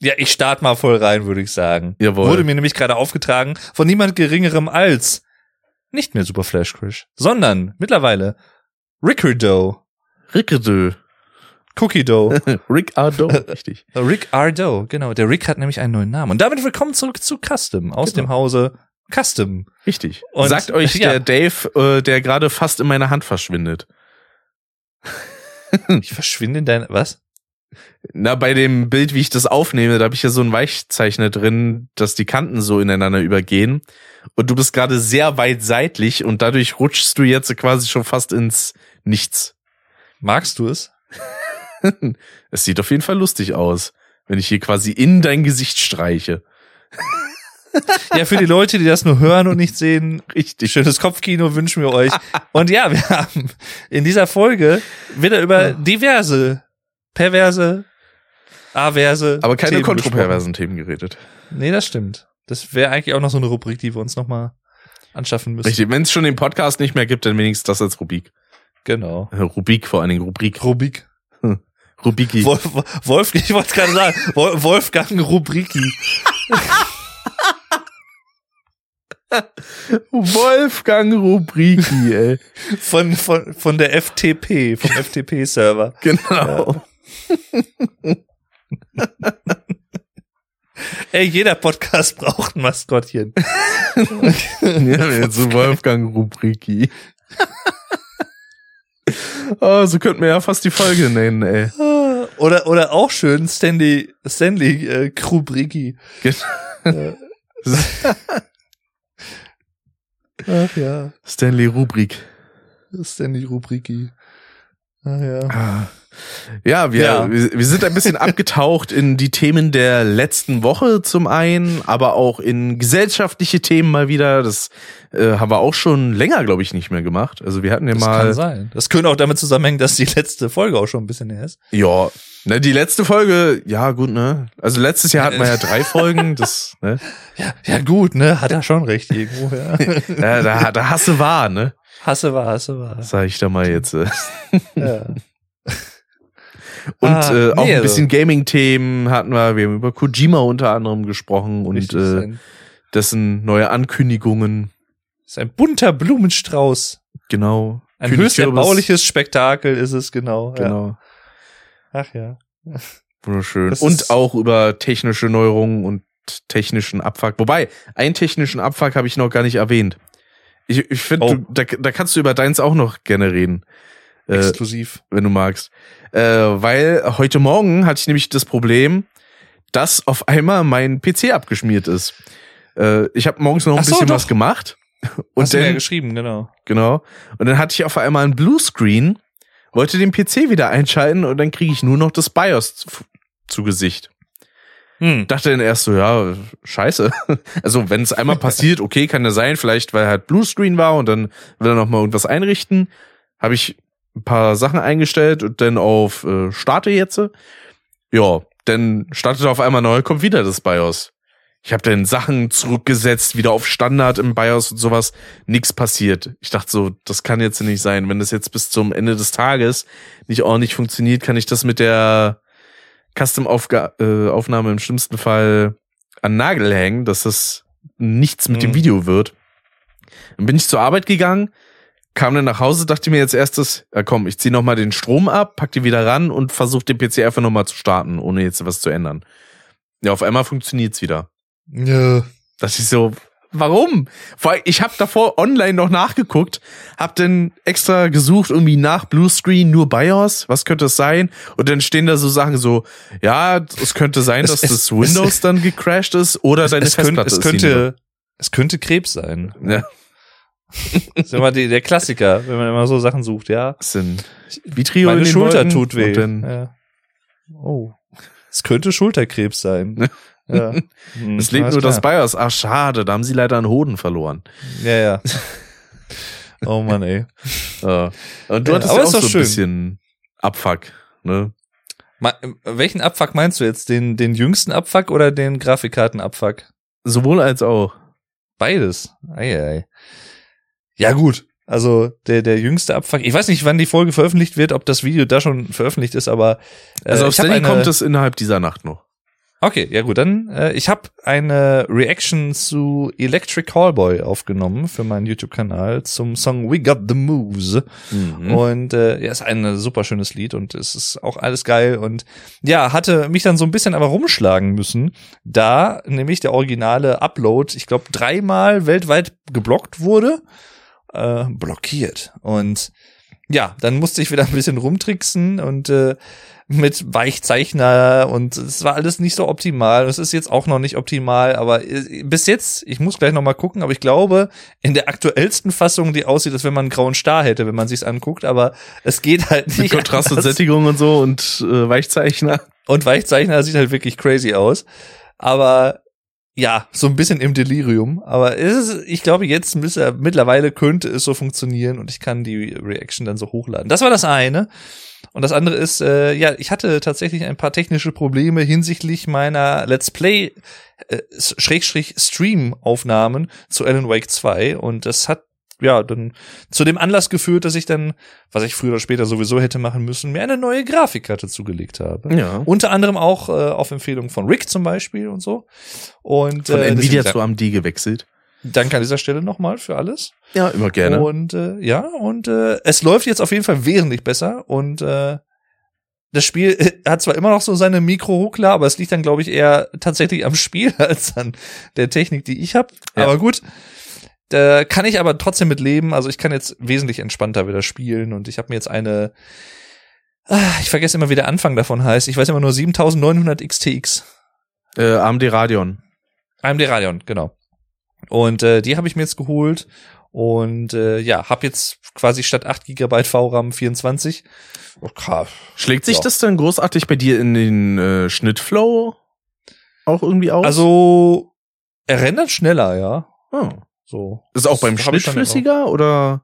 Ja, ich starte mal voll rein, würde ich sagen. Jawohl. Wurde mir nämlich gerade aufgetragen von niemand geringerem als nicht mehr Super Flash Crash, sondern mittlerweile Ricardo, Ricardo. Cookie Dough. Ricardo, richtig. Rick Ardo, genau. Der Rick hat nämlich einen neuen Namen. Und damit willkommen zurück zu Custom aus Genau. dem Hause Custom. Richtig. Und- Sagt euch ja. der Dave, äh, der gerade fast in meiner Hand verschwindet. Ich verschwinde in dein, was? Na, bei dem Bild, wie ich das aufnehme, da habe ich ja so ein Weichzeichner drin, dass die Kanten so ineinander übergehen. Und du bist gerade sehr weit seitlich und dadurch rutschst du jetzt quasi schon fast ins Nichts. Magst du es? Es sieht auf jeden Fall lustig aus, wenn ich hier quasi in dein Gesicht streiche. Ja, für die Leute, die das nur hören und nicht sehen, Richtig. schönes Kopfkino wünschen wir euch. Und ja, wir haben in dieser Folge wieder über diverse, perverse, averse. Aber keine Themen kontroversen Themen geredet. Nee, das stimmt. Das wäre eigentlich auch noch so eine Rubrik, die wir uns nochmal anschaffen müssen. Richtig. Wenn es schon den Podcast nicht mehr gibt, dann wenigstens das als Rubrik. Genau. Äh, Rubrik vor allen Dingen, Rubrik. Rubrik. Rubiki. Wolf, Wolf, ich wollte gerade sagen, Wol- Wolfgang Rubriki. Wolfgang Rubriki, ey. Von, von, von der FTP, vom FTP-Server. Genau. Ey, jeder Podcast braucht ein Maskottchen. Ja, jetzt so Wolfgang Rubriki. oh, so könnten wir ja fast die Folge nennen, ey. Oder, oder auch schön Stanley, Stanley äh, Krubriki. Gen- Ach ja, Stanley Rubrik. Stanley Rubriki. Ach ja. Ah. Ja, wir, Ja. wir, sind ein bisschen abgetaucht in die Themen der letzten Woche zum einen, aber auch in gesellschaftliche Themen mal wieder. Das äh, haben wir auch schon länger, glaube ich, nicht mehr gemacht. Also wir hatten ja Das mal. kann sein. Das könnte auch damit zusammenhängen, dass die letzte Folge auch schon ein bisschen her ist. Ja, ne, die letzte Folge, ja gut, ne? Also letztes Jahr hatten wir ja drei Folgen, das, ne? Ja, ja gut, ne? Hat er schon recht irgendwo, ja. Ja, da, da hast du wahr, ne? Hasse war, hasse war. Sag ich da mal jetzt. äh. Ja. Und Ah, äh, auch nee, ein also- bisschen Gaming-Themen hatten wir. Wir haben über Kojima unter anderem gesprochen und Richtig, äh, ein, dessen neue Ankündigungen. ist ein bunter Blumenstrauß. Genau. Ein König höchst Kürbis. erbauliches Spektakel ist es, genau. Ja. Genau. Ach ja. Wunderschön. Das Und auch über technische Neuerungen und technischen Abfuck. Wobei, einen technischen Abfuck habe ich noch gar nicht erwähnt. Ich, ich finde, Oh. da, da kannst du über deins auch noch gerne reden. Äh, Exklusiv. wenn du magst. Äh, weil heute Morgen hatte ich nämlich das Problem, dass auf einmal mein PC abgeschmiert ist. Äh, ich habe morgens noch ein Ach so, bisschen doch. was gemacht. Und Hast du mir ja dann, geschrieben, genau. genau. Und dann hatte ich auf einmal einen Bluescreen, wollte den PC wieder einschalten und dann kriege ich nur noch das BIOS zu, zu Gesicht. Hm. Dachte dann erst so, ja, scheiße. Also wenn es einmal passiert, okay, kann ja sein, vielleicht weil halt Bluescreen war und dann will er noch mal irgendwas einrichten. Habe ich ein paar Sachen eingestellt und dann auf äh, Starte jetzt. Ja, dann startet auf einmal neu, kommt wieder das BIOS. Ich habe dann Sachen zurückgesetzt, wieder auf Standard im BIOS und sowas. Nix passiert. Ich dachte so, das kann jetzt nicht sein. Wenn das jetzt bis zum Ende des Tages nicht ordentlich funktioniert, kann ich das mit der Custom-Aufnahme im schlimmsten Fall an Nagel hängen, dass das nichts mit dem Mhm. Video wird. Dann bin ich zur Arbeit gegangen, kam dann nach Hause, dachte mir jetzt erstes, ja komm, ich zieh noch mal den Strom ab, pack die wieder ran und versuche den PC einfach noch mal zu starten, ohne jetzt was zu ändern. Ja, auf einmal funktioniert's wieder. Ja. Das ist so, warum? Vor allem, ich habe davor online noch nachgeguckt, hab dann extra gesucht irgendwie nach Bluescreen nur BIOS, was könnte es sein? Und dann stehen da so Sachen so, ja, es könnte sein, Es- dass es- das Windows dann gecrashed ist oder deine Es, könnte, Festplatte es ist hinüber. könnte, es könnte Krebs sein. Ja, Das ist immer die, der Klassiker, wenn man immer so Sachen sucht, ja. das sind Vitrio in Meine den Schulter Wolken tut weh. Dann, Ja. Oh. Es könnte Schulterkrebs sein. ja. Hm, es lebt nur das. BIOS. Ach, schade, da haben sie leider einen Hoden verloren. Ja, ja. Oh Mann, ey. Ja. Und du hattest ja auch so ein schön. bisschen Abfuck, ne? Ma welchen Abfuck meinst du jetzt? Den, den jüngsten Abfuck oder den Grafikkartenabfuck? Sowohl als auch. Beides. Eieiei. Ja, gut. Also der, der jüngste Abfuck. Ich weiß nicht, wann die Folge veröffentlicht wird, ob das Video da schon veröffentlicht ist, aber äh, Also auf Steady kommt es innerhalb dieser Nacht noch. Okay, ja gut, dann äh, ich habe eine Reaction zu Electric Callboy aufgenommen für meinen YouTube-Kanal zum Song We Got the Moves. Mhm. Und äh, ja, ist ein super schönes Lied und es ist auch alles geil und ja, hatte mich dann so ein bisschen aber rumschlagen müssen, da nämlich der originale Upload, ich glaube, dreimal weltweit geblockt wurde, äh, blockiert. Und ja, dann musste ich wieder ein bisschen rumtricksen und äh, mit Weichzeichner und es war alles nicht so optimal. Es ist jetzt auch noch nicht optimal, aber äh, bis jetzt, ich muss gleich noch mal gucken, aber ich glaube, in der aktuellsten Fassung, die aussieht, als wenn man einen grauen Star hätte, wenn man sich's anguckt, aber es geht halt nicht. Mit Kontrast und anders. Sättigung und so und äh, Weichzeichner. Und Weichzeichner sieht halt wirklich crazy aus. Aber ja, so ein bisschen im Delirium. Aber es ist, ich glaube, jetzt müsste, mittlerweile könnte es so funktionieren und ich kann die Reaction dann so hochladen. Das war das eine. Und das andere ist, äh, ja, ich hatte tatsächlich ein paar technische Probleme hinsichtlich meiner Let's Play äh, Schrägstrich Stream Aufnahmen zu Alan Wake 2 und das hat ja dann zu dem Anlass geführt, dass ich dann, was ich früher oder später sowieso hätte machen müssen, mir eine neue Grafikkarte zugelegt habe. Ja. Unter anderem auch äh, auf Empfehlung von Rick zum Beispiel und so. Und Von äh, Nvidia zu AMD gewechselt. Danke an dieser Stelle nochmal für alles. Ja, immer gerne. Und äh, ja, und äh, es läuft jetzt auf jeden Fall wesentlich besser und äh, das Spiel äh, hat zwar immer noch so seine Mikro-Ruckler, aber es liegt dann, glaube ich, eher tatsächlich am Spiel als an der Technik, die ich habe. Ja. Aber gut, da kann ich aber trotzdem mit leben. Also ich kann jetzt wesentlich entspannter wieder spielen und ich habe mir jetzt eine, ah, ich vergesse immer, wie der Anfang davon heißt. Ich weiß immer nur 7900 XTX. Äh, AMD Radeon. AMD Radeon, genau. Und äh, die habe ich mir jetzt geholt und äh, ja, habe jetzt quasi statt 8 GB VRAM 24. Okay. Schlägt sich Ja. das dann großartig bei dir in den äh, Schnittflow auch irgendwie aus? Also er rendert schneller, ja. oh. So. ist auch beim Schnitt flüssiger oder?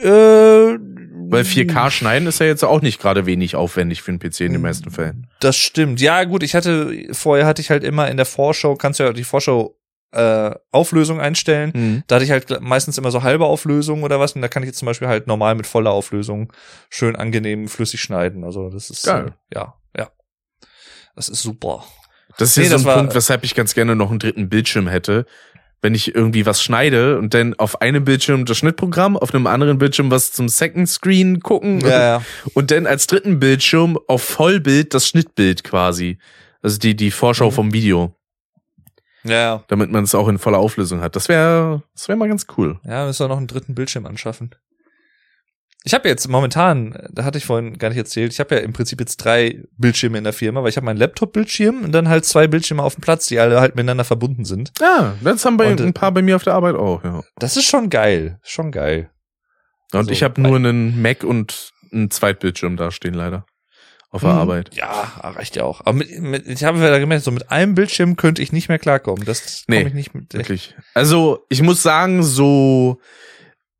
Äh, Weil 4K schneiden ist ja jetzt auch nicht gerade wenig aufwendig für einen PC in den meisten Fällen. Das stimmt. Ja, gut, ich hatte, vorher hatte ich halt immer in der Vorschau, kannst du ja die Vorschau äh, Auflösung einstellen. Mhm. Da hatte ich halt meistens immer so halbe Auflösung oder was. Und da kann ich jetzt zum Beispiel halt normal mit voller Auflösung schön angenehm flüssig schneiden. Also das ist Geil. Äh, ja, ja. Das ist super. Das ist Nee, ja so ein Punkt, weshalb ich ganz gerne noch einen dritten Bildschirm hätte. Wenn ich irgendwie was schneide und dann auf einem Bildschirm das Schnittprogramm, auf einem anderen Bildschirm was zum Second Screen gucken Ja, ja. und dann als dritten Bildschirm auf Vollbild das Schnittbild quasi. Also die, die Vorschau Mhm. vom Video, Ja, damit man es auch in voller Auflösung hat. Das wäre das wäre mal ganz cool. Ja, müssen wir noch einen dritten Bildschirm anschaffen. Ich habe jetzt momentan, da hatte ich vorhin gar nicht erzählt, ich habe ja im Prinzip jetzt drei Bildschirme in der Firma, weil ich habe meinen Laptop-Bildschirm und dann halt zwei Bildschirme auf dem Platz, die alle halt miteinander verbunden sind. Ja, das haben bei Und, äh, ein paar bei mir auf der Arbeit auch, ja. Das ist schon geil, schon geil. Und Also, ich habe nur einen Mac und einen Zweitbildschirm da stehen leider. Auf der Hm, Arbeit. Ja, reicht ja auch. Aber mit, mit, ich habe da gemerkt, so mit einem Bildschirm könnte ich nicht mehr klarkommen. Das Nee, komme ich nicht mit. Wirklich. Also, ich muss sagen, so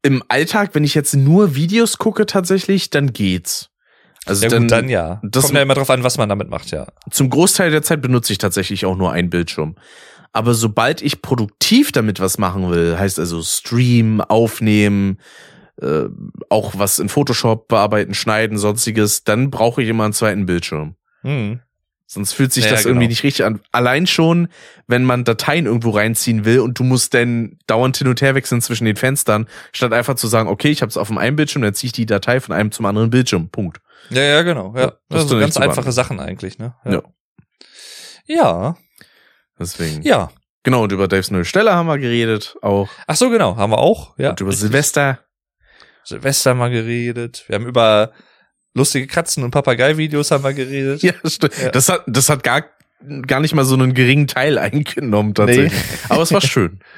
im Alltag, wenn ich jetzt nur Videos gucke tatsächlich, dann geht's. Also Ja dann, gut, dann ja. das- Kommt ja immer drauf an, was man damit macht, ja. zum Großteil der Zeit benutze ich tatsächlich auch nur einen Bildschirm. Aber sobald ich produktiv damit was machen will, heißt also Stream, aufnehmen, äh, auch was in Photoshop bearbeiten, schneiden, sonstiges, dann brauche ich immer einen zweiten Bildschirm. Hm. Sonst fühlt sich Ja, das genau. irgendwie nicht richtig an. Allein schon, wenn man Dateien irgendwo reinziehen will und du musst dann dauernd hin und her wechseln zwischen den Fenstern, statt einfach zu sagen, okay, ich habe es auf dem einen Bildschirm, dann ziehe ich die Datei von einem zum anderen Bildschirm. Punkt. Ja, ja, genau. Ja, Ja, das das sind ganz einfache behandeln. Sachen eigentlich, ne? Ja. Ja. Deswegen. Ja. Genau, und über Daves neue Stelle haben wir geredet, auch. Ach so, genau. Haben wir auch. Ja. Und über Silvester. Silvester mal geredet. Wir haben über lustige Katzen und Papagei-Videos haben wir geredet. Ja, stimmt. Ja. Das hat, das hat gar, gar nicht mal so einen geringen Teil eingenommen, tatsächlich. Aber es war schön.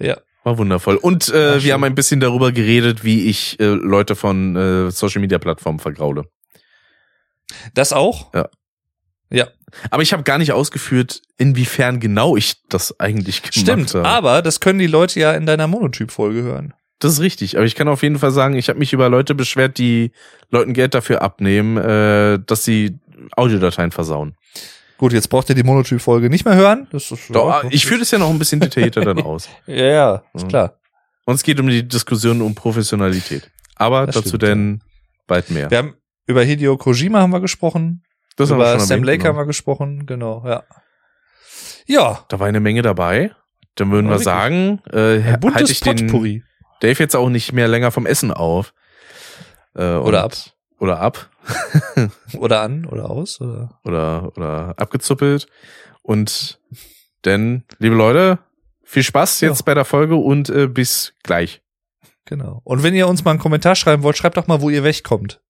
Ja. War wundervoll. Und äh, wir schön. haben ein bisschen darüber geredet, wie ich äh, Leute von äh, Social Media Plattformen vergraule. Das auch? Ja. Ja. Aber ich habe gar nicht ausgeführt, inwiefern genau ich das eigentlich gemacht Stimmt. habe. Aber das können die Leute ja in deiner Monotyp-Folge hören. Das ist richtig. Aber ich kann auf jeden Fall sagen, ich habe mich über Leute beschwert, die Leuten Geld dafür abnehmen, äh, dass sie Audiodateien versauen. Gut, jetzt braucht ihr die Monotyp-Folge nicht mehr hören. Das ist, Doch, ja, ich führe das ja noch ein bisschen detaillierter dann aus. Ja, ja, ist Mhm. klar. Und es geht um die Diskussion um Professionalität. Aber Das dazu stimmt, denn bald mehr. Wir haben über Hideo Kojima haben wir gesprochen. Das haben wir Über Sam Lake genau. haben wir gesprochen, genau, ja. Ja, Da war eine Menge dabei. Dann würden Ja, wir sagen, äh, ein buntes ich den Potpourri. Dave jetzt auch nicht mehr länger vom Essen auf. Äh, Oder ab. Oder ab. Oder an oder aus oder Oder, oder abgezuppelt. Und denn, liebe Leute, viel Spaß jetzt Ja. bei der Folge und äh, bis gleich. genau. Und wenn ihr uns mal einen Kommentar schreiben wollt, schreibt doch mal, wo ihr wegkommt.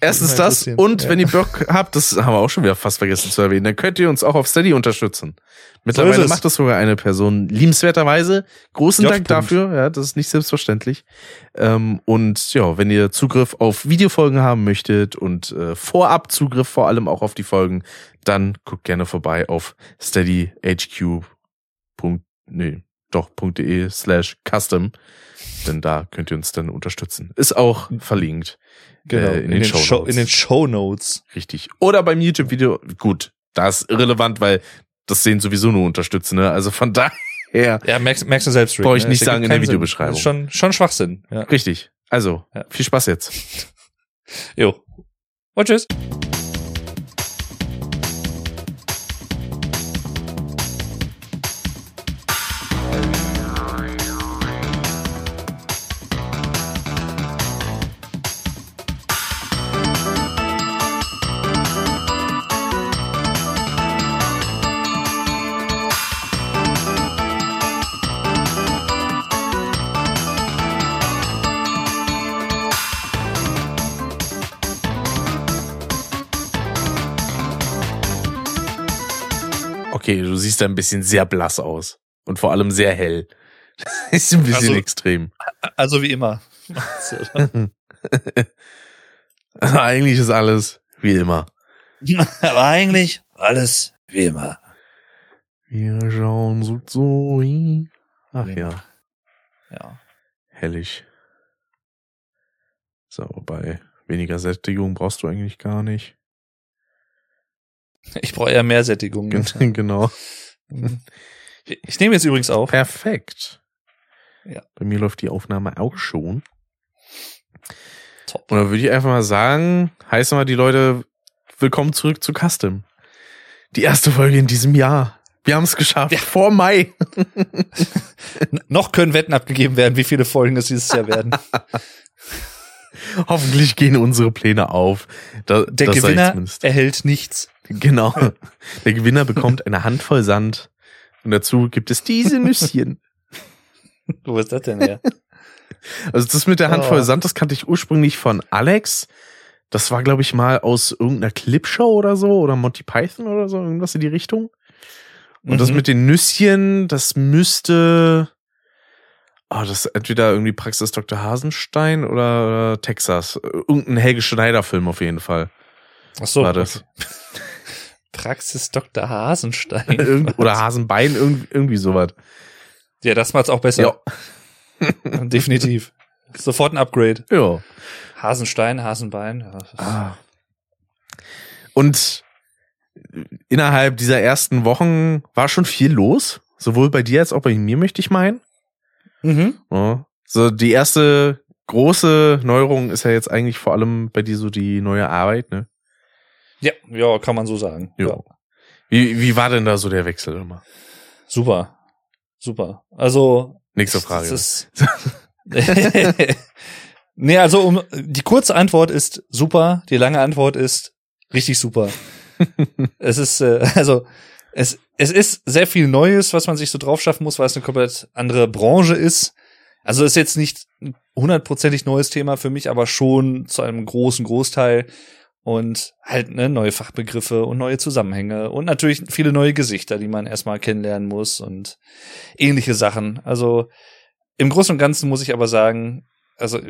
Erstens das und Ja. wenn ihr Bock habt, das haben wir auch schon wieder fast vergessen zu erwähnen, dann könnt ihr uns auch auf Steady unterstützen. Mittlerweile es. macht das sogar eine Person liebenswerterweise. Großen J. Dank dafür, ja, das ist nicht selbstverständlich. Ähm, und ja, wenn ihr Zugriff auf Videofolgen haben möchtet und äh, vorab Zugriff vor allem auch auf die Folgen, dann guckt gerne vorbei auf steadyhq. Nee, doch, .de slash custom. Denn da könnt ihr uns dann unterstützen. Ist auch verlinkt. Genau, äh, in, den, Show Show, in den Show Notes. Richtig. Oder beim YouTube-Video, gut, das ist irrelevant, weil das sehen sowieso nur unterstützen, ne? Also von daher, Ja, merkst, merkst du selbst. Rick, Brauch ich ne? nicht Das sagen in der. Videobeschreibung. Das ist schon, schon Schwachsinn. Ja. richtig. Also, Ja. viel Spaß jetzt. Jo. Und tschüss. Siehst da ein bisschen sehr blass aus. Und vor allem sehr hell. Das ist ein bisschen Also- extrem. Also wie immer. Eigentlich ist alles wie immer. Aber eigentlich alles wie immer. Wir schauen so, so. Ach Ja. ja, Ja. hellig. So, wobei weniger Sättigung brauchst du eigentlich gar nicht. Ich brauche eher mehr Sättigung. Gen- genau. Ich nehme jetzt übrigens auf. Perfekt. Ja. Bei mir läuft die Aufnahme auch schon. Top. Und dann würde ich einfach mal sagen, heißen wir die Leute willkommen zurück zu Custom. Die erste Folge in diesem Jahr. Wir haben es geschafft. Ja. Vor Mai. Noch können Wetten abgegeben werden, wie viele Folgen es dieses Jahr werden. Hoffentlich gehen unsere Pläne auf. Da, Der Gewinner erhält nichts. Genau. Der Gewinner bekommt eine Handvoll Sand. Und dazu gibt es diese Nüsschen. Wo ist das denn her? Also das mit der Handvoll Oh. Sand, das kannte ich ursprünglich von Alex. Das war, glaube ich, mal aus irgendeiner Clipshow oder so oder Monty Python oder so, irgendwas in die Richtung. Und das Mhm. mit den Nüsschen, das müsste. Oh, das ist entweder irgendwie Praxis Dr. Hasenstein oder, Texas. Irgendein Helge Schneider-Film auf jeden Fall. Ach so. war das. Praxis Dr. Hasenstein. Oder Hasenbein, irgendwie, irgendwie sowas. Ja, das macht's auch besser. Ja. Definitiv. Sofort ein Upgrade. Ja. Hasenstein, Hasenbein. Ja, Ah. Und innerhalb dieser ersten Wochen war schon viel los. Sowohl bei dir als auch bei mir, möchte ich meinen. Mhm. Ja. So, die erste große Neuerung ist ja jetzt eigentlich vor allem bei dir so die neue Arbeit, ne? Ja, ja, kann man so sagen. Jo. Ja. Wie, wie war denn da so der Wechsel immer? Super. Super. Also. Nächste Frage. Das ist nee, also um, die kurze Antwort ist super, die lange Antwort ist richtig super. es ist, äh, also, es, es ist sehr viel Neues, was man sich so drauf schaffen muss, weil es eine komplett andere Branche ist. Also es ist jetzt nicht ein hundertprozentig neues Thema für mich, aber schon zu einem großen Großteil. Und halt ne, neue Fachbegriffe und neue Zusammenhänge und natürlich viele neue Gesichter, die man erstmal kennenlernen muss und ähnliche Sachen. Also im Großen und Ganzen muss ich aber sagen, also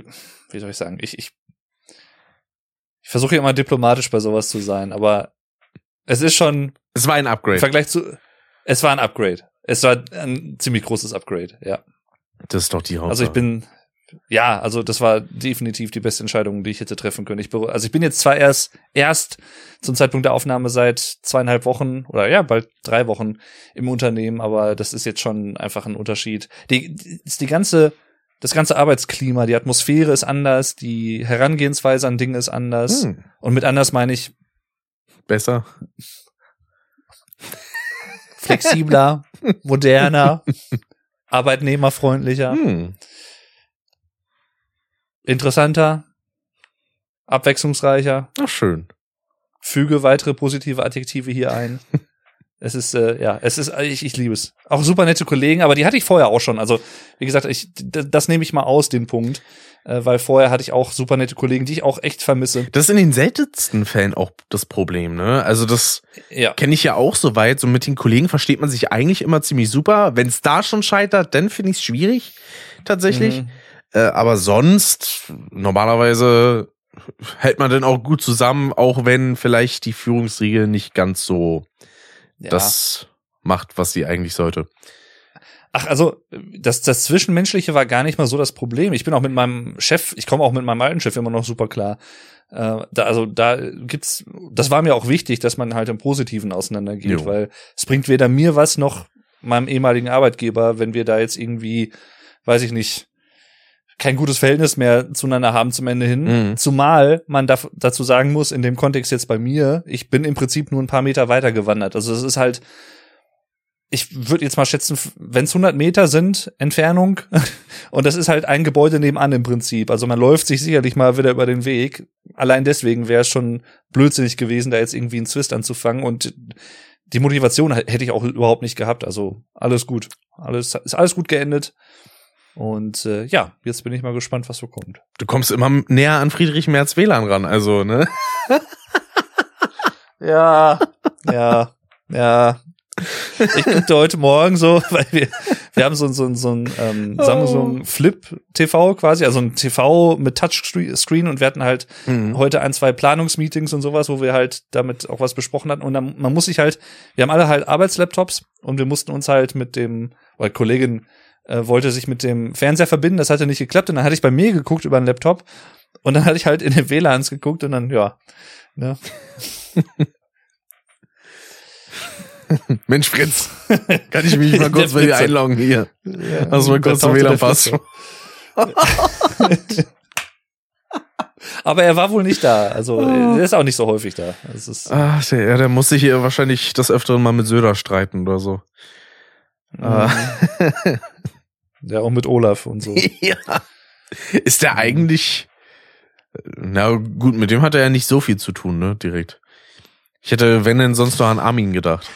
wie soll ich sagen, ich ich, ich versuche immer diplomatisch bei sowas zu sein, aber es ist schon es war ein im Upgrade. Vergleich zu es war ein Upgrade. Es war ein ziemlich großes Upgrade, ja. Das ist doch die Hauptsache. Also ich bin, ja, also das war definitiv die beste Entscheidung, die ich hätte treffen können. Ich also ich bin jetzt zwar erst, erst zum Zeitpunkt der Aufnahme seit zweieinhalb Wochen oder ja, bald drei Wochen im Unternehmen, aber das ist jetzt schon einfach ein Unterschied. Die, die, die ganze, das ganze Arbeitsklima, die Atmosphäre ist anders, die Herangehensweise an Dinge ist anders. Hm. Und mit anders meine ich besser. Flexibler, moderner, arbeitnehmerfreundlicher, Hm. Interessanter, abwechslungsreicher. Ach, schön. Füge weitere positive Adjektive hier ein. Es ist, äh, ja, es ist, ich, ich liebe es. Auch super nette Kollegen, aber die hatte ich vorher auch schon. Also, wie gesagt, ich, das nehme ich mal aus, den Punkt. Äh, weil vorher hatte ich auch super nette Kollegen, die ich auch echt vermisse. Das ist in den seltensten Fällen auch das Problem, ne? Also das Ja. kenne ich ja auch soweit. So mit den Kollegen versteht man sich eigentlich immer ziemlich super. Wenn es da schon scheitert, dann finde ich es schwierig, tatsächlich. Mhm. Äh, aber sonst, normalerweise hält man dann auch gut zusammen, auch wenn vielleicht die Führungsriege nicht ganz so Ja. das macht, was sie eigentlich sollte. Ach, also das, das Zwischenmenschliche war gar nicht mal so das Problem. Ich bin auch mit meinem Chef, ich komme auch mit meinem alten Chef immer noch super klar. Äh, da, also da gibt's, das war mir auch wichtig, dass man halt im Positiven auseinandergeht, Jo. weil es bringt weder mir was noch meinem ehemaligen Arbeitgeber, wenn wir da jetzt irgendwie, weiß ich nicht, kein gutes Verhältnis mehr zueinander haben zum Ende hin. Mhm. Zumal man da, dazu sagen muss, in dem Kontext jetzt bei mir, ich bin im Prinzip nur ein paar Meter weiter gewandert. Also es ist halt, ich würde jetzt mal schätzen, wenn es 100 Meter sind Entfernung und das ist halt ein Gebäude nebenan im Prinzip. Also man läuft sich sicherlich mal wieder über den Weg. Allein deswegen wäre es schon blödsinnig gewesen, da jetzt irgendwie einen Zwist anzufangen und die Motivation hätte ich auch überhaupt nicht gehabt. Also alles gut, alles ist alles gut geendet. Und äh, ja, jetzt bin ich mal gespannt, was so kommt. Du kommst immer näher an Friedrich Merz WLAN ran, also, ne? Ja, ja, ja. Ich guckte heute Morgen so, weil wir, wir haben so, so, so ein ähm, Samsung Flip TV quasi, also ein TV mit Touchscreen und wir hatten halt Mhm. heute ein, zwei Planungsmeetings und sowas, wo wir halt damit auch was besprochen hatten. Und dann, man muss sich halt, wir haben alle halt Arbeitslaptops und wir mussten uns halt mit dem, oder Kollegin äh, wollte sich mit dem Fernseher verbinden, das hatte nicht geklappt und dann hatte ich bei mir geguckt über den Laptop und dann hatte ich halt in den WLANs geguckt und dann, ja, ne, Mensch, Fritz, kann ich mich mal kurz bei dir einloggen hier? Ja, Hast du mal kurz zum WLAN-Pass? Fritze. Aber er war wohl nicht da. Also er ist auch nicht so häufig da. Es ist, Ach, der, ja, der muss sich hier wahrscheinlich des Öfteren mal mit Söder streiten oder so. Ah. Mhm. ja, auch mit Olaf und so. ja. Ist der eigentlich. Na gut, mit dem hat er ja nicht so viel zu tun, ne? Direkt. Ich hätte, wenn denn sonst noch an Armin gedacht.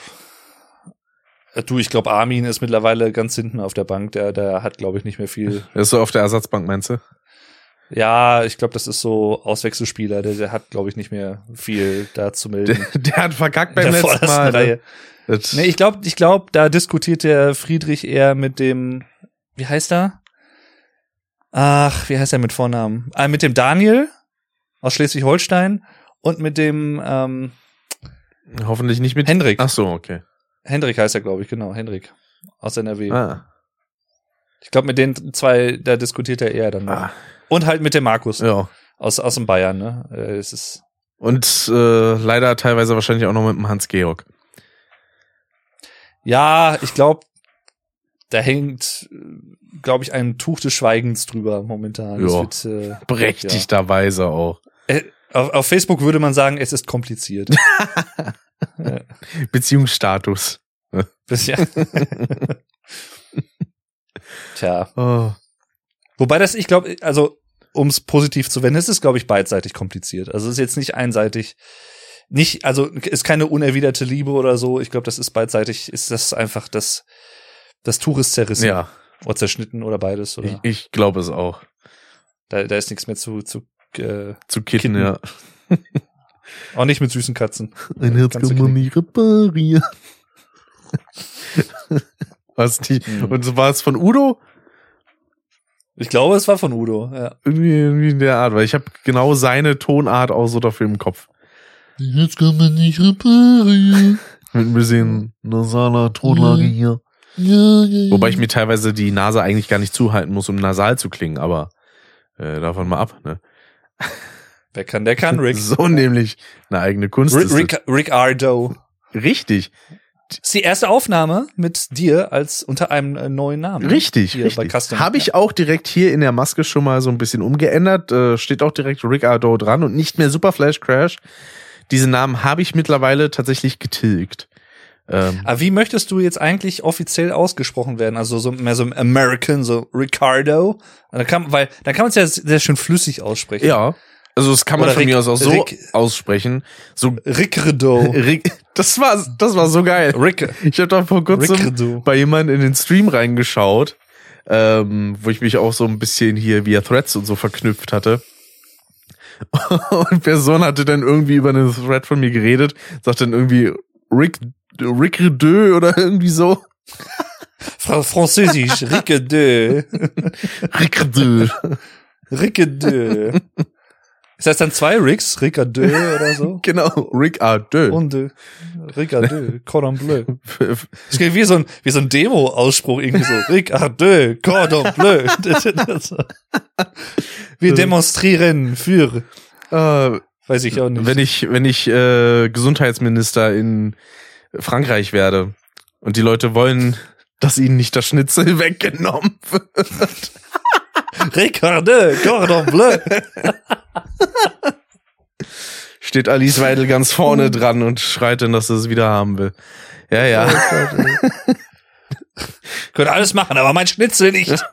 Du, ich glaube, Armin ist mittlerweile ganz hinten auf der Bank. Der, der hat, glaube ich, nicht mehr viel. Er ist so auf der Ersatzbank, meinst du? Ja, ich glaube, das ist so Auswechselspieler. Der, der hat, glaube ich, nicht mehr viel da zu melden. Der, der hat verkackt beim der letzten Mal. ne? Nee, ich glaube, ich glaub, da diskutiert der Friedrich eher mit dem, wie heißt er? Ach, wie heißt er mit Vornamen? Ah, mit dem Daniel aus Schleswig-Holstein und mit dem ähm, hoffentlich nicht mit. Hendrik. Ach so, okay. Hendrik heißt er, glaube ich, genau, Hendrik aus NRW. Ah. Ich glaube, mit den zwei, da diskutiert er eher dann ah. Und halt mit dem Markus Ja. aus, aus dem Bayern, ne? Äh, Es ist, Und äh, leider teilweise wahrscheinlich auch noch mit dem Hans-Georg. ja, ich glaube, da hängt, glaube ich, ein Tuch des Schweigens drüber momentan. Ja. wird, äh, Berechtigterweise auch. Äh, auf, auf Facebook würde man sagen, es ist kompliziert. ja, Beziehungsstatus. das, ja. Tja. Oh. Wobei das, ich glaube, also um es positiv zu wenden, es ist, glaube ich, beidseitig kompliziert. Also es ist jetzt nicht einseitig. Nicht, also ist keine unerwiderte Liebe oder so. Ich glaube, das ist beidseitig, ist das einfach das, das Tuch ist zerrissen. Ja, Oder zerschnitten oder beides. ich, Oder ich glaube es auch. da, da ist nichts mehr zu, zu äh, Zu kitten, Kitten. ja. auch nicht mit süßen Katzen. Ein Herz kann man nicht reparieren. Was die, Mhm. und so war es von Udo? Ich glaube, es war von Udo, ja. Irgendwie, irgendwie in der Art, weil ich habe genau seine Tonart auch so dafür im Kopf. Jetzt kann man nicht reparieren. Mit ein bisschen nasaler Tonlage hier. Wobei ich mir teilweise die Nase eigentlich gar nicht zuhalten muss, um nasal zu klingen, aber äh, davon mal ab, ne? Wer kann, der kann, Rick. So nämlich eine eigene Kunst. Rick, das. Rick, Rick Ardo. Richtig, ist die erste Aufnahme mit dir als unter einem äh, neuen Namen. richtig, richtig. Habe ich auch direkt hier in der Maske schon mal so ein bisschen umgeändert. Äh, steht auch direkt Rick Ardo dran und nicht mehr Super Flash Crash. diese Namen habe ich mittlerweile tatsächlich getilgt. Ähm, Aber wie möchtest du jetzt eigentlich offiziell ausgesprochen werden? Also so mehr so American, so Ricardo. Da kann, weil da kann man es ja sehr schön flüssig aussprechen. ja, also das kann man Oder von Rick- mir aus auch so Rick- aussprechen. So Ricardo. Rick, das war das war so geil. Rick. Ich habe da vor kurzem Ricardo. bei jemandem in den Stream reingeschaut, ähm, wo ich mich auch so ein bisschen hier via Threads und so verknüpft hatte. Und Person hatte dann irgendwie über einen Thread von mir geredet, sagt dann irgendwie Rick Rick Redeux oder irgendwie so. Fra Französisch. Ricardo. Rick Redeux. Ricardo. Ist das dann zwei Ricks? Ricardo oder so? Genau, Rick Redeux. Und äh, Ricardo, Cordon Bleu. Das klingt wie so ein, wie so ein Demo-Ausspruch irgendwie so. Ricardo, Cordon Bleu. Wir demonstrieren für, Äh, weiß ich auch nicht. wenn ich wenn ich äh, Gesundheitsminister in Frankreich werde und die Leute wollen, dass ihnen nicht das Schnitzel weggenommen wird. Ricardo, Cordon Bleu. steht Alice Weidel ganz vorne dran und schreit dann, dass er es wieder haben will. Ja, ja. Können alles machen, aber mein Schnitzel nicht.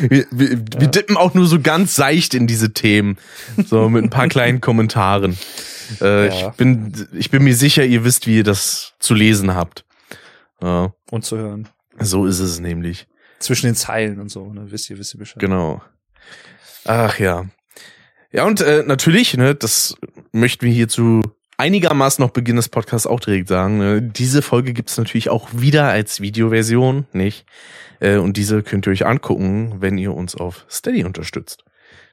Wir, wir, wir dippen auch nur so ganz seicht in diese Themen. So mit ein paar kleinen Kommentaren. Äh, Ja. Ich bin, ich bin mir sicher, ihr wisst, wie ihr das zu lesen habt. Ja, Und zu hören. so ist es nämlich. Zwischen den Zeilen und so, ne? Wisst ihr, wisst ihr Bescheid. Genau. Ach ja. Ja, und äh, natürlich, ne, das möchten wir hier zu einigermaßen noch Beginn des Podcasts auch direkt sagen. Ne, diese Folge gibt's natürlich auch wieder als Videoversion, nicht? Äh, und diese könnt ihr euch angucken, wenn ihr uns auf Steady unterstützt.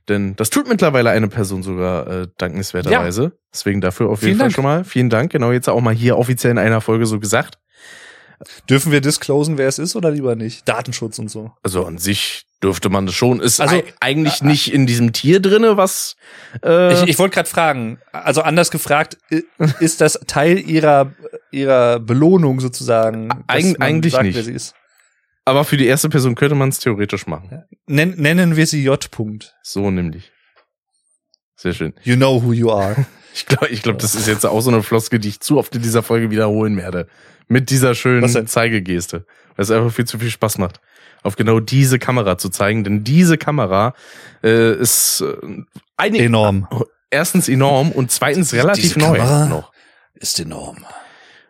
Denn das tut mittlerweile eine Person sogar äh, dankenswerterweise. Deswegen dafür auf jeden Vielen Fall Dank. schon mal. Vielen Dank. Genau, jetzt auch mal hier offiziell in einer Folge so gesagt. Dürfen wir disclosen, wer es ist oder lieber nicht? Datenschutz und so. Also an sich dürfte man das schon. Ist Also, eigentlich nicht in diesem Tier drinne, was äh, Ich, ich wollte gerade fragen, also anders gefragt, ist das Teil ihrer ihrer Belohnung sozusagen? Eig- eigentlich nicht. Aber für die erste Person könnte man es theoretisch machen. Nen, nennen wir sie J. -Punkt. So nämlich. Sehr schön. You know who you are. Ich glaube, ich glaub, das ist jetzt auch so eine Floske, die ich zu oft in dieser Folge wiederholen werde. Mit dieser schönen? Zeigegeste. Weil es einfach viel zu viel Spaß macht. Auf genau diese Kamera zu zeigen. Denn diese Kamera äh, ist äh, eine, Enorm. erstens enorm und zweitens relativ Diese neu Kamera? noch. Ist enorm.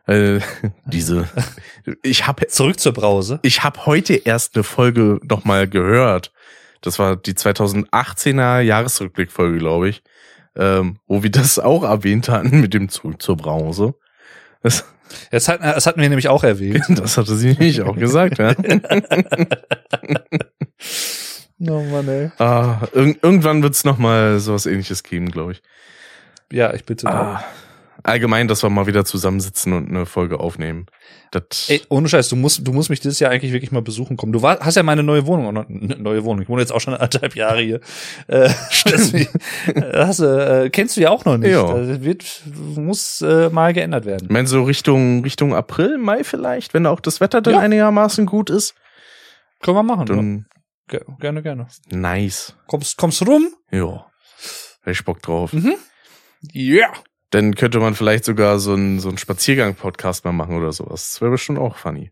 Äh, diese. Ich habe Zurück zur Brause. Ich habe heute erst eine Folge noch mal gehört. Das war die 2018er Jahresrückblickfolge, glaube ich, ähm, wo wir das auch erwähnt hatten mit dem Zurück zur Brause. Das, Jetzt hat, das hatten wir nämlich auch erwähnt. das hatte sie nicht auch gesagt, ja. Oh Mann, ey. Ah, irg irgendwann wird's noch mal sowas ähnliches geben, glaube ich. Ja, ich bitte. Ah, allgemein, dass wir mal wieder zusammensitzen und eine Folge aufnehmen. Das, Ey, ohne Scheiß, du musst, du musst mich dieses Jahr eigentlich wirklich mal besuchen kommen. Du war, hast ja meine neue Wohnung, noch- ne, neue Wohnung. Ich wohne jetzt auch schon anderthalb Jahre hier. Äh, deswegen, hast, du, äh, kennst du ja auch noch nicht. Ja. Das wird, muss äh, mal geändert werden. ich meine, so Richtung, Richtung April, Mai vielleicht, wenn auch das Wetter dann Ja. einigermaßen gut ist. Können wir machen. Dann ja. Ge- Gerne, gerne. nice. Kommst, kommst rum? Ja. Hätte ich Bock drauf. Mhm. Ja. Dann könnte man vielleicht sogar so einen so einen Spaziergang-Podcast mal machen oder sowas. Das wäre bestimmt auch funny.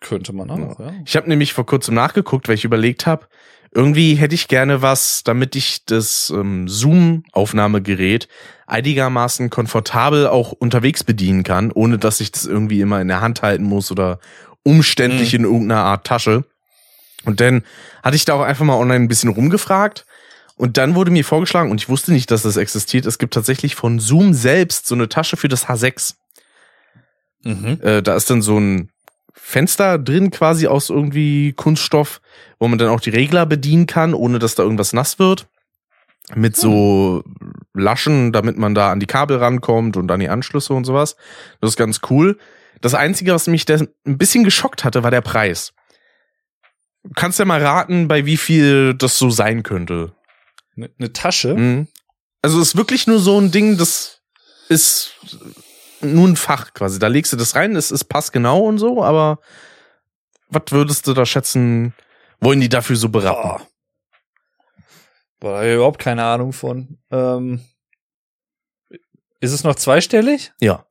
Könnte man auch, ja. Ich habe nämlich vor kurzem nachgeguckt, weil ich überlegt habe, irgendwie hätte ich gerne was, damit ich das ähm, Zoom-Aufnahmegerät einigermaßen komfortabel auch unterwegs bedienen kann, ohne dass ich das irgendwie immer in der Hand halten muss oder umständlich in irgendeiner Art Tasche. Und dann hatte ich da auch einfach mal online ein bisschen rumgefragt. Und dann wurde mir vorgeschlagen, und ich wusste nicht, dass das existiert, es gibt tatsächlich von Zoom selbst so eine Tasche für das H6. Mhm. Äh, da ist dann so ein Fenster drin quasi aus irgendwie Kunststoff, wo man dann auch die Regler bedienen kann, ohne dass da irgendwas nass wird. Mit so Laschen, damit man da an die Kabel rankommt und an die Anschlüsse und sowas. Das ist ganz cool. Das Einzige, was mich da ein bisschen geschockt hatte, war der Preis. Du kannst ja mal raten, bei wie viel das so sein könnte. Eine ne Tasche. Mhm. Also es ist wirklich nur so ein Ding, das ist nur ein Fach quasi. Da legst du das rein, es ist passgenau und so, aber was würdest du da schätzen, wollen die dafür so beraten? Boah. Boah, da überhaupt keine Ahnung von. Ähm, Ist es noch zweistellig? Ja.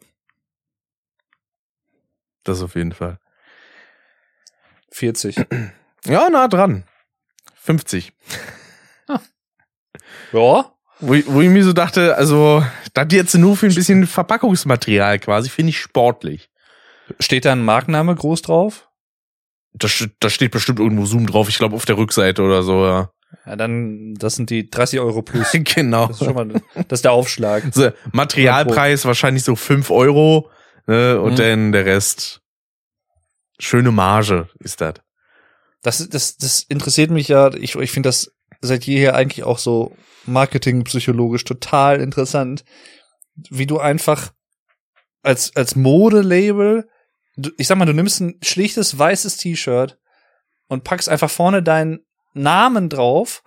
Das auf jeden Fall. 40. Ja, nah dran. 50. ja. Wo, ich- wo ich mir so dachte, also, das jetzt nur für ein bisschen Verpackungsmaterial quasi, finde ich sportlich. Steht da ein Markenname groß drauf? Da, da steht bestimmt irgendwo Zoom drauf, ich glaube auf der Rückseite oder so, ja. Ja, dann, das sind die 30 Euro plus. genau. Das ist schon mal, das ist der Aufschlag. So, Materialpreis wahrscheinlich so 5 Euro ne, und Mhm. dann der Rest. Schöne Marge ist das. Das, das, das interessiert mich ja. Ich, ich finde das seit jeher eigentlich auch so marketingpsychologisch total interessant, wie du einfach als, als Modelabel, ich sag mal, du nimmst ein schlichtes weißes T-Shirt und packst einfach vorne deinen Namen drauf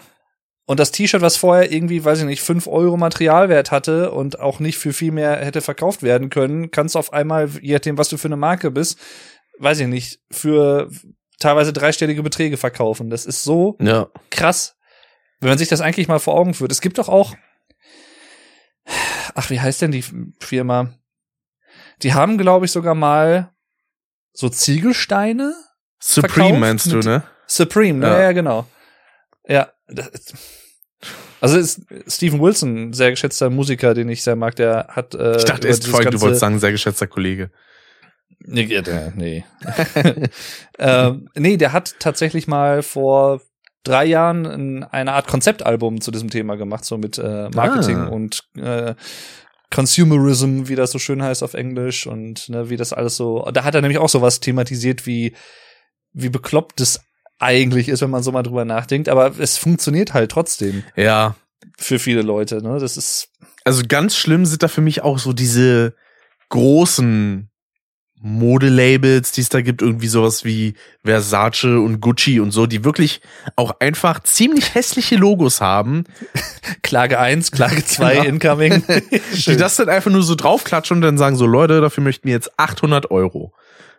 und das T-Shirt, was vorher irgendwie, weiß ich nicht, fünf Euro Materialwert hatte und auch nicht für viel mehr hätte verkauft werden können, kannst du auf einmal, je nachdem, was du für eine Marke bist, weiß ich nicht, für teilweise dreistellige Beträge verkaufen. Das ist so Ja. krass, wenn man sich das eigentlich mal vor Augen führt. Es gibt doch auch, ach, wie heißt denn die Firma? Die haben, glaube ich, sogar mal so Ziegelsteine. Supreme Verkauft meinst du, ne? Supreme, ne? Ja. Ja, genau. Ja. Also ist Stephen Wilson, sehr geschätzter Musiker, den ich sehr mag, der hat. Äh, Ich dachte erst vorhin, du wolltest sagen, sehr geschätzter Kollege. Nee, nee. ähm, nee, der hat tatsächlich mal vor drei Jahren ein, eine Art Konzeptalbum zu diesem Thema gemacht, so mit äh, Marketing Ah. und äh, Consumerism, wie das so schön heißt auf Englisch und ne, wie das alles so. Da hat er nämlich auch sowas thematisiert, wie wie bekloppt es eigentlich ist, wenn man so mal drüber nachdenkt. Aber es funktioniert halt trotzdem Ja. für viele Leute. Ne, das ist Also ganz schlimm sind da für mich auch so diese großen Modelabels, die es da gibt, irgendwie sowas wie Versace und Gucci und so, die wirklich auch einfach ziemlich hässliche Logos haben, Klage 1, Klage 2, Genau. incoming. die das dann einfach nur so draufklatschen und dann sagen so, Leute, dafür möchten wir jetzt 800 Euro.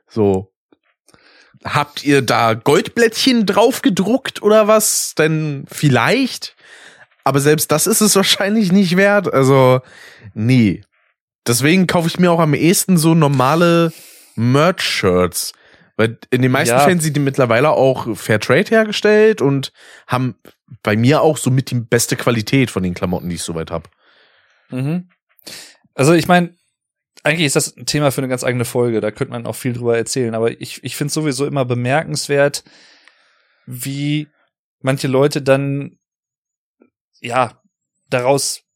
So. Habt ihr da Goldblättchen drauf gedruckt oder was? Denn vielleicht. Aber selbst das ist es wahrscheinlich nicht wert. Also, nee. Deswegen kaufe ich mir auch am ehesten so normale Merch-Shirts. Weil in den meisten Ja. Fällen sind die mittlerweile auch Fairtrade hergestellt und haben bei mir auch so mit die beste Qualität von den Klamotten, die ich soweit habe. Mhm. Also ich meine, eigentlich ist das ein Thema für eine ganz eigene Folge, da könnte man auch viel drüber erzählen, aber ich, ich finde sowieso immer bemerkenswert, wie manche Leute dann, ja, daraus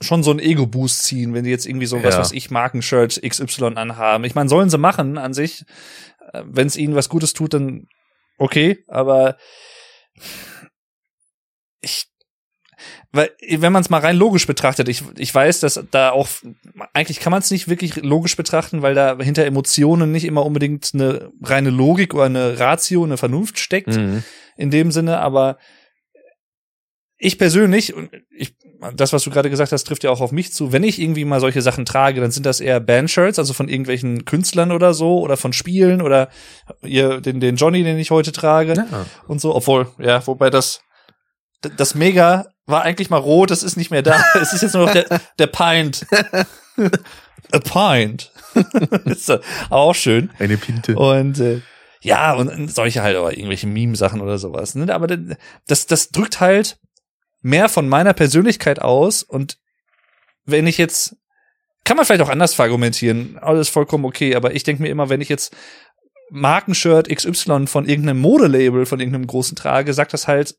schon so einen Ego-Boost ziehen, wenn die jetzt irgendwie so, was Ja. weiß ich, Markenshirt XY anhaben. Ich meine, sollen sie machen an sich. Wenn es ihnen was Gutes tut, dann okay, aber ich weil wenn man es mal rein logisch betrachtet, ich, ich weiß, dass da auch eigentlich kann man es nicht wirklich logisch betrachten, weil da hinter Emotionen nicht immer unbedingt eine reine Logik oder eine Ratio, eine Vernunft steckt Mhm. in dem Sinne, aber ich persönlich, und ich, das, was du gerade gesagt hast, trifft ja auch auf mich zu. Wenn ich irgendwie mal solche Sachen trage, dann sind das eher Bandshirts, also von irgendwelchen Künstlern oder so, oder von Spielen oder ihr, den, den Johnny, den ich heute trage Ja. und so. Obwohl, ja, wobei das, das Mega war eigentlich mal rot, das ist nicht mehr da. es ist jetzt nur noch der, der Pint. A Pint. ist auch schön. Eine Pinte. Und äh, ja, und solche halt aber irgendwelche Meme-Sachen oder sowas. Ne? Aber das, das drückt halt mehr von meiner Persönlichkeit aus. Und wenn ich jetzt, kann man vielleicht auch anders verargumentieren, alles vollkommen okay, aber ich denke mir immer, wenn ich jetzt Markenshirt XY von irgendeinem Modelabel, von irgendeinem großen trage, sagt das halt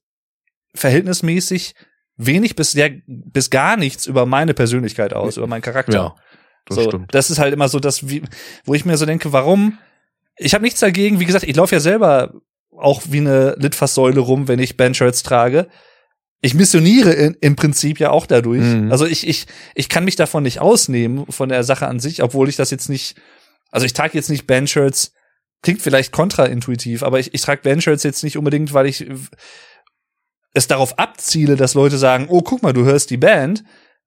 verhältnismäßig wenig bis, sehr, bis gar nichts über meine Persönlichkeit aus, über meinen Charakter. Ja, das so, stimmt. Das ist halt immer so das, wie, wo ich mir so denke, warum? Ich habe nichts dagegen. Wie gesagt, ich laufe ja selber auch wie eine Litfaßsäule rum, wenn ich Bandshirts trage. Ich missioniere in, im Prinzip ja auch dadurch. Mhm. Also ich, ich, ich kann mich davon nicht ausnehmen, von der Sache an sich, obwohl ich das jetzt nicht, also ich trage jetzt nicht Bandshirts, klingt vielleicht kontraintuitiv, aber ich, ich trage Bandshirts jetzt nicht unbedingt, weil ich es darauf abziele, dass Leute sagen, oh, guck mal, du hörst die Band.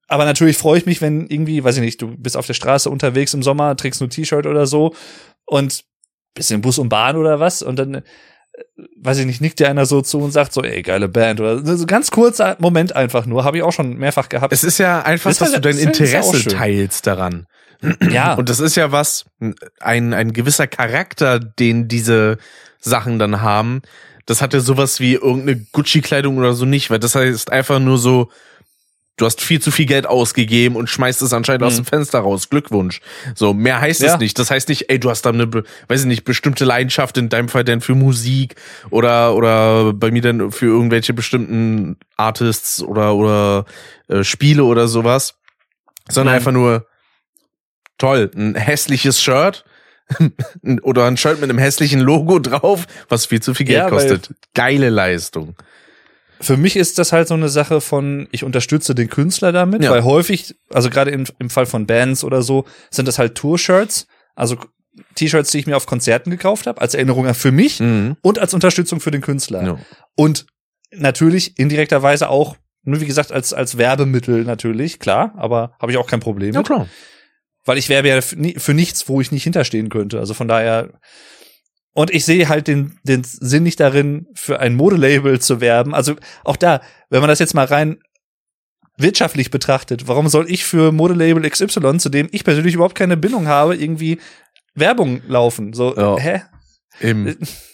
Aber natürlich freue ich mich, wenn irgendwie, weiß ich nicht, du bist auf der Straße unterwegs im Sommer, trägst nur T-Shirt oder so und bist im Bus und Bahn oder was und dann weiß ich nicht, nickt dir einer so zu und sagt so, ey, geile Band oder so ganz kurzer Moment einfach nur, habe ich auch schon mehrfach gehabt. Es ist ja einfach, Das dass du dein das Interesse teilst daran. ja, Und das ist ja was, ein, ein gewisser Charakter, den diese Sachen dann haben. Das hat ja sowas wie irgendeine Gucci-Kleidung oder so nicht, weil das heißt einfach nur so, du hast viel zu viel Geld ausgegeben und schmeißt es anscheinend aus Mhm. dem Fenster raus. Glückwunsch. So, mehr heißt Ja. es nicht. Das heißt nicht, ey, du hast da eine, weiß ich nicht, bestimmte Leidenschaft, in deinem Fall denn für Musik oder, oder bei mir dann für irgendwelche bestimmten Artists oder, oder äh, Spiele oder sowas. Sondern Mhm. einfach nur, toll, ein hässliches Shirt oder ein Shirt mit einem hässlichen Logo drauf, was viel zu viel Geld Ja, kostet. Geile Leistung. Für mich ist das halt so eine Sache von, ich unterstütze den Künstler damit, Ja. weil häufig, also gerade im, im Fall von Bands oder so, sind das halt Tour-Shirts, also T-Shirts, die ich mir auf Konzerten gekauft habe, als Erinnerung für mich Mhm. und als Unterstützung für den Künstler. Ja. Und natürlich indirekterweise auch, nur wie gesagt, als, als Werbemittel natürlich, klar, aber habe ich auch kein Problem ja, mit. klar. Weil ich werbe ja für nichts, wo ich nicht hinterstehen könnte. Also von daher. Und ich sehe halt den, den Sinn nicht darin, für ein Modelabel zu werben. Also auch da, wenn man das jetzt mal rein wirtschaftlich betrachtet, warum soll ich für Modelabel XY, zu dem ich persönlich überhaupt keine Bindung habe, irgendwie Werbung laufen? So, Ja. hä? Im,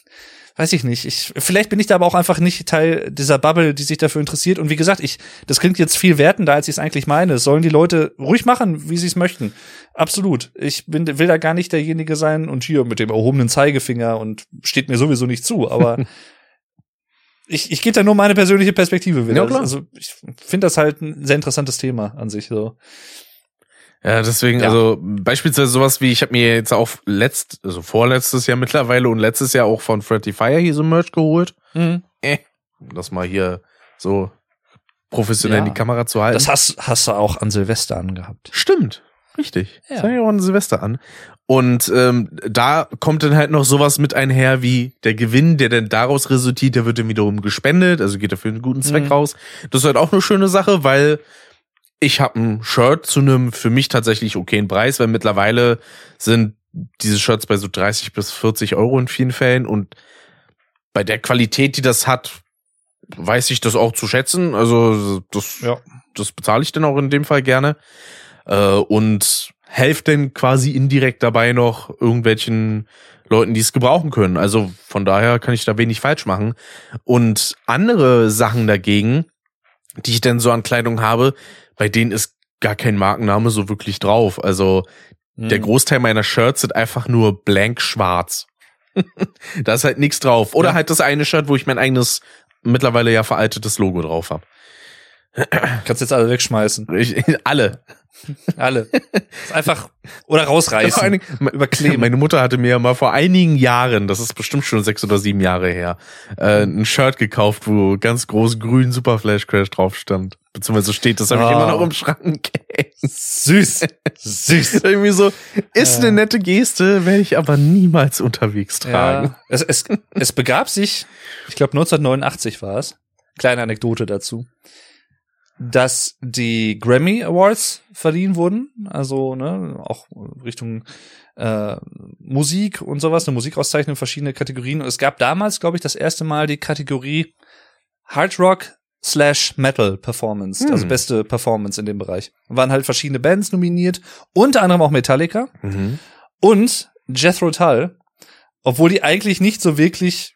Weiß ich nicht. Ich, vielleicht bin ich da aber auch einfach nicht Teil dieser Bubble, die sich dafür interessiert. Und wie gesagt, ich, das klingt jetzt viel wertender, als ich es eigentlich meine. Sollen die Leute ruhig machen, wie sie es möchten. Absolut. Ich bin, will da gar nicht derjenige sein und hier mit dem erhobenen Zeigefinger und steht mir sowieso nicht zu. Aber ich, ich gebe da nur meine persönliche Perspektive wieder. Ja. Also ich finde das halt ein sehr interessantes Thema an sich. So. Ja, deswegen, Ja. also beispielsweise sowas wie, ich habe mir jetzt auch letzt, also vorletztes Jahr mittlerweile und letztes Jahr auch von Freddy Fire hier so Merch geholt. Äh, um das mal hier so professionell Ja. in die Kamera zu halten. Das hast, hast du auch an Silvester angehabt. Stimmt, richtig. Ja. Das fand ich auch an Silvester an. Und ähm, da kommt dann halt noch sowas mit einher wie der Gewinn, der dann daraus resultiert, der wird dann wiederum gespendet, also geht dafür einen guten Zweck Mhm. raus. Das ist halt auch eine schöne Sache, weil ich habe ein Shirt zu einem für mich tatsächlich okayen Preis, weil mittlerweile sind diese Shirts bei so 30 bis 40 Euro in vielen Fällen und bei der Qualität, die das hat, weiß ich das auch zu schätzen. Also das, Ja. das bezahle ich dann auch in dem Fall gerne. Äh, und helft denn quasi indirekt dabei noch irgendwelchen Leuten, die es gebrauchen können. Also von daher kann ich da wenig falsch machen. Und andere Sachen dagegen, die ich denn so an Kleidung habe, bei denen ist gar kein Markenname so wirklich drauf. Also der Mhm. Großteil meiner Shirts sind einfach nur blank schwarz. da ist halt nichts drauf. Oder Ja. halt das eine Shirt, wo ich mein eigenes, mittlerweile ja veraltetes Logo drauf habe. Kannst jetzt alle wegschmeißen. Alle. Alle. Ist einfach, oder rausreißen. allen Dingen, überkleben. Meine Mutter hatte mir mal vor einigen Jahren, das ist bestimmt schon sechs oder sieben Jahre her, äh, ein Shirt gekauft, wo ganz groß grün Super Flash Crash drauf stand. Beziehungsweise steht, das habe ich Ah. immer noch im Schrank. Süß. Süß. Irgendwie so, ist eine nette Geste, werde ich aber niemals unterwegs tragen. Ja. Es, es, es begab sich, ich glaube 1989 war es, kleine Anekdote dazu, dass die Grammy Awards verliehen wurden, also ne, auch Richtung äh, Musik und sowas, eine Musikauszeichnung, verschiedene Kategorien. Und es gab damals, glaube ich, das erste Mal die Kategorie Hard Rock slash Metal Performance, Hm. also beste Performance in dem Bereich. Waren halt verschiedene Bands nominiert, unter anderem auch Metallica. Mhm. Und Jethro Tull, obwohl die eigentlich nicht so wirklich,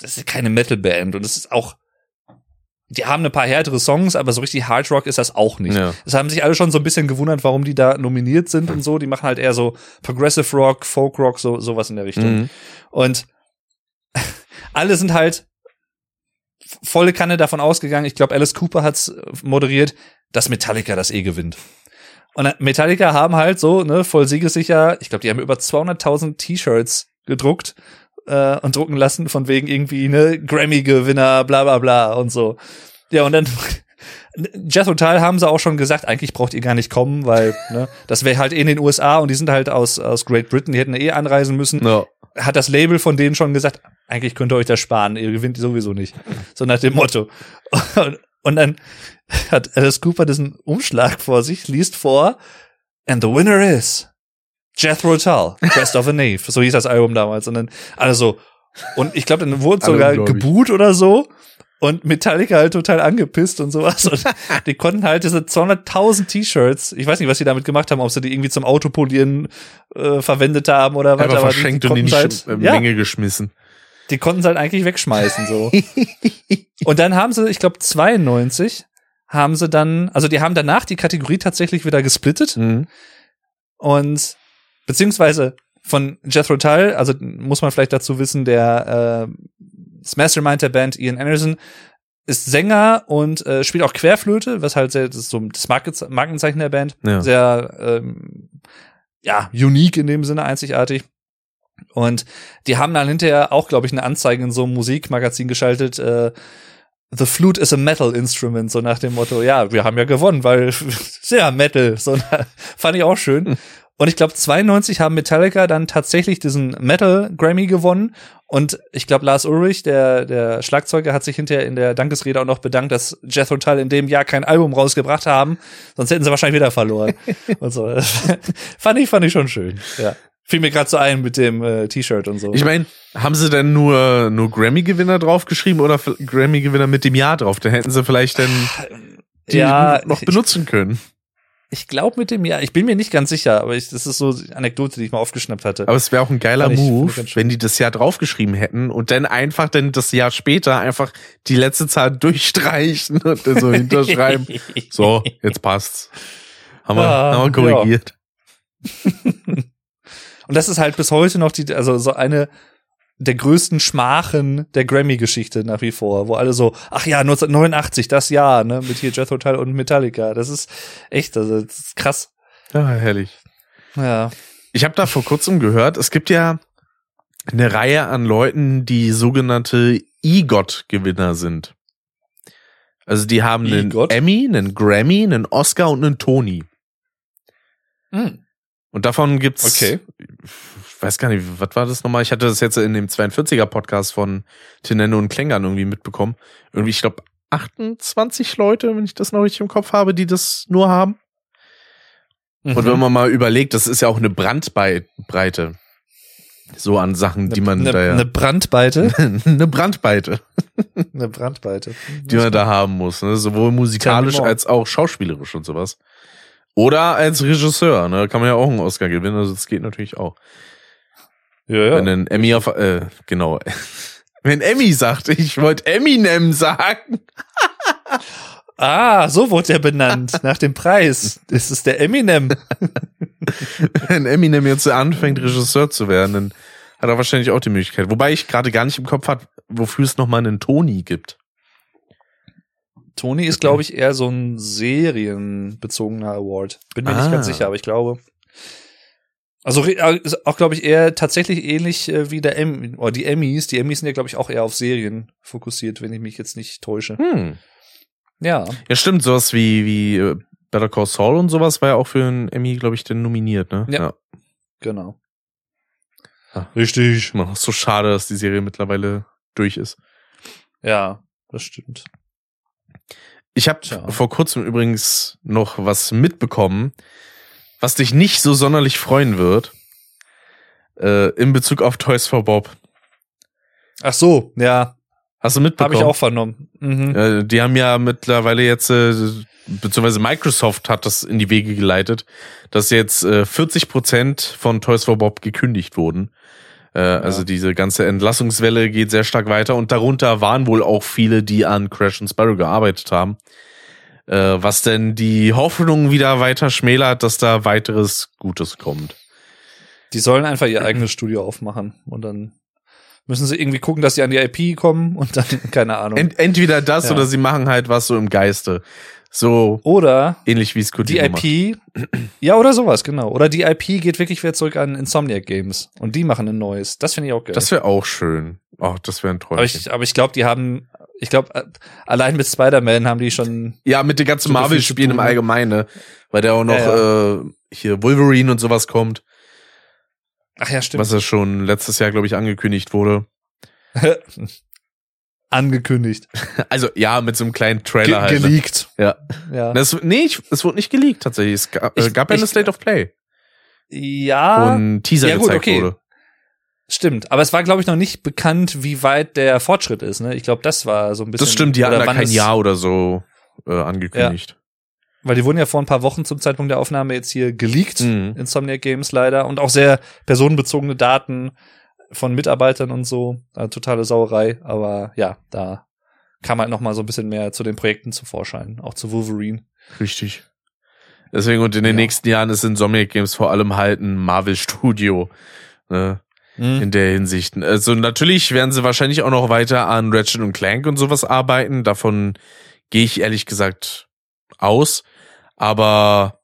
das ist keine Metal-Band und das ist auch, die haben ein paar härtere Songs, aber so richtig Hard Rock ist das auch nicht. Ja. Das haben sich alle schon so ein bisschen gewundert, warum die da nominiert sind und so. Die machen halt eher so Progressive Rock, Folk Rock, so sowas in der Richtung. Mhm. Und alle sind halt volle Kanne davon ausgegangen. Ich glaube, Alice Cooper hat's moderiert, dass Metallica das eh gewinnt. Und Metallica haben halt so, ne, voll siegessicher, ich glaube, die haben über 200.000 T-Shirts gedruckt äh, und drucken lassen von wegen irgendwie, ne, Grammy-Gewinner, bla bla bla und so. Ja, und dann Jethro Tull haben sie auch schon gesagt, eigentlich braucht ihr gar nicht kommen, weil ne, das wäre halt eh in den USA und die sind halt aus, aus Great Britain, die hätten eh anreisen müssen Ja. hat das Label von denen schon gesagt, eigentlich könnt ihr euch das sparen, ihr gewinnt sowieso nicht. So nach dem Motto. Und, und dann hat Alice Cooper diesen Umschlag vor sich, liest vor, and the winner is Jethro Tull, Best of a Knave. So hieß das Album damals. Und dann alle so, Und ich glaube, dann wurde sogar geboot oder so. Und Metallica halt total angepisst und sowas. Und die konnten halt diese 200.000 T-Shirts, ich weiß nicht, was sie damit gemacht haben, ob sie die irgendwie zum Autopolieren äh, verwendet haben oder was. Aber verschenkt die, und in die konnten Sch- äh, ja, Menge geschmissen. die konnten sie halt eigentlich wegschmeißen so. und dann haben sie, ich glaube 92, haben sie dann, also die haben danach die Kategorie tatsächlich wieder gesplittet Mhm. und beziehungsweise von Jethro Tull, also muss man vielleicht dazu wissen, der äh, das Mastermind der Band Ian Anderson ist Sänger und äh, spielt auch Querflöte, was halt sehr, das ist so das Marke- Markenzeichen der Band, Ja. sehr ähm, ja unique in dem Sinne, einzigartig. Und die haben dann hinterher auch, glaube ich, eine Anzeige in so einem Musikmagazin geschaltet. Äh, The flute is a metal instrument, so nach dem Motto, ja, wir haben ja gewonnen, weil sehr Metal, so fand ich auch schön. Und ich glaube, 92 haben Metallica dann tatsächlich diesen Metal Grammy gewonnen. Und ich glaube, Lars Ulrich, der, der Schlagzeuger, hat sich hinterher in der Dankesrede auch noch bedankt, dass Jethro Tull in dem Jahr kein Album rausgebracht haben. Sonst hätten sie wahrscheinlich wieder verloren. und so. fand ich, fand ich schon schön. Ja. Fiel mir gerade so ein mit dem äh, T-Shirt und so. Ich meine, haben sie denn nur, nur Grammy-Gewinner draufgeschrieben oder Grammy-Gewinner mit dem Jahr drauf? Dann hätten sie vielleicht dann die ja, noch benutzen können. Ich glaube mit dem Jahr, ich bin mir nicht ganz sicher, aber ich, das ist so die Anekdote, die ich mal aufgeschnappt hatte. Aber es wäre auch ein geiler ich- ich Move, wenn die das Jahr draufgeschrieben hätten und dann einfach dann das Jahr später einfach die letzte Zahl durchstreichen und dann so hinterschreiben. so, jetzt passt's. Haben wir, Ja, haben wir korrigiert. Und das ist halt bis heute noch die, also so eine der größten Schmachen der Grammy-Geschichte nach wie vor, wo alle so, ach ja, 1989, das Jahr, ne, mit hier Jethro Tull und Metallica. Das ist echt, also das ist krass. Ja, herrlich. Ja. Ich habe da vor kurzem gehört, es gibt ja eine Reihe an Leuten, die sogenannte EGOT-Gewinner sind. Also die haben einen? Emmy, einen Grammy, einen Oscar und einen Tony. Hm. Und davon gibt's, Okay. Ich weiß gar nicht, was war das nochmal? Ich hatte das jetzt in dem 42er Podcast von Tinendo und Klängern irgendwie mitbekommen. Irgendwie, ich glaube, 28 Leute, wenn ich das noch richtig im Kopf habe, die das nur haben. Und wenn man mal überlegt, das ist ja auch eine Brandbreite. So an Sachen, die man ne, da ja. Eine Brandbeite. eine Brandweite, Eine Brandbeite. die man da haben muss. Ne? Sowohl musikalisch more. als auch schauspielerisch und sowas. Oder als Regisseur, ne? Kann man ja auch einen Oscar gewinnen, also das geht natürlich auch. Ja, ja. Wenn ein Emmy auf, äh, genau. Wenn Emmy sagt, ich wollte Eminem sagen. Ah, so wurde der benannt, nach dem Preis. Das ist der Eminem. Wenn Eminem jetzt anfängt, Regisseur zu werden, dann hat er wahrscheinlich auch die Möglichkeit. Wobei ich gerade gar nicht im Kopf habe, wofür es nochmal einen Tony gibt. Tony ist, glaube ich, eher so ein serienbezogener Award. Bin mir Ah. nicht ganz sicher, aber ich glaube. Also äh, auch, glaube ich, eher tatsächlich ähnlich äh, wie der Emmy, oder die Emmys. Die Emmys sind ja, glaube ich, auch eher auf Serien fokussiert, wenn ich mich jetzt nicht täusche. Hm. Ja. Ja, stimmt, sowas wie, wie äh, Better Call Saul und sowas war ja auch für einen Emmy, glaube ich, denn nominiert, ne? Ja. Genau. Ah. Richtig. Noch so schade, dass die Serie mittlerweile durch ist. Ja, das stimmt. Ich habe vor kurzem übrigens noch was mitbekommen, was dich nicht so sonderlich freuen wird. Äh, in Bezug auf Toys for Bob. Ach so, ja, Hast du habe mitbekommen? ich auch vernommen. Mhm. Äh, die haben ja mittlerweile jetzt, äh, beziehungsweise Microsoft hat das in die Wege geleitet, dass jetzt äh, 40 Prozent von Toys for Bob gekündigt wurden. Äh, Also diese ganze Entlassungswelle geht sehr stark weiter und darunter waren wohl auch viele, die an Crash and Sparrow gearbeitet haben. Äh, was denn die Hoffnung wieder weiter schmälert, dass da weiteres Gutes kommt. Die sollen einfach ihr eigenes Studio aufmachen und dann müssen sie irgendwie gucken, dass sie an die IP kommen und dann, keine Ahnung. Ent entweder das Ja. oder sie machen halt was so im Geiste. So oder ähnlich wie es die Kojima macht. IP, ja, oder sowas, genau. Oder die IP geht wirklich wieder zurück an Insomniac Games und die machen ein neues. Das finde ich auch geil. Das wäre auch schön. Oh, das wäre ein Träumchen. aber ich, aber ich glaube, die haben, ich glaube, äh, allein mit Spider-Man haben die schon, Ja, mit den ganzen Marvel-Spielen im. Allgemeinen, ne? weil der auch noch Ja, Äh, hier Wolverine und sowas kommt, ach ja, stimmt. was ja schon letztes Jahr, glaube ich, angekündigt wurde. Angekündigt. Also ja, mit so einem kleinen Trailer Ge halt. Ne? geleakt. Ja. Ja. Das, nee, ich, es wurde nicht geleakt tatsächlich. Es gab, äh, Ich- gab ja eine State of Play, ja. ein Teaser ja, gut, gezeigt okay. wurde. Stimmt, aber es war, glaube ich, noch nicht bekannt, wie weit der Fortschritt ist. Ne? Ich glaube, das war so ein bisschen. Das stimmt, die hatten da kein Jahr oder so äh, angekündigt. Weil die wurden ja vor ein paar Wochen zum Zeitpunkt der Aufnahme jetzt hier geleakt, Mhm. Insomniac Games leider. Und auch sehr personenbezogene Daten von Mitarbeitern und so. Äh, totale Sauerei. Aber ja, da kam halt noch mal so ein bisschen mehr zu den Projekten zu Vorschein. Auch zu Wolverine. Richtig. Deswegen und in den Ja. nächsten Jahren ist Insomniac Games vor allem halt ein Marvel Studio. Ne? in der Hinsicht. Also natürlich werden sie wahrscheinlich auch noch weiter an Ratchet und Clank und sowas arbeiten. Davon gehe ich ehrlich gesagt aus. Aber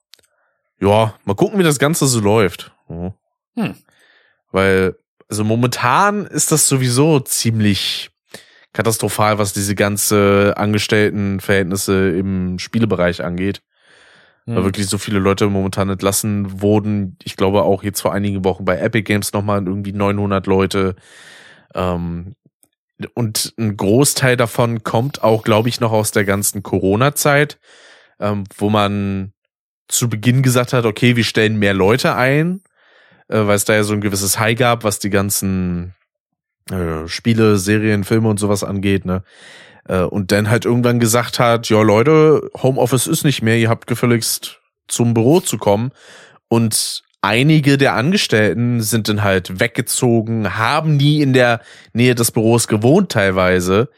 ja, mal gucken, wie das Ganze so läuft. Ja. Hm. Weil, also momentan ist das sowieso ziemlich katastrophal, was diese ganze Angestelltenverhältnisse im Spielebereich angeht weil Hm. wirklich so viele Leute momentan entlassen wurden. Ich glaube auch jetzt vor einigen Wochen bei Epic Games nochmal irgendwie 900 Leute. Ähm, und ein Großteil davon kommt auch, glaube ich, noch aus der ganzen Corona-Zeit, ähm, wo man zu Beginn gesagt hat, okay, wir stellen mehr Leute ein, äh, weil es da ja so ein gewisses High gab, was die ganzen äh, Spiele, Serien, Filme und sowas angeht, ne? Äh, und dann halt irgendwann gesagt hat, ja Leute, Homeoffice ist nicht mehr, ihr habt gefälligst zum Büro zu kommen. Und einige der Angestellten sind dann halt weggezogen, haben nie in der Nähe des Büros gewohnt teilweise.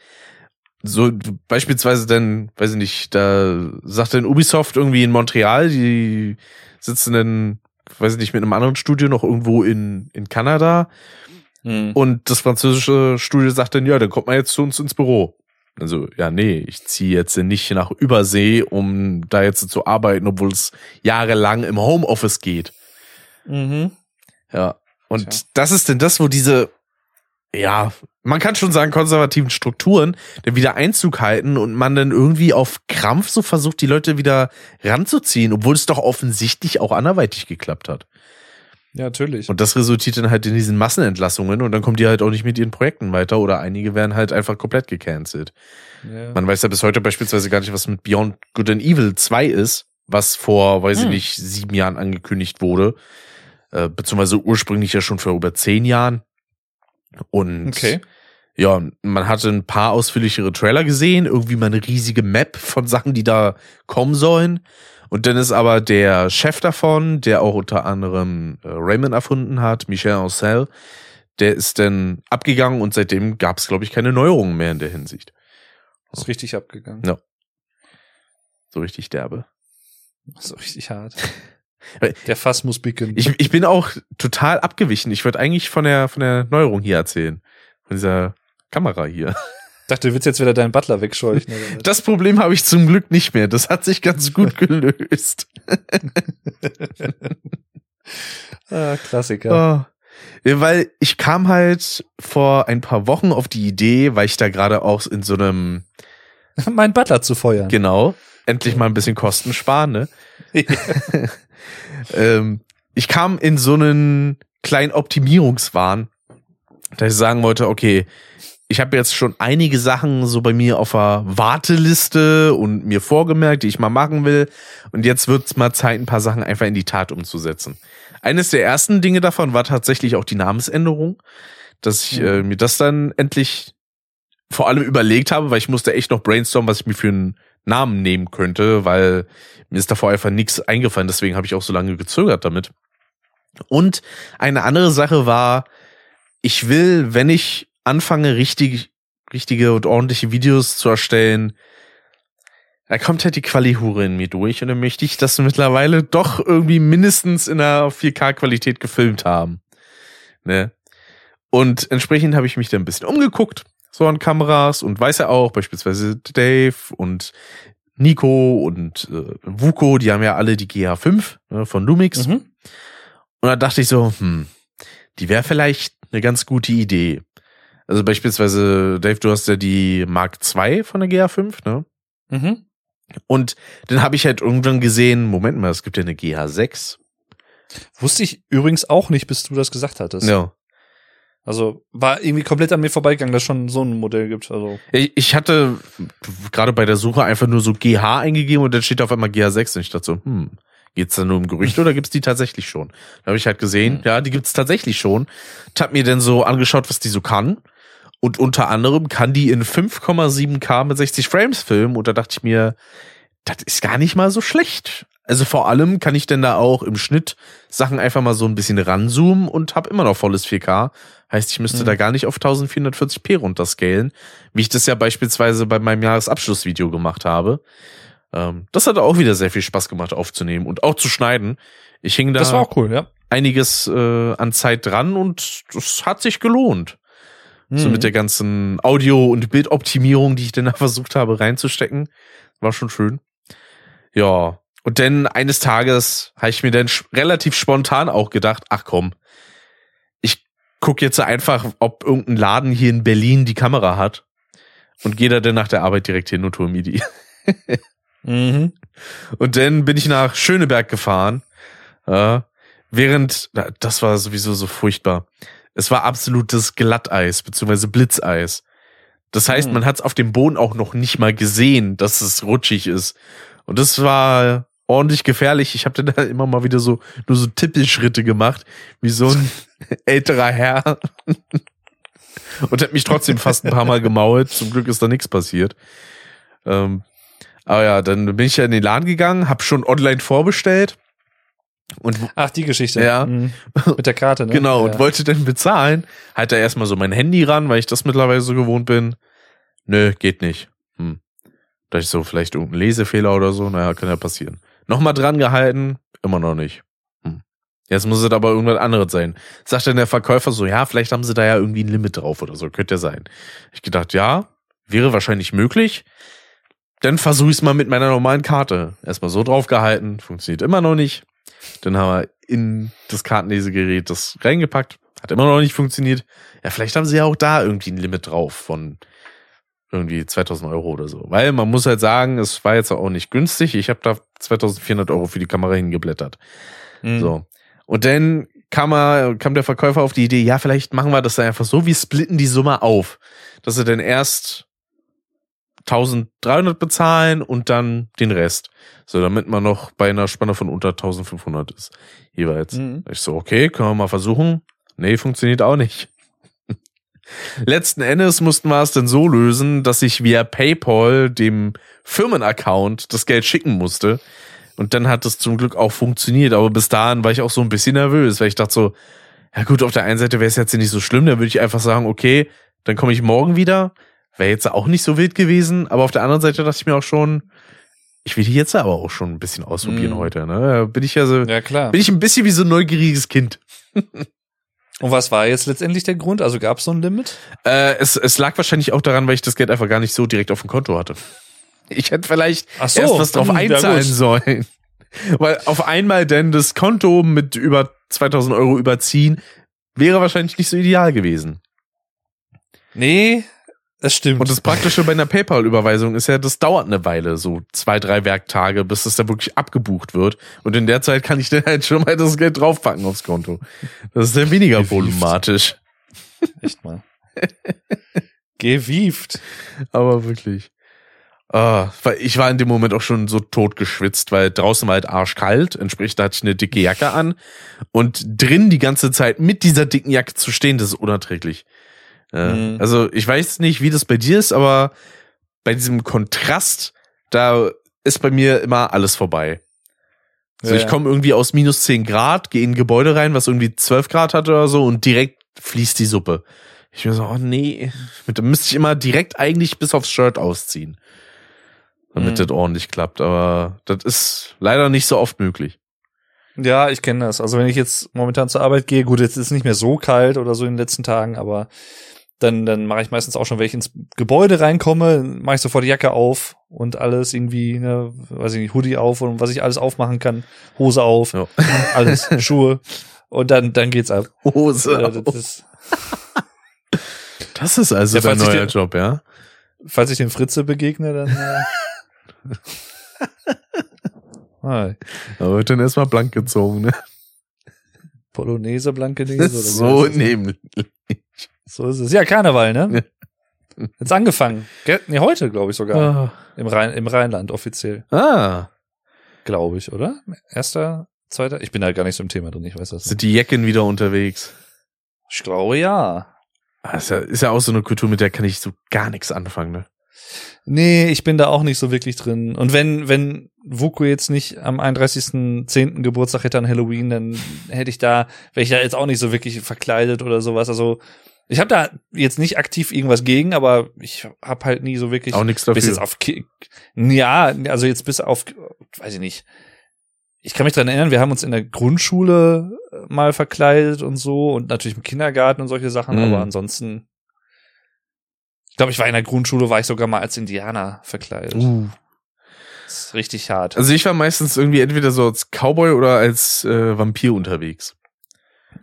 So beispielsweise dann, weiß ich nicht, da sagt dann Ubisoft irgendwie in Montreal, die sitzen dann, weiß ich nicht, mit einem anderen Studio noch irgendwo in, in Kanada. Hm. Und das französische Studio sagt dann, ja, dann kommt man jetzt zu uns ins Büro. Also, ja, nee, ich ziehe jetzt nicht nach Übersee, um da jetzt zu arbeiten, obwohl es jahrelang im Homeoffice geht. Mhm. Ja. Und Tja. das ist denn das, wo diese, ja, man kann schon sagen, konservativen Strukturen dann wieder Einzug halten und man dann irgendwie auf Krampf so versucht, die Leute wieder ranzuziehen, obwohl es doch offensichtlich auch anderweitig geklappt hat. Ja, natürlich. Und das resultiert dann halt in diesen Massenentlassungen und dann kommen die halt auch nicht mit ihren Projekten weiter oder einige werden halt einfach komplett gecancelt. ja. Man weiß ja bis heute beispielsweise gar nicht, was mit Beyond Good and Evil 2 ist, was vor, weiß ich Hm. nicht, sieben Jahren angekündigt wurde. Äh, beziehungsweise ursprünglich ja schon vor über zehn Jahren. Und Okay. ja, man hatte ein paar ausführlichere Trailer gesehen, irgendwie mal eine riesige Map von Sachen, die da kommen sollen. Und dann ist aber der Chef davon, der auch unter anderem äh, Rayman erfunden hat, Michel Ancel, der ist dann abgegangen und seitdem gab es, glaube ich, keine Neuerungen mehr in der Hinsicht. Ist richtig abgegangen. Ja. So richtig derbe. So richtig hart. Der Fass muss bicken. Ich, ich bin auch total abgewichen. Ich würde eigentlich von der, von der Neuerung hier erzählen. Von dieser Kamera hier. Dachte, du willst jetzt wieder deinen Butler wegscheuchen. Das Problem habe ich zum Glück nicht mehr. Das hat sich ganz gut gelöst. ah, Klassiker. Ja, weil ich kam halt vor ein paar Wochen auf die Idee, weil ich da gerade auch in so einem, meinen Butler zu feuern. genau, endlich mal ein bisschen Kosten sparen, ne? ähm, ich kam in so einen kleinen Optimierungswahn, dass ich sagen wollte, okay, ich habe jetzt schon einige Sachen so bei mir auf der Warteliste und mir vorgemerkt, die ich mal machen will. Und jetzt wird's mal Zeit, ein paar Sachen einfach in die Tat umzusetzen. Eines der ersten Dinge davon war tatsächlich auch die Namensänderung, dass ich äh, mir das dann endlich vor allem überlegt habe, weil ich musste echt noch brainstormen, was ich mir für einen Namen nehmen könnte, weil mir ist davor einfach nichts eingefallen, deswegen habe ich auch so lange gezögert damit. Und eine andere Sache war, ich will, wenn ich anfange, richtig, richtige und ordentliche Videos zu erstellen, da kommt halt die Quali-Hure in mir durch und dann möchte ich das mittlerweile doch irgendwie mindestens in einer 4K-Qualität gefilmt haben. Ne? Und entsprechend habe ich mich dann ein bisschen umgeguckt, so an Kameras und weiß ja auch, beispielsweise Dave und Nico und äh, Vuko, die haben ja alle die GH5 ne, von Lumix. Mhm. Und da dachte ich so, hm, die wäre vielleicht eine ganz gute Idee. Also beispielsweise, Dave, du hast ja die Mark II von der GH5, ne? Mhm. Und dann habe ich halt irgendwann gesehen, Moment mal, es gibt ja eine GH6. Wusste ich übrigens auch nicht, bis du das gesagt hattest. Ja. Also war irgendwie komplett an mir vorbeigegangen, dass schon so ein Modell gibt. Also Ich, ich hatte gerade bei der Suche einfach nur so GH eingegeben und dann steht auf einmal GH6 und ich dachte so, hm, Geht's da nur um Gerüchte oder gibt's die tatsächlich schon? Da habe ich halt gesehen, Mhm. ja, die gibt's tatsächlich schon. Ich hab mir dann so angeschaut, was die so kann. Und unter anderem kann die in 5,7K mit 60 Frames filmen. Und da dachte ich mir, das ist gar nicht mal so schlecht. Also vor allem kann ich denn da auch im Schnitt Sachen einfach mal so ein bisschen ranzoomen und habe immer noch volles 4K. Heißt, ich müsste Mhm. da gar nicht auf 1440p runterscalen, wie ich das ja beispielsweise bei meinem Jahresabschlussvideo gemacht habe. Ähm, das hat auch wieder sehr viel Spaß gemacht aufzunehmen und auch zu schneiden. Ich hing da cool, ja. einiges äh, an Zeit dran und das hat sich gelohnt. So Mhm. mit der ganzen Audio- und Bildoptimierung, die ich dann da versucht habe reinzustecken. War schon schön. Ja. Und dann eines Tages habe ich mir dann relativ spontan auch gedacht, ach komm, ich guck jetzt einfach, ob irgendein Laden hier in Berlin die Kamera hat und gehe da dann nach der Arbeit direkt hin und hole mir die. Mhm. Und dann bin ich nach Schöneberg gefahren. Äh, während, das war sowieso so furchtbar. Es war absolutes Glatteis, beziehungsweise Blitzeis. Das heißt, Hm. man hat es auf dem Boden auch noch nicht mal gesehen, dass es rutschig ist. Und das war ordentlich gefährlich. Ich habe dann da immer mal wieder so nur so Tippelschritte gemacht, wie so ein älterer Herr. Und hat mich trotzdem fast ein paar Mal gemault. Zum Glück ist da nichts passiert. Ähm, aber ja, dann bin ich ja in den Laden gegangen, habe schon online vorbestellt und Ach, die Geschichte. Ja. Mhm. Mit der Karte, ne? genau ja. und wollte dann bezahlen. Halt da erstmal so mein Handy ran, weil ich das mittlerweile so gewohnt bin. Nö, geht nicht. Hm. Da ich so vielleicht irgendein Lesefehler oder so, naja, kann ja passieren. Nochmal dran gehalten, immer noch nicht. Hm. Jetzt muss es aber irgendwas anderes sein. Sagt dann der Verkäufer so, ja, vielleicht haben sie da ja irgendwie ein Limit drauf oder so, könnte ja sein. Ich gedacht, ja, wäre wahrscheinlich möglich. Dann versuche ich es mal mit meiner normalen Karte. Erstmal so drauf gehalten, funktioniert immer noch nicht. Dann haben wir in das Kartenlesegerät das reingepackt, hat immer noch nicht funktioniert. Ja, vielleicht haben sie ja auch da irgendwie ein Limit drauf von irgendwie 2000 Euro oder so. Weil man muss halt sagen, es war jetzt auch nicht günstig. Ich habe da 2400 Euro für die Kamera hingeblättert. Mhm. So. Und dann kam, er, kam der Verkäufer auf die Idee, ja, vielleicht machen wir das dann einfach so, wir splitten die Summe auf. Dass sie dann erst 1300 bezahlen und dann den Rest. So, damit man noch bei einer Spanne von unter 1500 ist. Jeweils. Mhm. Ich so, okay, können wir mal versuchen. Nee, funktioniert auch nicht. Letzten Endes mussten wir es dann so lösen, dass ich via PayPal dem Firmenaccount das Geld schicken musste. Und dann hat es zum Glück auch funktioniert. Aber bis dahin war ich auch so ein bisschen nervös, weil ich dachte so, ja gut, auf der einen Seite wäre es jetzt nicht so schlimm, dann würde ich einfach sagen, okay, dann komme ich morgen wieder. Wäre jetzt auch nicht so wild gewesen. Aber auf der anderen Seite dachte ich mir auch schon, ich will die jetzt aber auch schon ein bisschen ausprobieren Mm. heute. Ne? Da Bin ich ja so, Ja, klar. bin ich ein bisschen wie so ein neugieriges Kind. Und was war jetzt letztendlich der Grund? Also gab es so ein Limit? Äh, es, es lag wahrscheinlich auch daran, weil ich das Geld einfach gar nicht so direkt auf dem Konto hatte. Ich hätte vielleicht Ach so, erst was drauf hm, einzahlen sollen. Weil auf einmal denn das Konto mit über 2000 Euro überziehen, wäre wahrscheinlich nicht so ideal gewesen. Nee, das stimmt. Und das Praktische bei einer PayPal-Überweisung ist ja, das dauert eine Weile, so zwei, drei Werktage, bis das da wirklich abgebucht wird. Und in der Zeit kann ich dann halt schon mal das Geld draufpacken aufs Konto. Das ist ja weniger Gewieft. problematisch. Echt mal. Gewieft. Aber wirklich. Ah, weil ich war in dem Moment auch schon so tot geschwitzt, weil draußen war halt arschkalt, entsprechend hatte ich eine dicke Jacke an und drin die ganze Zeit mit dieser dicken Jacke zu stehen, das ist unerträglich. Äh, Mhm. Also ich weiß nicht, wie das bei dir ist, aber bei diesem Kontrast, da ist bei mir immer alles vorbei. Also Ja, ich ja. komme irgendwie aus minus 10 Grad, gehe in ein Gebäude rein, was irgendwie 12 Grad hat oder so und direkt fließt die Suppe. Ich mir so, oh nee, da müsste ich immer direkt eigentlich bis aufs Shirt ausziehen. Damit Mhm. das ordentlich klappt. Aber das ist leider nicht so oft möglich. Ja, ich kenne das. Also wenn ich jetzt momentan zur Arbeit gehe, gut, jetzt ist es nicht mehr so kalt oder so in den letzten Tagen, aber dann, dann mache ich meistens auch schon, wenn ich ins Gebäude reinkomme, mache ich sofort die Jacke auf und alles irgendwie, ne, weiß ich nicht, Hoodie auf und was ich alles aufmachen kann, Hose auf, Ja. alles, Schuhe und dann, dann geht's ab. Hose. Äh, das ist, Das ist also Ja, dein neuer dir- Job, ja? falls ich dem Fritze begegne, dann. Äh, ah, Da wird dann erstmal blank gezogen, ne? Polonaise, Blankenese oder wie So das? nämlich. So ist es. Ja, Karneval, ne? Jetzt angefangen. Ge nee, heute, glaube ich sogar. Ah. Im, Rhein, Im Rheinland offiziell. ah. glaube ich, oder? Erster, zweiter? Ich bin da gar nicht so im Thema drin, ich weiß das. nicht. Sind die Jecken wieder unterwegs? Ich glaube ja. Ah, Ist ja, ist ja auch so eine Kultur, mit der kann ich so gar nichts anfangen, ne? Nee, ich bin da auch nicht so wirklich drin. Und wenn, wenn Vuku jetzt nicht am 31.10. Geburtstag hätte an Halloween, dann hätte ich da, wäre ich da jetzt auch nicht so wirklich verkleidet oder sowas. Also ich habe da jetzt nicht aktiv irgendwas gegen, aber ich habe halt nie so wirklich Auch nichts bis dafür. jetzt auf ja, also jetzt bis auf weiß ich nicht. Ich kann mich dran erinnern, wir haben uns in der Grundschule äh, mal verkleidet und so und natürlich im Kindergarten und solche Sachen, Mhm. aber ansonsten ich glaube, ich war in der Grundschule, war ich sogar mal als Indianer verkleidet. Uh. Das ist richtig hart. Also ich war meistens irgendwie entweder so als Cowboy oder als äh, Vampir unterwegs.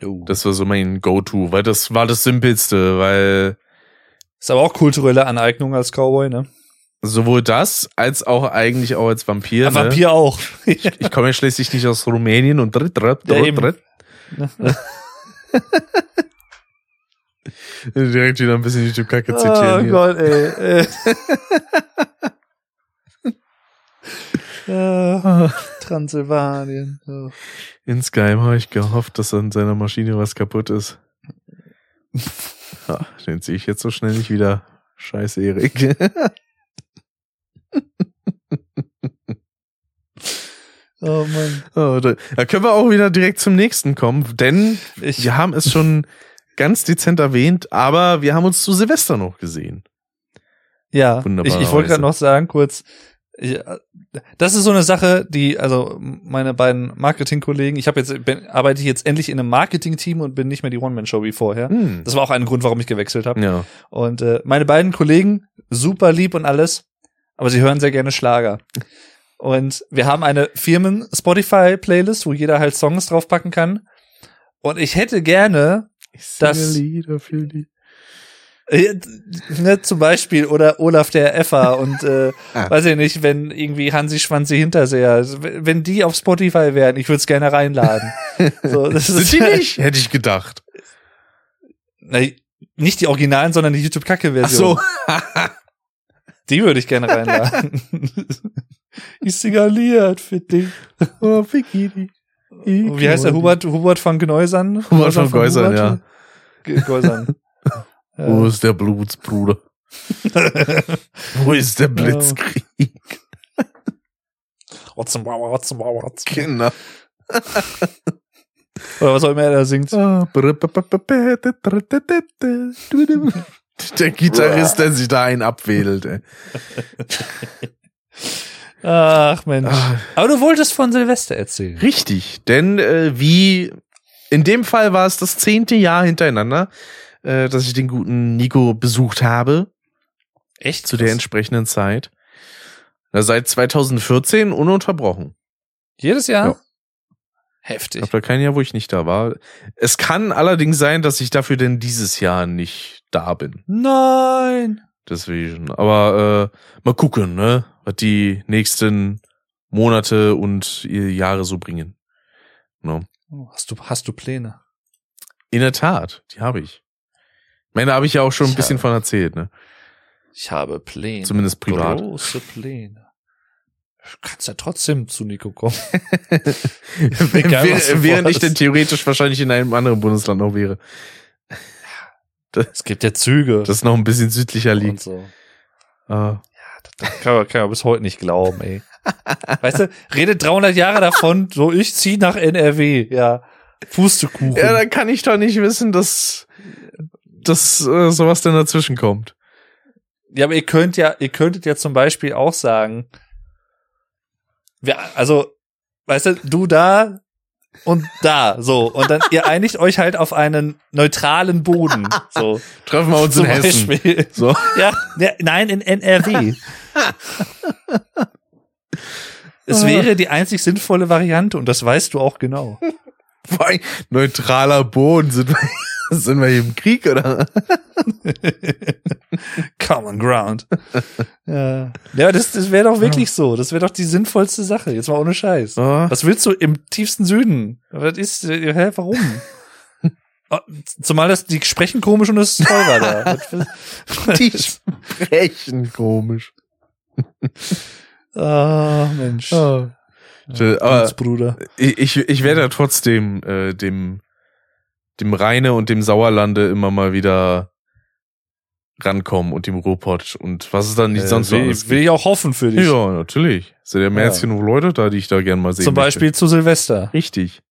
Oh. Das war so mein Go-To, weil das war das Simpelste, weil ist aber auch kulturelle Aneignung als Cowboy, ne? sowohl das als auch eigentlich auch als Vampir. Ne? Vampir auch. Ich komme ja schließlich nicht aus Rumänien und dritt, dritt, dritt, dritt. Direkt wieder ein bisschen YouTube-Kacke zitieren. oh hier. Gott, ey. äh. äh, Transsilvanien. Oh. Insgeheim habe ich gehofft, dass an seiner Maschine was kaputt ist. Ja, den sehe ich jetzt so schnell nicht wieder. Scheiße, Erik. oh Mann. Oh, da, können wir auch wieder direkt zum nächsten kommen, denn Ich, wir haben es schon ganz dezent erwähnt, aber wir haben uns zu Silvester noch gesehen. ja, ich, ich wollte gerade noch sagen, kurz, ich, äh, das ist so eine Sache, die, also meine beiden Marketingkollegen, ich habe jetzt, bin, arbeite ich jetzt endlich in einem Marketing-Team und bin nicht mehr die One-Man-Show wie vorher. Hm. Das war auch ein Grund, warum ich gewechselt habe. Ja. Und äh, meine beiden Kollegen, super lieb und alles, aber sie hören sehr gerne Schlager. Und wir haben eine Firmen-Spotify-Playlist, wo jeder halt Songs draufpacken kann. Und ich hätte gerne, Ich singe Das- Lieder für die. Äh, ne, zum Beispiel, oder Olaf der Effer und äh, Ah. weiß ich nicht, wenn irgendwie Hansi Schwanzi Hinterseher, also, wenn die auf Spotify wären, ich würde es gerne reinladen. so, das Sind die nicht? Hätte ich gedacht. Na, nicht die Originalen, sondern die Ach YouTube-Kacke-Version. so. Die würde ich gerne reinladen. ich signaliert für dich. oh, Bikini. Wie heißt der Hubert, Hubert von Gneusern? Hubert von Geusern, ja. Ge- Geusern. Wo ja. ist der Blutsbruder? Wo ist der Blitzkrieg? Rotzen, wow, rotzen, wow, rotzen. Genau. Oder was auch immer er da singt. Ah, Der Gitarrist, der sich da einen abwedelt. Ey. Ach Mensch. Ah, Aber du wolltest von Silvester erzählen. Richtig, denn äh, wie in dem Fall war es das zehnte Jahr hintereinander, äh, dass ich den guten Nico besucht habe Echt? zu der entsprechenden Zeit. Na, seit 2014 ununterbrochen. Jedes Jahr? Ja. Ich Heftig. habe da kein Jahr, wo ich nicht da war. Es kann allerdings sein, dass ich dafür denn dieses Jahr nicht da bin. Nein. Deswegen. Aber äh, mal gucken, ne, was die nächsten Monate und Jahre so bringen. No. Oh, Hast du, hast du Pläne? In der Tat, die habe ich. Meine, da habe ich ja auch schon ein Ich bisschen habe- von erzählt, ne? Ich habe Pläne. Zumindest privat. Große Pläne. Du kannst ja trotzdem zu Nico kommen. Du während ich denn theoretisch wahrscheinlich in einem anderen Bundesland noch wäre. Es gibt ja Züge. Das noch ein bisschen südlicher liegt. so. Ah. Kann man, kann man bis heute nicht glauben, ey. Weißt du, redet 300 Jahre davon, so ich zieh nach NRW, ja. Pustekuchen. Ja, dann kann ich doch nicht wissen, dass, dass äh, sowas denn dazwischen kommt. Ja, aber ihr könnt ja, ihr könntet ja zum Beispiel auch sagen, wir, also, weißt du, du da und da, so. Und dann, ihr einigt euch halt auf einen neutralen Boden, so. Treffen wir uns Zum in Hessen. Beispiel. So. Ja, ja, nein, in NRW. Es wäre die einzig sinnvolle Variante und das weißt du auch genau. Neutraler Boden. Sind wir, sind wir hier im Krieg, oder? Common Ground. Ja, ja das, das wäre doch wirklich so. Das wäre doch die sinnvollste Sache. Jetzt mal ohne Scheiß. Oh. Was willst du im tiefsten Süden? Was ist, äh, hä, warum? Oh, Zumal das, die sprechen komisch und es ist teurer da. Die sprechen komisch. Ah, Mensch. Ah. Äh, Aber Bruder. ich, ich, ich werde ja trotzdem äh, dem, dem Rheine und dem Sauerlande immer mal wieder rankommen und dem Ruhrpott und was es dann nicht sonst so will, alles will ich auch hoffen für dich. Ja, natürlich. Sind ja mehr als genug Leute da, die ich da gern mal sehen Zum möchte. Beispiel zu Silvester. Richtig.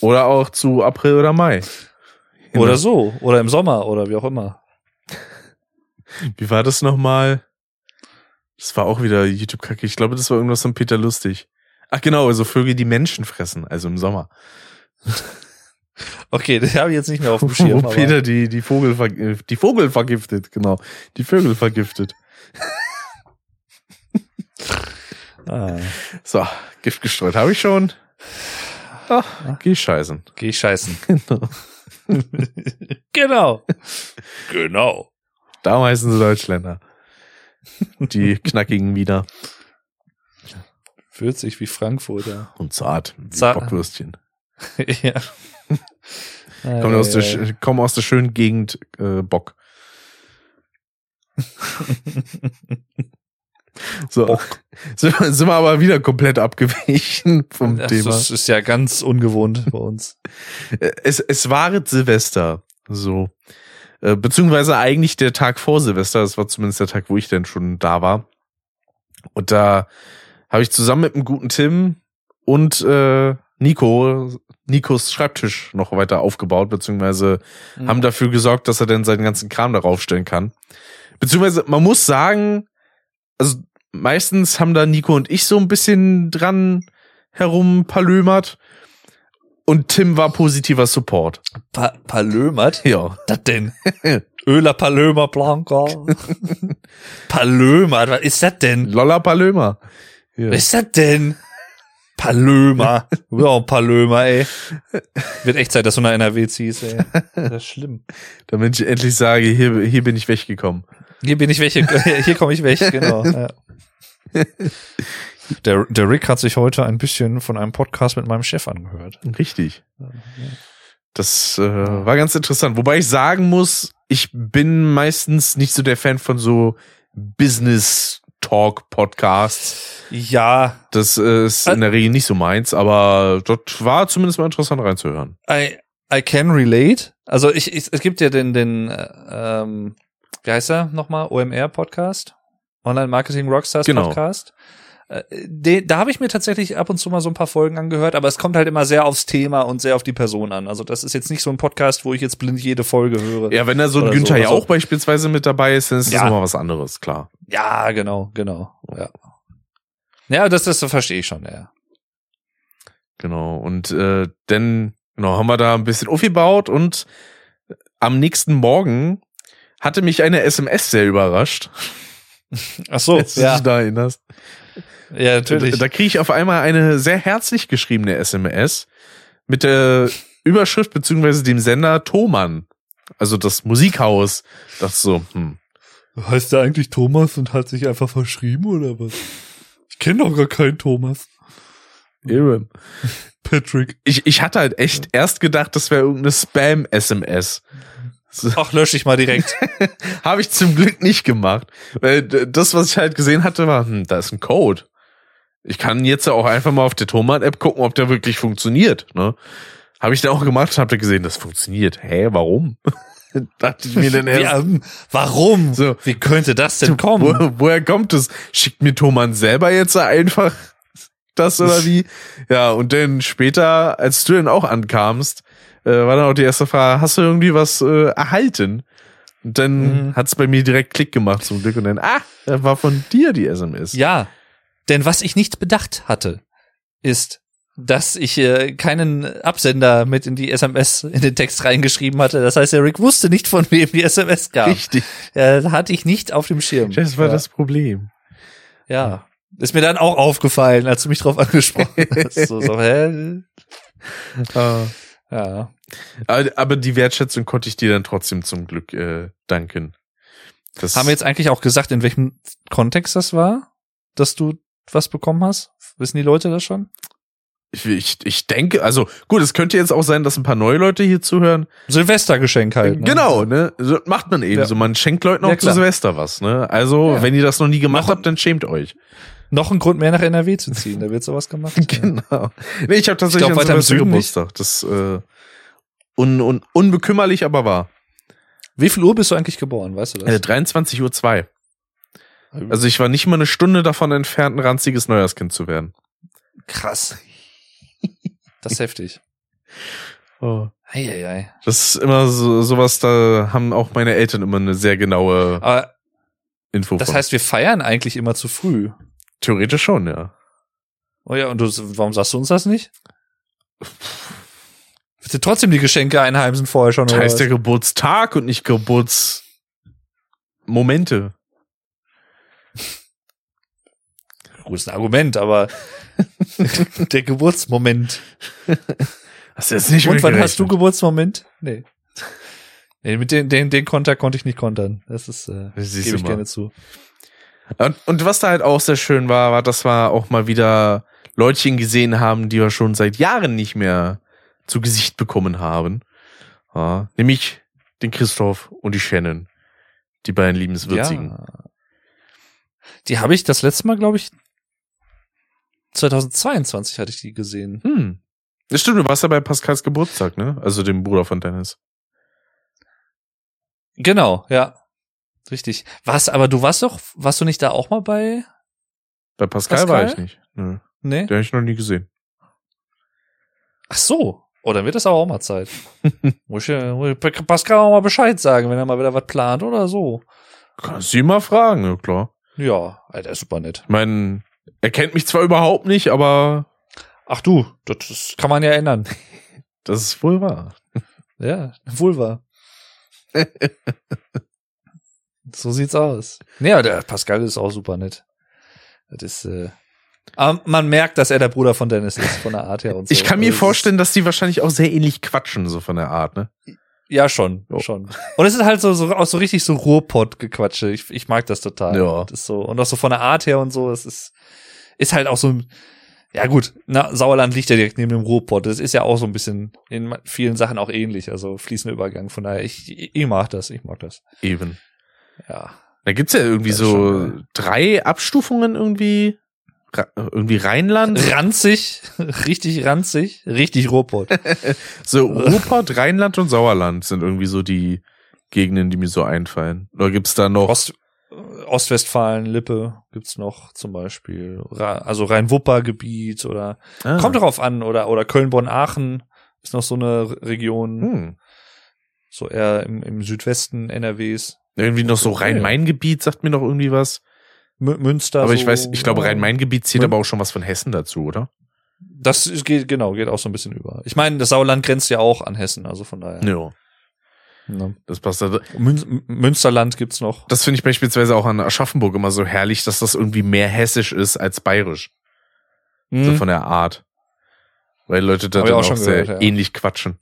Oder auch zu April oder Mai. Oder so. Oder im Sommer oder wie auch immer. Wie war das nochmal? Das war auch wieder YouTube-Kacke. Ich glaube, das war irgendwas von Peter Lustig. Ach genau, also Vögel, die Menschen fressen, also im Sommer. Okay, das habe ich jetzt nicht mehr auf dem Schirm. Wo Peter die, die Vogel, die Vogel vergiftet, genau. Die Vögel vergiftet. Ah, So, Gift gestreut habe ich schon. Ach, geh scheißen. geh scheißen. Genau. genau. Genau. Da heißen sie Deutschländer. Die knackigen wieder. Würzig wie Frankfurter. Und zart. Wie Zart. Bockwürstchen. ja. Kommen aus, der, kommen aus der schönen Gegend äh, Bock. So. Sind, wir- sind wir aber wieder komplett abgewichen vom Das Thema. ist, ist ja ganz ungewohnt bei uns. Äh, Es, es war Silvester. So. Äh, Beziehungsweise eigentlich der Tag vor Silvester. Das war zumindest der Tag, wo ich denn schon da war. Und da habe ich zusammen mit einem guten Tim und äh, Nico Nikos Schreibtisch noch weiter aufgebaut, beziehungsweise Mhm. haben dafür gesorgt, dass er dann seinen ganzen Kram darauf stellen kann. Beziehungsweise man muss sagen, also meistens haben da Nico und ich so ein bisschen dran herumpalömert und Tim war positiver Support. Pa Palömert? Ja. Das denn? Öler Palömer Blanca. Palömert, was ist das denn? Lolla Palömer. Ja. Was ist das denn? Palömer. Du bist auch ein Palömer, ey. Wird echt Zeit, dass du nach NRW ziehst, ey. Das ist schlimm. Damit ich endlich sage, hier, hier bin ich weggekommen. Hier bin ich weg, hier komme ich weg, genau. Ja. Der, der Rick hat sich heute ein bisschen von einem Podcast mit meinem Chef angehört. Richtig. Das äh, war ganz interessant. Wobei ich sagen muss, ich bin meistens nicht so der Fan von so Business Talk Podcasts. Ja, Das ist in der Regel nicht so meins, aber dort war zumindest mal interessant reinzuhören. I, I can relate. Also ich, ich es gibt ja den, den, äh, ähm, wie heißt er nochmal? OMR Podcast? Online Marketing Rockstars Genau. Podcast. Äh, Den, da habe ich mir tatsächlich ab und zu mal so ein paar Folgen angehört, aber es kommt halt immer sehr aufs Thema und sehr auf die Person an. Also das ist jetzt nicht so ein Podcast, wo ich jetzt blind jede Folge höre. Ja, wenn da so ein Günther so, ja also- auch beispielsweise mit dabei ist, dann ist das Ja. immer was anderes, klar. Ja, genau, genau. Ja, ja das, das verstehe ich schon, ja. Genau. Und äh, dann genau, haben wir da ein bisschen aufgebaut und am nächsten Morgen hatte mich eine SMS sehr überrascht. Ach so, du ja, dich da erinnerst. Ja, natürlich. Da, da kriege ich auf einmal eine sehr herzlich geschriebene SMS mit der Überschrift beziehungsweise dem Sender Thomann. Also das Musikhaus. Das so, hm. Heißt der eigentlich Thomas und hat sich einfach verschrieben oder was? Ich kenne doch gar keinen Thomas. Eben. Patrick. Ich, ich hatte halt echt erst gedacht, das wäre irgendeine Spam-SMS. So, Ach, lösche ich mal direkt. Habe ich zum Glück nicht gemacht. Weil das, was ich halt gesehen hatte, war, hm, da ist ein Code. Ich kann jetzt ja auch einfach mal auf der Thomann-App gucken, ob der wirklich funktioniert. Ne? Habe ich dann auch gemacht und habe da gesehen, das funktioniert. Hä, warum? Dachte ich mir Wie, erst. ähm, warum? So. Wie könnte das denn kommen? Wo, woher kommt es? Schickt mir Thomann selber jetzt einfach das oder wie? Ja, und dann später, als du dann auch ankamst, äh, war dann auch die erste Frage, hast du irgendwie was äh, erhalten? Und dann Mhm. hat's bei mir direkt Klick gemacht zum Glück und dann, ah, das war von dir die SMS. Ja, denn was ich nicht bedacht hatte, ist, dass ich äh, keinen Absender mit in die SMS in den Text reingeschrieben hatte. Das heißt, der Rick wusste nicht, von wem die SMS kam. Richtig. Ja, das hatte ich nicht auf dem Schirm. Das war ja. das Problem. Ja. Ist mir dann auch aufgefallen, als du mich drauf angesprochen hast. So, so, hä? Ah. Ja. Aber, die Wertschätzung konnte ich dir dann trotzdem zum Glück äh, danken. Das Haben wir jetzt eigentlich auch gesagt, in welchem Kontext das war, dass du was bekommen hast? Wissen die Leute das schon? ich, ich, ich denke, also gut, es könnte jetzt auch sein, dass ein paar neue Leute hier zuhören. Silvestergeschenk halt. Ne? Genau, ne? So macht man eben Ja. so. Man schenkt Leuten auch Ja, zu. Silvester was, ne? Also, Ja. wenn ihr das noch nie gemacht Noch- habt, dann schämt euch. Noch ein Grund mehr nach NRW zu ziehen, da wird sowas gemacht. Genau. Nee, ich habe tatsächlich Ich glaub, weiter im nicht. Geburtstag. Das äh, un, un, unbekümmerlich, aber wahr. Wie viel Uhr bist du eigentlich geboren, weißt du das? Äh, 23.02 Uhr. zwei. Also ich war nicht mal eine Stunde davon entfernt, ein ranziges Neujahrskind zu werden. krass. Das ist heftig. Oh. Eieiei. Das ist immer so sowas, da haben auch meine Eltern immer eine sehr genaue Aber Info das von. heißt, wir feiern eigentlich immer zu früh. Theoretisch schon, ja. Oh ja, und du, warum sagst du uns das nicht? Willst du trotzdem die Geschenke einheimsen vorher schon? Das heißt ja Geburtstag und nicht Geburtsmomente. Gut, ist ein Argument, aber der Geburtsmoment. Hast du jetzt nicht Und wann hast du? Geburtsmoment? Nee. Nee, mit den, den, den Konter konnte ich nicht kontern. Das ist, äh, gebe ich mal. gerne zu. Und, und was da halt auch sehr schön war, war, dass wir auch mal wieder Leutchen gesehen haben, die wir schon seit Jahren nicht mehr zu Gesicht bekommen haben. Ja, nämlich den Christoph und die Shannon. Die beiden liebenswürzigen. Ja. Die habe ich das letzte Mal, glaube ich, 2022 hatte ich die gesehen. Hm. Das stimmt, du warst ja bei Pascals Geburtstag, ne? Also dem Bruder von Dennis. Genau, ja. Richtig. Was, aber du warst doch, warst du nicht da auch mal bei? Bei Pascal, Pascal? war ich nicht. Nö, Nee? den habe ich noch nie gesehen. Ach so. Oh, dann wird das aber auch mal Zeit. muss ich, ja- muss ich Pascal auch mal Bescheid sagen, wenn er mal wieder was plant oder so. Kannst du ihn mal fragen, ja klar. Ja, Alter, ist super nett. Ich meine, er kennt mich zwar überhaupt nicht, aber Ach du, das, das kann man ja ändern. das ist wohl wahr. Ja, wohl wahr. so sieht's aus. Aber der Pascal ist auch super nett. Das ist, äh, aber man merkt, dass er der Bruder von Dennis ist, von der Art her und so. Ich kann mir Also vorstellen, dass die wahrscheinlich auch sehr ähnlich quatschen, so von der Art, ne? Ja, schon, Jo. schon. Und es ist halt so, so, auch so richtig so Ruhrpott-Gequatsche. Ich, ich mag das total. Ja. Das ist so, und auch so von der Art her und so, es ist, ist halt auch so ein, ja gut, na, Sauerland liegt ja direkt neben dem Ruhrpott. Das ist ja auch so ein bisschen in vielen Sachen auch ähnlich, also fließender Übergang. Von daher, ich, ich, ich mag das, ich mag das. Eben. Ja. Da gibt's ja irgendwie so schon drei Abstufungen irgendwie. Ra irgendwie Rheinland, Ranzig, richtig ranzig, richtig Ruhrpott. so Ruhrpott, Rheinland und Sauerland sind irgendwie so die Gegenden, die mir so einfallen. Oder gibt's da noch? Ost, Ostwestfalen, Lippe gibt's noch zum Beispiel. Ra also Rhein-Wupper-Gebiet oder Ah. kommt darauf an oder oder Köln-Bonn-Aachen ist noch so eine Region, Hm. so eher im, im Südwesten NRWs. Irgendwie noch so. Rhein-Main-Gebiet, sagt mir noch irgendwie was. Mü- Münster. Aber so, ich weiß, ich glaube, ja. Rhein-Main-Gebiet zählt Mün- aber auch schon was von Hessen dazu, oder? Das ist- geht genau, geht auch so ein bisschen über. Ich meine, das Sauerland grenzt ja auch an Hessen, also von daher. Ja. Ne. Das passt da. Mün Münsterland gibt's noch. Das finde ich beispielsweise auch an Aschaffenburg immer so herrlich, dass das irgendwie mehr hessisch ist als bayerisch. So Mhm. von der Art. Weil Leute da dann auch auch, sehr gehört, ja. ähnlich quatschen.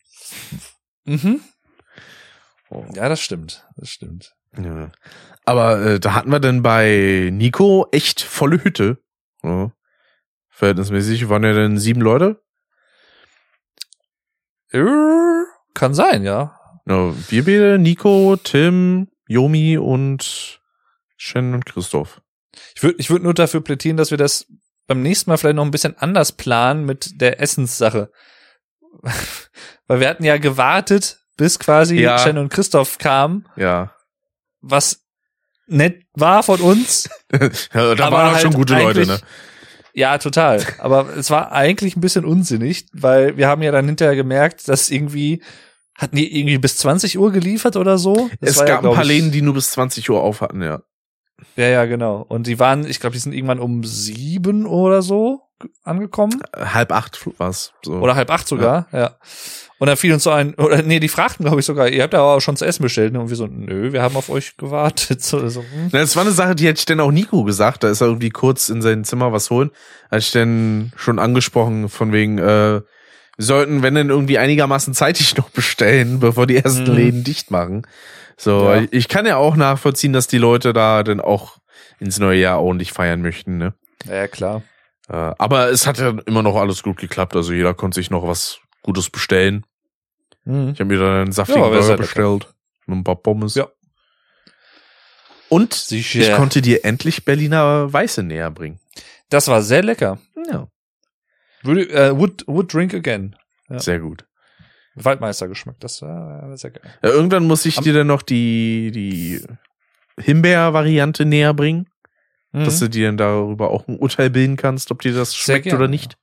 Mhm. Oh. Ja, das stimmt. Das stimmt. Ja. Aber äh, da hatten wir dann bei Nico echt volle Hütte. Ja. Verhältnismäßig waren ja dann sieben Leute. Äh, Kann sein, ja. Ja, wir beide, Nico, Tim, Yomi und Shen und Christoph. Ich würde ich würd nur dafür plädieren, dass wir das beim nächsten Mal vielleicht noch ein bisschen anders planen mit der Essenssache. Weil wir hatten ja gewartet, bis quasi Ja. Shen und Christoph kamen, Ja. Was nett war von uns. ja da waren auch halt schon gute Leute, ne? Ja, total. Aber es war eigentlich ein bisschen unsinnig, weil wir haben ja dann hinterher gemerkt, dass irgendwie hatten die irgendwie bis 20 Uhr geliefert oder so. Das Es war ja, gab ein paar ich- Läden, die nur bis 20 Uhr auf hatten, ja. Ja, ja, genau. Und die waren, ich glaube, die sind irgendwann um sieben oder so angekommen. Halb acht war's. So. Oder halb acht sogar, ja. Und dann fiel uns so ein, oder nee, die fragten, glaube ich, sogar, ihr habt ja auch schon zu essen bestellt. ne? Und wir so, nö, wir haben auf euch gewartet. So, so, hm. Na, Das war eine Sache, die hätte ich dann auch Nico gesagt. Da ist er irgendwie kurz in sein Zimmer was holen. Hatte ich dann schon angesprochen, von wegen, äh, wir sollten, wenn denn irgendwie einigermaßen zeitig noch bestellen, bevor die ersten Mhm. Läden dicht machen. So, Ja. ich kann ja auch nachvollziehen, dass die Leute da dann auch ins neue Jahr ordentlich feiern möchten, ne? Ja, ja, klar. Äh, aber es hat ja immer noch alles gut geklappt. Also jeder konnte sich noch was Gutes bestellen. Mhm. Ich habe mir dann einen saftigen Ja, Burger lecker. bestellt. Mit ein paar Pommes. Ja. Und Sicher. ich konnte dir endlich Berliner Weiße näher bringen. Das war sehr lecker. Ja. Würde, äh, would, would drink again. Ja. Sehr gut. Waldmeister geschmeckt. Das war sehr geil. Ja, irgendwann muss ich Am- dir dann noch die, die Himbeer-Variante näher bringen, dass Mhm. du dir dann darüber auch ein Urteil bilden kannst, ob dir das schmeckt oder nicht.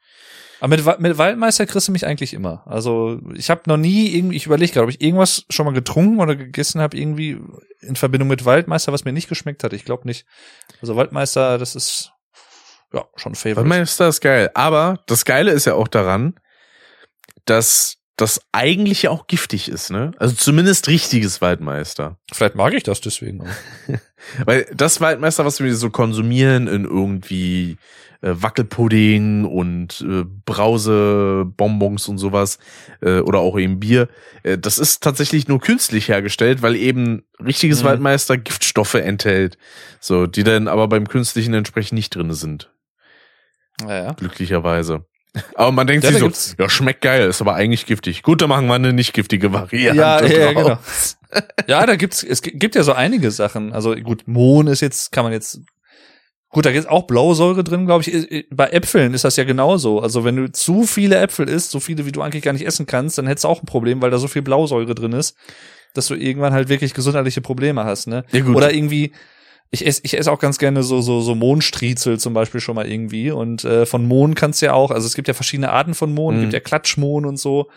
Aber mit, mit Waldmeister kriegst du mich eigentlich immer. Also ich habe noch nie irgendwie, ich überlege gerade, ob ich irgendwas schon mal getrunken oder gegessen habe, irgendwie in Verbindung mit Waldmeister, was mir nicht geschmeckt hat. Ich glaube nicht. Also Waldmeister, das ist ja schon ein Favorite. Waldmeister ist geil. Aber das Geile ist ja auch daran, dass das eigentlich ja auch giftig ist, ne? Also zumindest richtiges Waldmeister. Vielleicht mag ich das deswegen. auch. Weil das Waldmeister, was wir so konsumieren in irgendwie äh, Wackelpudding und äh, Brausebonbons und sowas äh, oder auch eben Bier, äh, das ist tatsächlich nur künstlich hergestellt, weil eben richtiges Mhm. Waldmeister Giftstoffe enthält, so die dann aber beim künstlichen entsprechend nicht drinne sind, Ja, ja. glücklicherweise. Aber man denkt Ja, sich so, gibt's- ja, schmeckt geil, ist aber eigentlich giftig. Gut, dann machen wir eine nicht giftige Variante. Ja, ja, draus. genau. ja, da gibt's, es gibt ja so einige Sachen. Also gut, Mohn ist jetzt, kann man jetzt, gut, da ist auch Blausäure drin, glaube ich. Bei Äpfeln ist das ja genauso. Also wenn du zu viele Äpfel isst, so viele, wie du eigentlich gar nicht essen kannst, dann hättest du auch ein Problem, weil da so viel Blausäure drin ist, dass du irgendwann halt wirklich gesundheitliche Probleme hast, ne? Ja, gut. Oder irgendwie, ich esse ich esse auch ganz gerne so so so Mohnstriezel zum Beispiel schon mal irgendwie und äh, von Mohn kannst du ja auch, also es gibt ja verschiedene Arten von Mohn, Mhm. gibt ja Klatschmohn und so.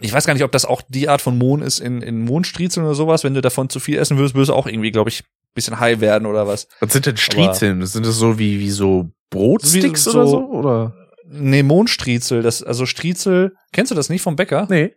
Ich weiß gar nicht, ob das auch die Art von Mohn ist in in Mohnstriezeln oder sowas. Wenn du davon zu viel essen würdest, würdest du auch irgendwie, glaube ich, bisschen high werden oder was. Was sind denn Striezeln? Sind das so wie, wie so Brotsticks Wie so- oder so? Oder? Nee, Mohnstriezel, das also Striezel, kennst du das nicht vom Bäcker? Nee.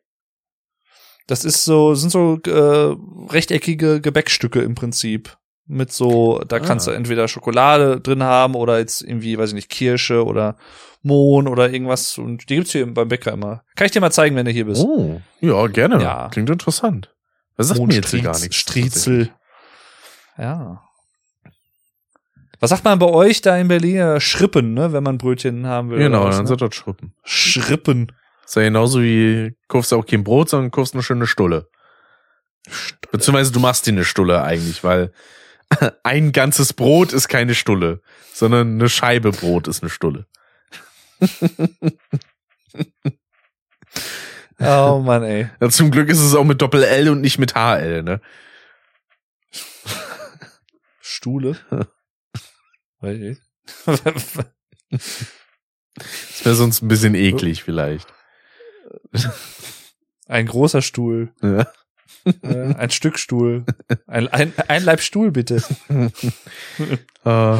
Das ist so sind so äh, rechteckige Gebäckstücke im Prinzip mit so da kannst Ah. du entweder Schokolade drin haben oder jetzt irgendwie weiß ich nicht Kirsche oder Mohn oder irgendwas und die gibt's hier beim Bäcker immer. Kann ich dir mal zeigen, wenn du hier bist. Oh, ja, gerne. Ja. Klingt interessant. Das sagt mir jetzt hier gar nichts. Striezel. Ja. Was sagt man bei euch da in Berlin? Ja, Schrippen, ne, wenn man Brötchen haben will. Genau, was, dann ne? sind das Schrippen. Schrippen. Ist ja genauso wie, kaufst du auch kein Brot, sondern kaufst eine schöne Stulle. Beziehungsweise du machst dir eine Stulle eigentlich, weil ein ganzes Brot ist keine Stulle, sondern eine Scheibe Brot ist eine Stulle. Oh Mann, ey. Ja, zum Glück ist es auch mit Doppel-L und nicht mit HL, ne? Stuhle. Das wäre sonst ein bisschen eklig vielleicht. ein großer Stuhl. Ja. Äh, ein Stück Stuhl. Ein, ein, ein Leib Stuhl, bitte. Äh,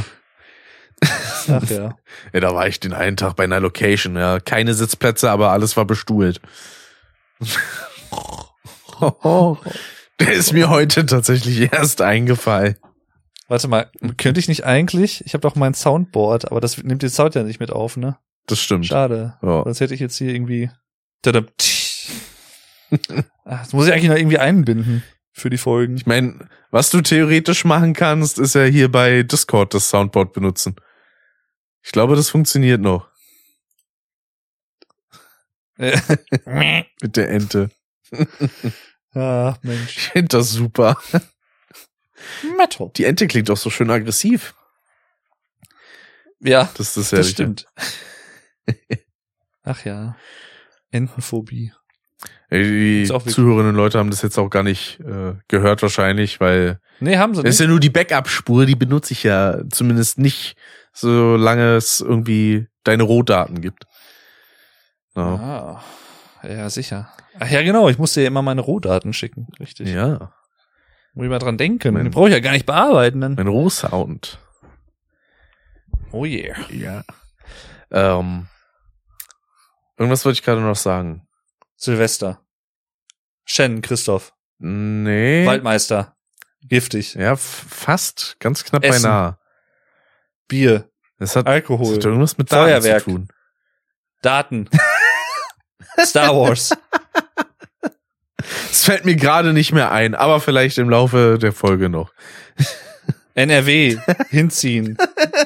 Ach ja. Ja, da war ich den einen Tag bei einer Location, ja. Keine Sitzplätze, aber alles war bestuhlt. Der ist mir heute tatsächlich erst eingefallen. Warte mal, könnte ich nicht eigentlich? Ich habe doch mein Soundboard, aber das nimmt den Sound ja nicht mit auf, ne? Das stimmt. Schade. Ja. Sonst hätte ich jetzt hier irgendwie. Das muss ich eigentlich noch irgendwie einbinden für die Folgen. Ich meine, was du theoretisch machen kannst, ist ja hier bei Discord das Soundboard benutzen. Ich glaube, das funktioniert noch mit der Ente. Ach, Mensch. Ich finde das super. Metal. Die Ente klingt auch so schön aggressiv. Ja, Das ist ja das stimmt. Ach ja. Entenphobie. Die Zuhörerinnen Leute haben das jetzt auch gar nicht äh, gehört wahrscheinlich, weil Nee, haben sie das ist nicht. ja nur die Backup-Spur, die benutze ich ja zumindest nicht, solange es irgendwie deine Rohdaten gibt. Ja. Ah, ja, sicher. Ach ja, genau. Ich musste ja immer meine Rohdaten schicken. Richtig. ja. Muss ich mal dran denken. Mein- Den brauche ich ja gar nicht bearbeiten dann. Mein Rohsound. Oh yeah. Ja. Ähm, irgendwas wollte ich gerade noch sagen. Silvester. Shen, Christoph. Nee. Waldmeister. Giftig. Ja, fast. Ganz knapp Essen. beinahe. Bier. Es hat, Alkohol. hat irgendwas mit Daten Feuerwerk. zu tun. Daten. Star Wars. Es fällt mir gerade nicht mehr ein, aber vielleicht im Laufe der Folge noch. NRW. Hinziehen.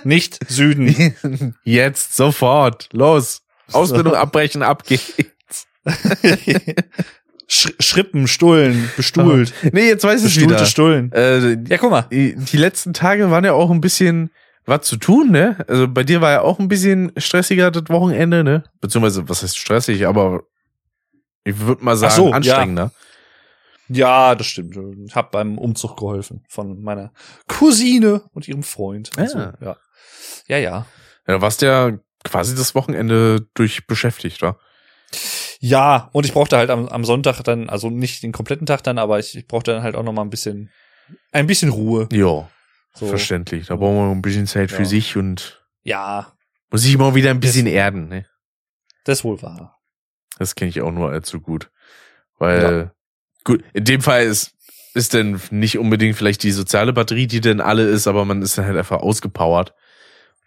Nicht Süden. Jetzt, sofort. Los. Ausbildung abbrechen, ab geht's. Sch Schrippen, Stullen, bestuhlt. Nee, jetzt weiß ich Bestuhlte wieder. Stullen. Äh, Ja, guck mal. die, die letzten Tage waren ja auch ein bisschen was zu tun, ne? Also bei dir war ja auch ein bisschen stressiger das Wochenende, ne? Beziehungsweise, was heißt stressig, aber ich würde mal sagen, so, ja. anstrengender. Ja, das stimmt. Ich habe beim Umzug geholfen von meiner Cousine und ihrem Freund. Also, Ah. ja. Ja, ja. Ja, warst ja quasi das Wochenende durch beschäftigt, war. Ja, und ich brauchte halt am, am Sonntag dann, also nicht den kompletten Tag dann, aber ich, ich brauchte dann halt auch noch mal ein bisschen, ein bisschen Ruhe. Ja, So. verständlich. Da brauchen wir ein bisschen Zeit für Ja. sich und Ja, muss sich immer wieder ein bisschen erden, ne? das wohl wahr. Das kenne ich auch nur allzu gut. Weil, gut, in dem Fall ist, ist denn nicht unbedingt vielleicht die soziale Batterie, die denn alle ist, aber man ist dann halt einfach ausgepowert.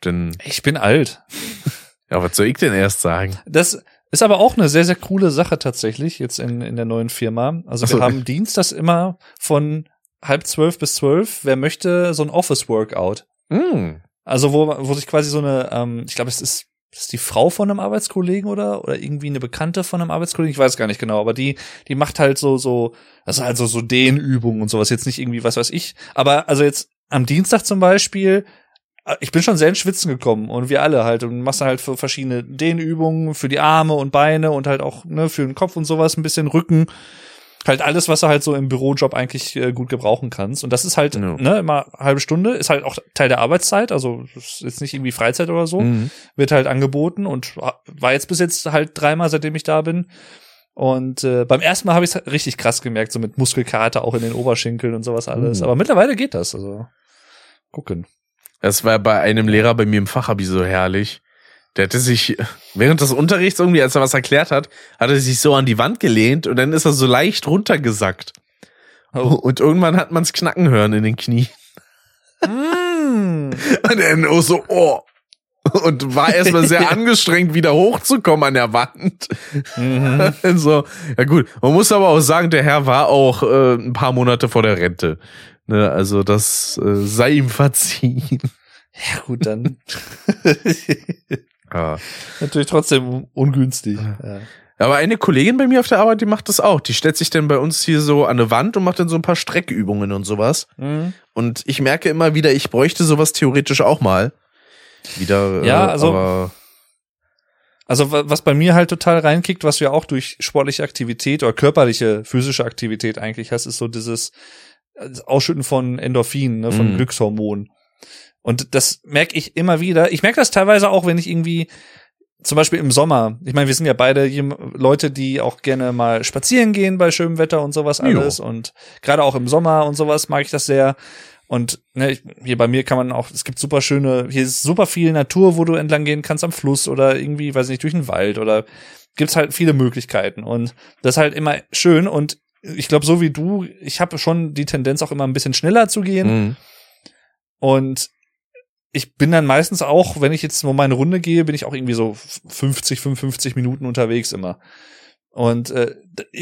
Denn, Ich bin alt. ja, was soll ich denn erst sagen? Das ist aber auch eine sehr, sehr coole Sache tatsächlich jetzt in, in der neuen Firma. Also so. wir haben dienstags immer von halb zwölf bis zwölf, wer möchte, so ein Office-Workout. Hm. Also wo, wo sich quasi so eine, ähm, ich glaube, es ist, das ist die Frau von einem Arbeitskollegen oder oder irgendwie eine Bekannte von einem Arbeitskollegen, ich weiß gar nicht genau, aber die die macht halt so so, das ist halt so so Dehnübungen und sowas, jetzt nicht irgendwie was weiß ich, aber also jetzt am Dienstag zum Beispiel, ich bin schon sehr ins Schwitzen gekommen und wir alle halt und machst dann halt für verschiedene Dehnübungen für die Arme und Beine und halt auch ne für den Kopf und sowas ein bisschen Rücken. Halt alles, was du halt so im Bürojob eigentlich äh, gut gebrauchen kannst. Und das ist halt, Ja. ne, immer halbe Stunde, ist halt auch Teil der Arbeitszeit, also ist jetzt nicht irgendwie Freizeit oder so Mhm. wird halt angeboten und war jetzt bis jetzt halt dreimal, seitdem ich da bin. Und äh, beim ersten Mal habe ich es richtig krass gemerkt, so mit Muskelkater auch in den Oberschenkeln und sowas alles. Mhm. Aber mittlerweile geht das. Also gucken. Das war bei einem Lehrer bei mir im Fachabi so herrlich. Der hatte sich während des Unterrichts irgendwie, als er was erklärt hat, hat er sich so an die Wand gelehnt und dann ist er so leicht runtergesackt. Oh. Und irgendwann hat man's knacken hören in den Knien. Mm. Und er nur so, oh. Und war erstmal sehr angestrengt, wieder hochzukommen an der Wand. Mhm. so, ja gut. Man muss aber auch sagen, der Herr war auch äh, ein paar Monate vor der Rente. Ne, also das äh, sei ihm verziehen. Ja gut, dann Ja. natürlich trotzdem ungünstig. Ja. Aber eine Kollegin bei mir auf der Arbeit, die macht das auch. Die stellt sich dann bei uns hier so an eine Wand und macht dann so ein paar Streckübungen und sowas. Mhm. Und ich merke immer wieder, ich bräuchte sowas theoretisch auch mal. Wieder. Ja, äh, also- Aber, Also wa- was bei mir halt total reinkickt, was du ja auch durch sportliche Aktivität oder körperliche, physische Aktivität eigentlich hast, ist so dieses äh, Ausschütten von Endorphinen, ne, von Mhm. Glückshormonen. Und das merke ich immer wieder. Ich merke das teilweise auch, wenn ich irgendwie zum Beispiel im Sommer, ich meine, wir sind ja beide Leute, die auch gerne mal spazieren gehen bei schönem Wetter und sowas Jo. alles. Und gerade auch im Sommer und sowas mag ich das sehr. Und ne, ich, hier bei mir kann man auch, es gibt super schöne, hier ist super viel Natur, wo du entlang gehen kannst am Fluss oder irgendwie, weiß nicht, durch den Wald oder gibt's halt viele Möglichkeiten. Und das ist halt immer schön. Und ich glaube, so wie du, ich habe schon die Tendenz auch immer ein bisschen schneller zu gehen. Mhm. Und ich bin dann meistens auch, wenn ich jetzt nur meine Runde gehe, bin ich auch irgendwie so 50, 55 Minuten unterwegs immer. Und äh,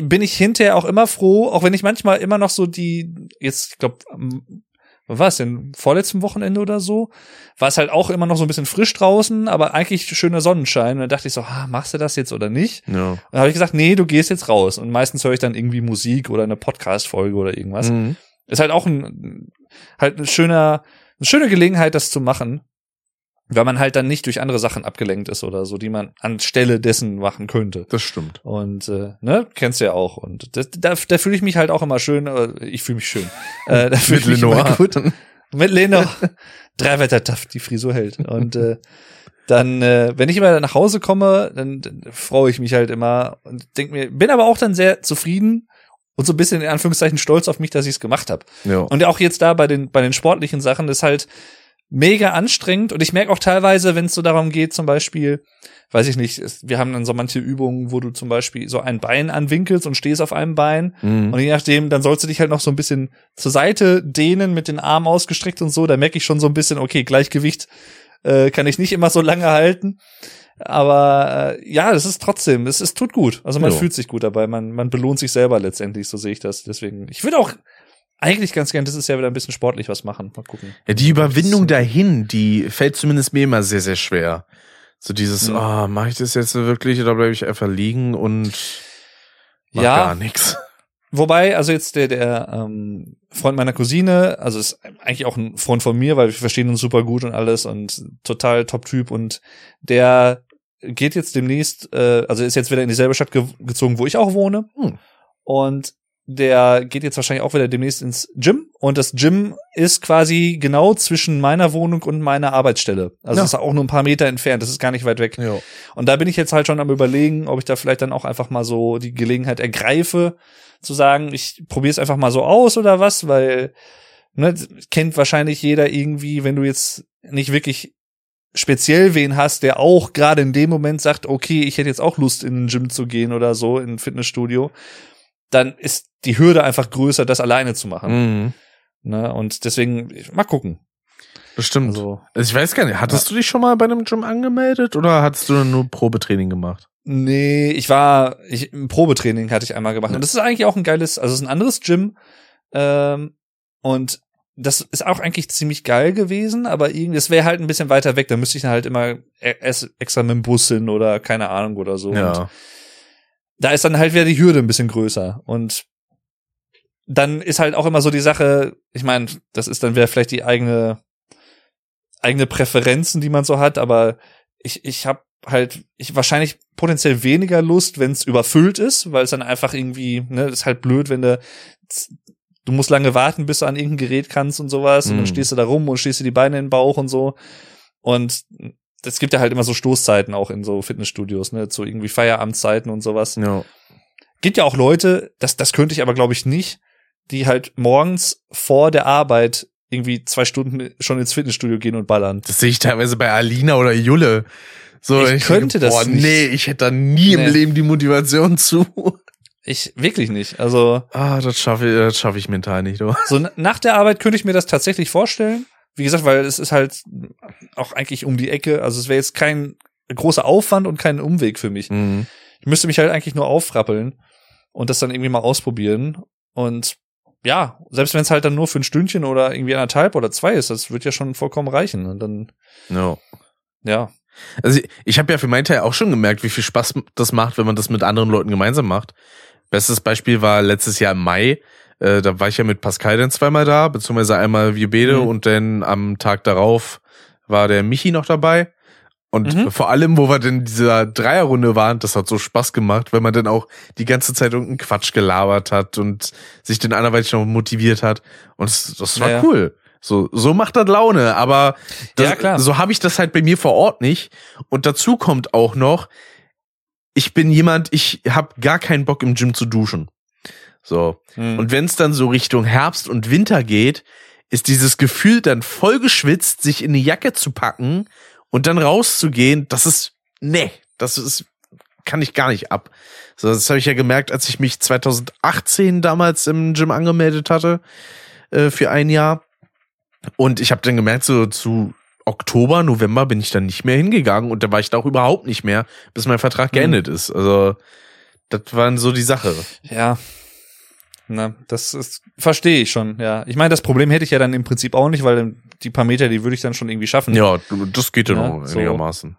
bin ich hinterher auch immer froh, auch wenn ich manchmal immer noch so die, jetzt, ich glaube, was war es denn, vorletzten Wochenende oder so, war es halt auch immer noch so ein bisschen frisch draußen, aber eigentlich schöner Sonnenschein. Und dann dachte ich so, ah, machst du das jetzt oder nicht? Ja. Und dann habe ich gesagt, nee, du gehst jetzt raus. Und meistens höre ich dann irgendwie Musik oder eine Podcast-Folge oder irgendwas. Mhm. Ist halt auch ein, halt ein schöner, eine schöne Gelegenheit, das zu machen, weil man halt dann nicht durch andere Sachen abgelenkt ist oder so, die man anstelle dessen machen könnte. Das stimmt. Und äh, ne, kennst du ja auch. Und das, da, da fühle ich mich halt auch immer schön. Äh, ich fühle mich schön. Äh, da fühle ich mich Lenore. immer gut. Mit Lenore. Drei Wetter tough, die Frisur hält. Und äh, dann, äh, wenn ich immer nach Hause komme, dann, dann freue ich mich halt immer und denk mir, bin aber auch dann sehr zufrieden und so ein bisschen in Anführungszeichen stolz auf mich, dass ich es gemacht habe. Ja. Und auch jetzt da bei den, bei den sportlichen Sachen ist halt mega anstrengend. Und ich merke auch teilweise, wenn es so darum geht, zum Beispiel, weiß ich nicht, es, wir haben dann so manche Übungen, wo du zum Beispiel so ein Bein anwinkelst und stehst auf einem Bein. Mhm. Und je nachdem, dann sollst du dich halt noch so ein bisschen zur Seite dehnen, mit den Armen ausgestreckt und so. Da merke ich schon so ein bisschen, okay, Gleichgewicht äh, kann ich nicht immer so lange halten. Aber äh, ja, das ist trotzdem, es, es tut gut. Also man Ja. fühlt sich gut dabei, man, man belohnt sich selber letztendlich, so sehe ich das. Deswegen, ich würde auch eigentlich ganz gern dieses Jahr wieder ein bisschen sportlich was machen. Mal gucken. Ja, die Überwindung dahin, die fällt zumindest mir immer sehr, sehr schwer. So dieses, Mhm. ah, mache ich das jetzt wirklich oder bleibe ich einfach liegen und mach Ja. gar nichts. Wobei, also jetzt der, der ähm, Freund meiner Cousine, also ist eigentlich auch ein Freund von mir, weil wir verstehen uns super gut und alles und total Top-Typ und der geht jetzt demnächst, äh, also ist jetzt wieder in dieselbe Stadt ge gezogen, wo ich auch wohne. Hm. Und der geht jetzt wahrscheinlich auch wieder demnächst ins Gym. Und das Gym ist quasi genau zwischen meiner Wohnung und meiner Arbeitsstelle. Also Ja. es ist auch nur ein paar Meter entfernt. Das ist gar nicht weit weg. Ja. Und da bin ich jetzt halt schon am überlegen, ob ich da vielleicht dann auch einfach mal so die Gelegenheit ergreife, zu sagen, ich probiere es einfach mal so aus oder was, weil ne, kennt wahrscheinlich jeder irgendwie, wenn du jetzt nicht wirklich speziell wen hast, der auch gerade in dem Moment sagt, okay, ich hätte jetzt auch Lust in ein Gym zu gehen oder so, in ein Fitnessstudio, dann ist die Hürde einfach größer, das alleine zu machen. Mhm. Ne? Und deswegen, mal gucken. Bestimmt. Also, Also ich weiß gar nicht, hattest du dich schon mal bei einem Gym angemeldet oder hattest du nur Probetraining gemacht? Nee, ich war, ich, ein Probetraining hatte ich einmal gemacht. Und das ist eigentlich auch ein geiles, also es ist ein anderes Gym. Ähm, und das ist auch eigentlich ziemlich geil gewesen, aber irgendwie, es wäre halt ein bisschen weiter weg. Da müsste ich dann halt immer e- extra mit dem Bus hin oder keine Ahnung oder so. Und Ja. Da ist dann halt wieder die Hürde ein bisschen größer. Und dann ist halt auch immer so die Sache, ich meine, das ist dann wieder vielleicht die eigene, eigene Präferenzen, die man so hat, aber ich, ich habe halt ich wahrscheinlich potenziell weniger Lust, wenn es überfüllt ist, weil es dann einfach irgendwie, ne, ist halt blöd, wenn du du musst lange warten, bis du an irgendein Gerät kannst und sowas und dann Mhm. stehst du da rum und stehst dir die Beine in den Bauch und so und es gibt ja halt immer so Stoßzeiten auch in so Fitnessstudios, ne, zu irgendwie Feierabendzeiten und sowas. Ja. Gibt ja auch Leute, das das könnte ich aber glaube ich nicht, die halt morgens vor der Arbeit irgendwie zwei Stunden schon ins Fitnessstudio gehen und ballern. Das sehe ich teilweise bei Alina oder Julle. So, Ich könnte das boah, nicht. nee, ich hätte da nie Nee. im Leben die Motivation zu. Ich wirklich nicht. Also Ah, das schaffe ich, das schaffe ich mental nicht, du. so nach der Arbeit könnte ich mir das tatsächlich vorstellen. Wie gesagt, weil es ist halt auch eigentlich um die Ecke. Also es wäre jetzt kein großer Aufwand und kein Umweg für mich. Mhm. Ich müsste mich halt eigentlich nur aufrappeln und das dann irgendwie mal ausprobieren. Und ja, selbst wenn es halt dann nur für ein Stündchen oder irgendwie anderthalb oder zwei ist, das wird ja schon vollkommen reichen. Und dann, Ja. ja. Also ich, ich habe ja für meinen Teil auch schon gemerkt, wie viel Spaß das macht, wenn man das mit anderen Leuten gemeinsam macht. Bestes Beispiel war letztes Jahr im Mai. Äh, da war ich ja mit Pascal dann zweimal da, beziehungsweise einmal wir beide Mhm. und dann am Tag darauf war der Michi noch dabei. Und Mhm. vor allem, wo wir denn in dieser Dreierrunde waren, das hat so Spaß gemacht, wenn man dann auch die ganze Zeit irgendeinen Quatsch gelabert hat und sich den anderweitig noch motiviert hat. Und das, das war Ja, cool. So, so macht das Laune, aber das, Ja, so habe ich das halt bei mir vor Ort nicht. Und dazu kommt auch noch, ich bin jemand, ich habe gar keinen Bock im Gym zu duschen. So. Hm. Und wenn es dann so Richtung Herbst und Winter geht, ist dieses Gefühl dann voll geschwitzt, sich in eine Jacke zu packen und dann rauszugehen, das ist, nee, das ist, kann ich gar nicht ab. So, das habe ich ja gemerkt, als ich mich 2018 damals im Gym angemeldet hatte, äh, für ein Jahr. Und ich habe dann gemerkt, so zu Oktober, November bin ich dann nicht mehr hingegangen und da war ich da auch überhaupt nicht mehr, bis mein Vertrag Hm. geendet ist. Also, das waren so die Sache. Ja. Na, das ist, verstehe ich schon, ja. Ich meine, das Problem hätte ich ja dann im Prinzip auch nicht, weil die paar Meter, die würde ich dann schon irgendwie schaffen. Ja, das geht ja Ja, noch so. einigermaßen.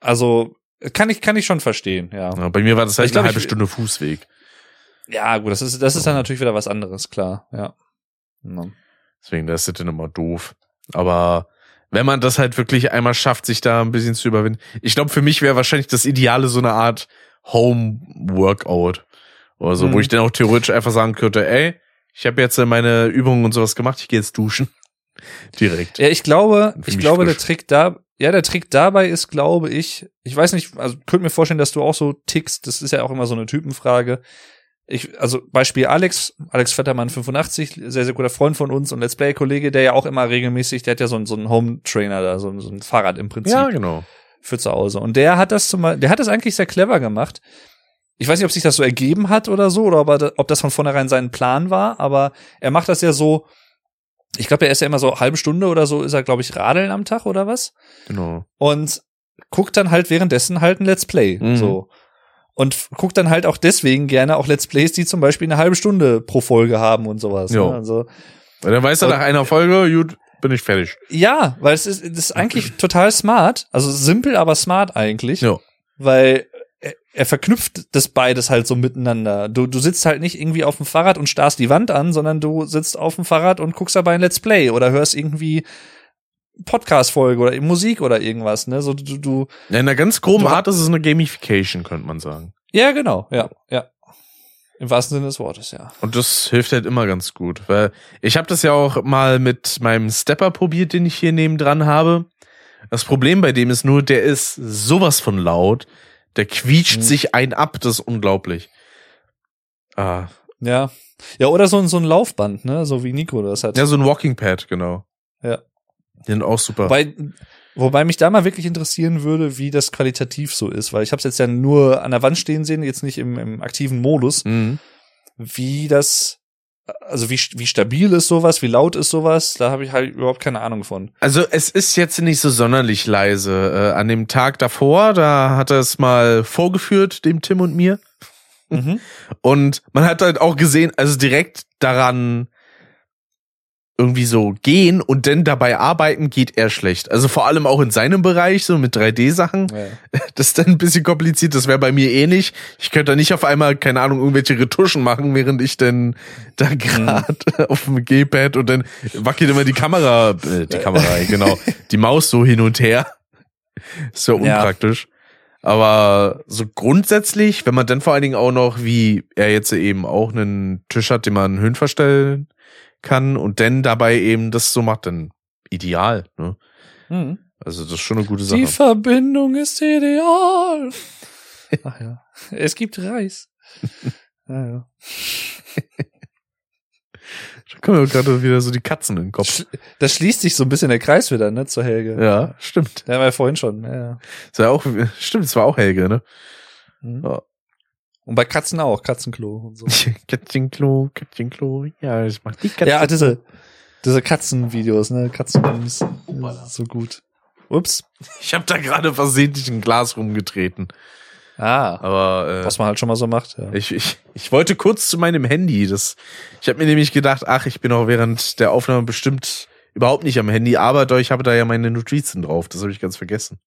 Also, kann ich, kann ich schon verstehen, ja. Ja, bei mir war das halt Ich glaub, eine halbe ich- Stunde Fußweg. Ja, gut, das ist, das ist dann natürlich wieder was anderes, klar, ja. Ja. Deswegen, das ist dann immer doof. Aber wenn man das halt wirklich einmal schafft, sich da ein bisschen zu überwinden. Ich glaube, für mich wäre wahrscheinlich das Ideale so eine Art Home-Workout. Oder so, wo Mhm. ich dann auch theoretisch einfach sagen könnte, ey, ich habe jetzt äh, meine Übungen und sowas gemacht, ich gehe jetzt duschen. Direkt. Ja, ich glaube, ich glaube, der frisch. Trick da, ja, der Trick dabei ist, glaube ich, ich weiß nicht, also könnte mir vorstellen, dass du auch so tickst, das ist ja auch immer so eine Typenfrage. Ich, also Beispiel Alex, Alex Vettermann 85, sehr, sehr guter Freund von uns und Let's Play-Kollege, der ja auch immer regelmäßig, der hat ja so einen, so einen Home-Trainer da, so, ein- so ein Fahrrad im Prinzip Ja, genau. für zu Hause. Und der hat das zum Beispiel, der hat das eigentlich sehr clever gemacht. Ich weiß nicht, ob sich das so ergeben hat oder so, oder ob, er, ob das von vornherein sein Plan war, aber er macht das ja so, ich glaube, er ist ja immer so halbe Stunde oder so, ist er, glaube ich, radeln am Tag oder was? Genau. Und guckt dann halt währenddessen halt ein Let's Play. Mhm. So. Und guckt dann halt auch deswegen gerne auch Let's Plays, die zum Beispiel eine halbe Stunde pro Folge haben und sowas. Jo. Ne? Also, Und dann weißt du nach einer Folge, gut, bin ich fertig. ja, weil es ist, das ist eigentlich total smart. Also simpel, aber smart eigentlich. Ja. Weil er, er verknüpft das beides halt so miteinander. Du, du sitzt halt nicht irgendwie auf dem Fahrrad und starrst die Wand an, sondern du sitzt auf dem Fahrrad und guckst dabei ein Let's Play oder hörst irgendwie Podcast-Folge oder Musik oder irgendwas, ne? So, du, du, Ja, in einer ganz groben Art ist es eine Gamification, könnte man sagen. ja, genau, ja, ja. Im wahrsten Sinne des Wortes, ja. Und das hilft halt immer ganz gut, weil ich habe das ja auch mal mit meinem Stepper probiert, den ich hier nebendran habe. Das Problem bei dem ist nur, der ist sowas von laut, der quietscht Mhm. sich ein ab, das ist unglaublich. Ah, Ja. Ja, oder so, ein- so ein Laufband, ne? So wie Nico das hat. ja, so ein Walking Pad, genau. Ja. Die sind auch super. Wobei, wobei mich da mal wirklich interessieren würde, wie das qualitativ so ist, weil ich habe es jetzt ja nur an der Wand stehen sehen, jetzt nicht im, im aktiven Modus, mhm. wie das, also wie, wie stabil ist sowas, wie laut ist sowas, da habe ich halt überhaupt keine Ahnung von. Also es ist jetzt nicht so sonderlich leise. Äh, an dem Tag davor, da hat er es mal vorgeführt, dem Tim und mir. Mhm. Und man hat halt auch gesehen, also direkt daran irgendwie so gehen und dann dabei arbeiten geht eher schlecht. Also vor allem auch in seinem Bereich, so mit 3D-Sachen. Ja. Das ist dann ein bisschen kompliziert. Das wäre bei mir eh nicht. Ich könnte da nicht auf einmal, keine Ahnung, irgendwelche Retuschen machen, während ich dann da gerade auf dem G-Pad und dann wackelt immer die Kamera, äh, die Kamera, genau, die Maus so hin und her. Ist ja Ja. unpraktisch. Aber so grundsätzlich, wenn man dann vor allen Dingen auch noch, wie er jetzt eben auch einen Tisch hat, den man Höhen verstellen kann und dann dabei eben das so macht, dann ideal. Ne? Mhm. Also das ist schon eine gute Die Sache. Verbindung ist ideal. Ach ja. Es gibt Reis. Ja. Da kommen mir gerade wieder so die Katzen in den Kopf. Das schließt sich so ein bisschen der Kreis wieder, ne, zur Helge. Ja, stimmt. Ja, war ja vorhin schon. Ja, ja. Das war auch, stimmt, das war auch Helge, ne? Mhm. Ja. Und bei Katzen auch, Katzenklo und so. Katzenklo, Katzenklo, ja, das macht die Katze. ja, diese, diese Katzenvideos, ne, Katzenmemes. So gut. Ups. Ich habe da gerade versehentlich ein Glas rumgetreten. Ah, Aber äh, was man halt schon mal so macht, ja. Ich, ich, ich wollte kurz zu meinem Handy. Das, ich habe mir nämlich gedacht, ach, ich bin auch während der Aufnahme bestimmt überhaupt nicht am Handy, aber doch, ich habe da ja meine Notizen drauf. Das habe ich ganz vergessen.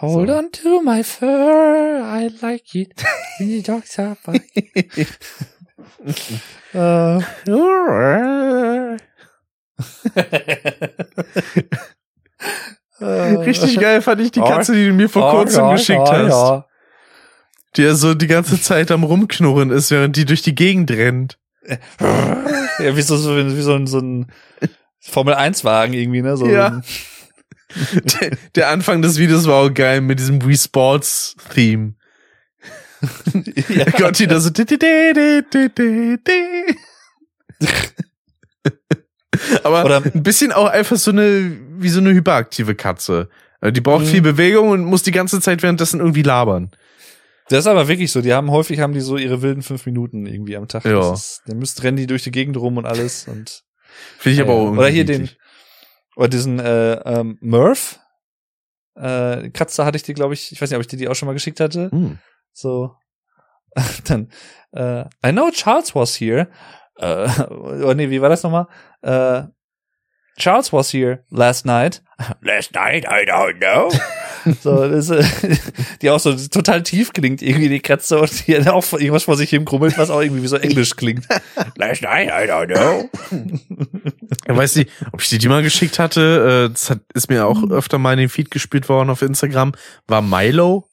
Hold So. on to my fur, I like it. When the dogs are barking. äh, Richtig geil fand ich die Katze, die du mir vor kurzem geschickt hast. Ja. Die ja so die ganze Zeit am Rumknurren ist, während die durch die Gegend rennt. ja, wie so, so, wie so ein, so ein Formel-1-Wagen irgendwie, ne? So Ja. ein- der, der Anfang des Videos war auch geil mit diesem Wii Sports Theme. ja. Kommt die da so. Aber Oder- ein bisschen auch einfach so eine, wie so eine hyperaktive Katze. Also Die braucht Mhm. viel Bewegung und muss die ganze Zeit währenddessen irgendwie labern. Das ist aber wirklich so. Die haben häufig haben die so ihre wilden fünf Minuten irgendwie am Tag. Ja. Ist, dann müsst rennen die durch die Gegend rum und alles und Finde ich aber Ja, auch ja. irgendwie Oder hier den-. Oder diesen äh, ähm, Murph. Äh, Katze hatte ich dir, glaube ich, ich weiß nicht, ob ich dir die auch schon mal geschickt hatte. Hm. So. Dann, äh, I know Charles was here. Äh, oder nee, wie war das nochmal? Äh, Charles was here last night. last night, I don't know. so, das, äh, die auch so total tief klingt, irgendwie die Katze und die dann auch irgendwas vor sich hin krummelt, was auch irgendwie wie so englisch klingt. last night, I don't know. Ich weiß nicht, ob ich dir die mal geschickt hatte. äh, Das hat, ist mir auch öfter mal in den Feed gespielt worden auf Instagram. War Milo.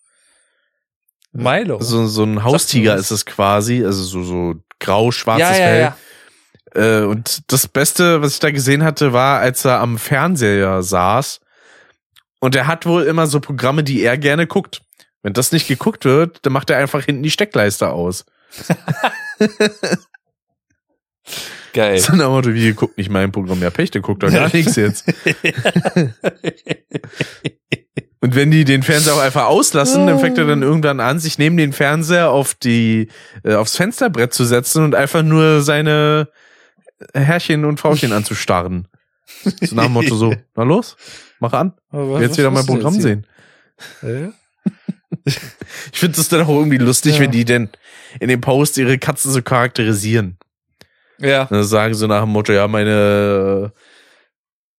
Milo. So, so ein Haustiger ist es quasi. Also so, so grau-schwarzes ja, ja, Fell. ja. Äh, und das Beste, was ich da gesehen hatte, war, als er am Fernseher saß. Und er hat wohl immer so Programme, die er gerne guckt. Wenn das nicht geguckt wird, dann macht er einfach hinten die Steckleiste aus. Geil. So nach Motto, wie, guckt nicht mein Programm. Ja, Pech, der guckt doch gar nichts jetzt. Und wenn die den Fernseher auch einfach auslassen, dann fängt er dann irgendwann an, sich neben den Fernseher auf die, äh, aufs Fensterbrett zu setzen und einfach nur seine Herrchen und Frauchen anzustarren. So nach dem Motto so, na los, mach an, will jetzt was wieder mein Programm sehen. Ja? Ich finde das dann auch irgendwie lustig, Ja. wenn die denn in dem Post ihre Katzen so charakterisieren. Ja. Dann sagen so nach dem Motto, ja, meine,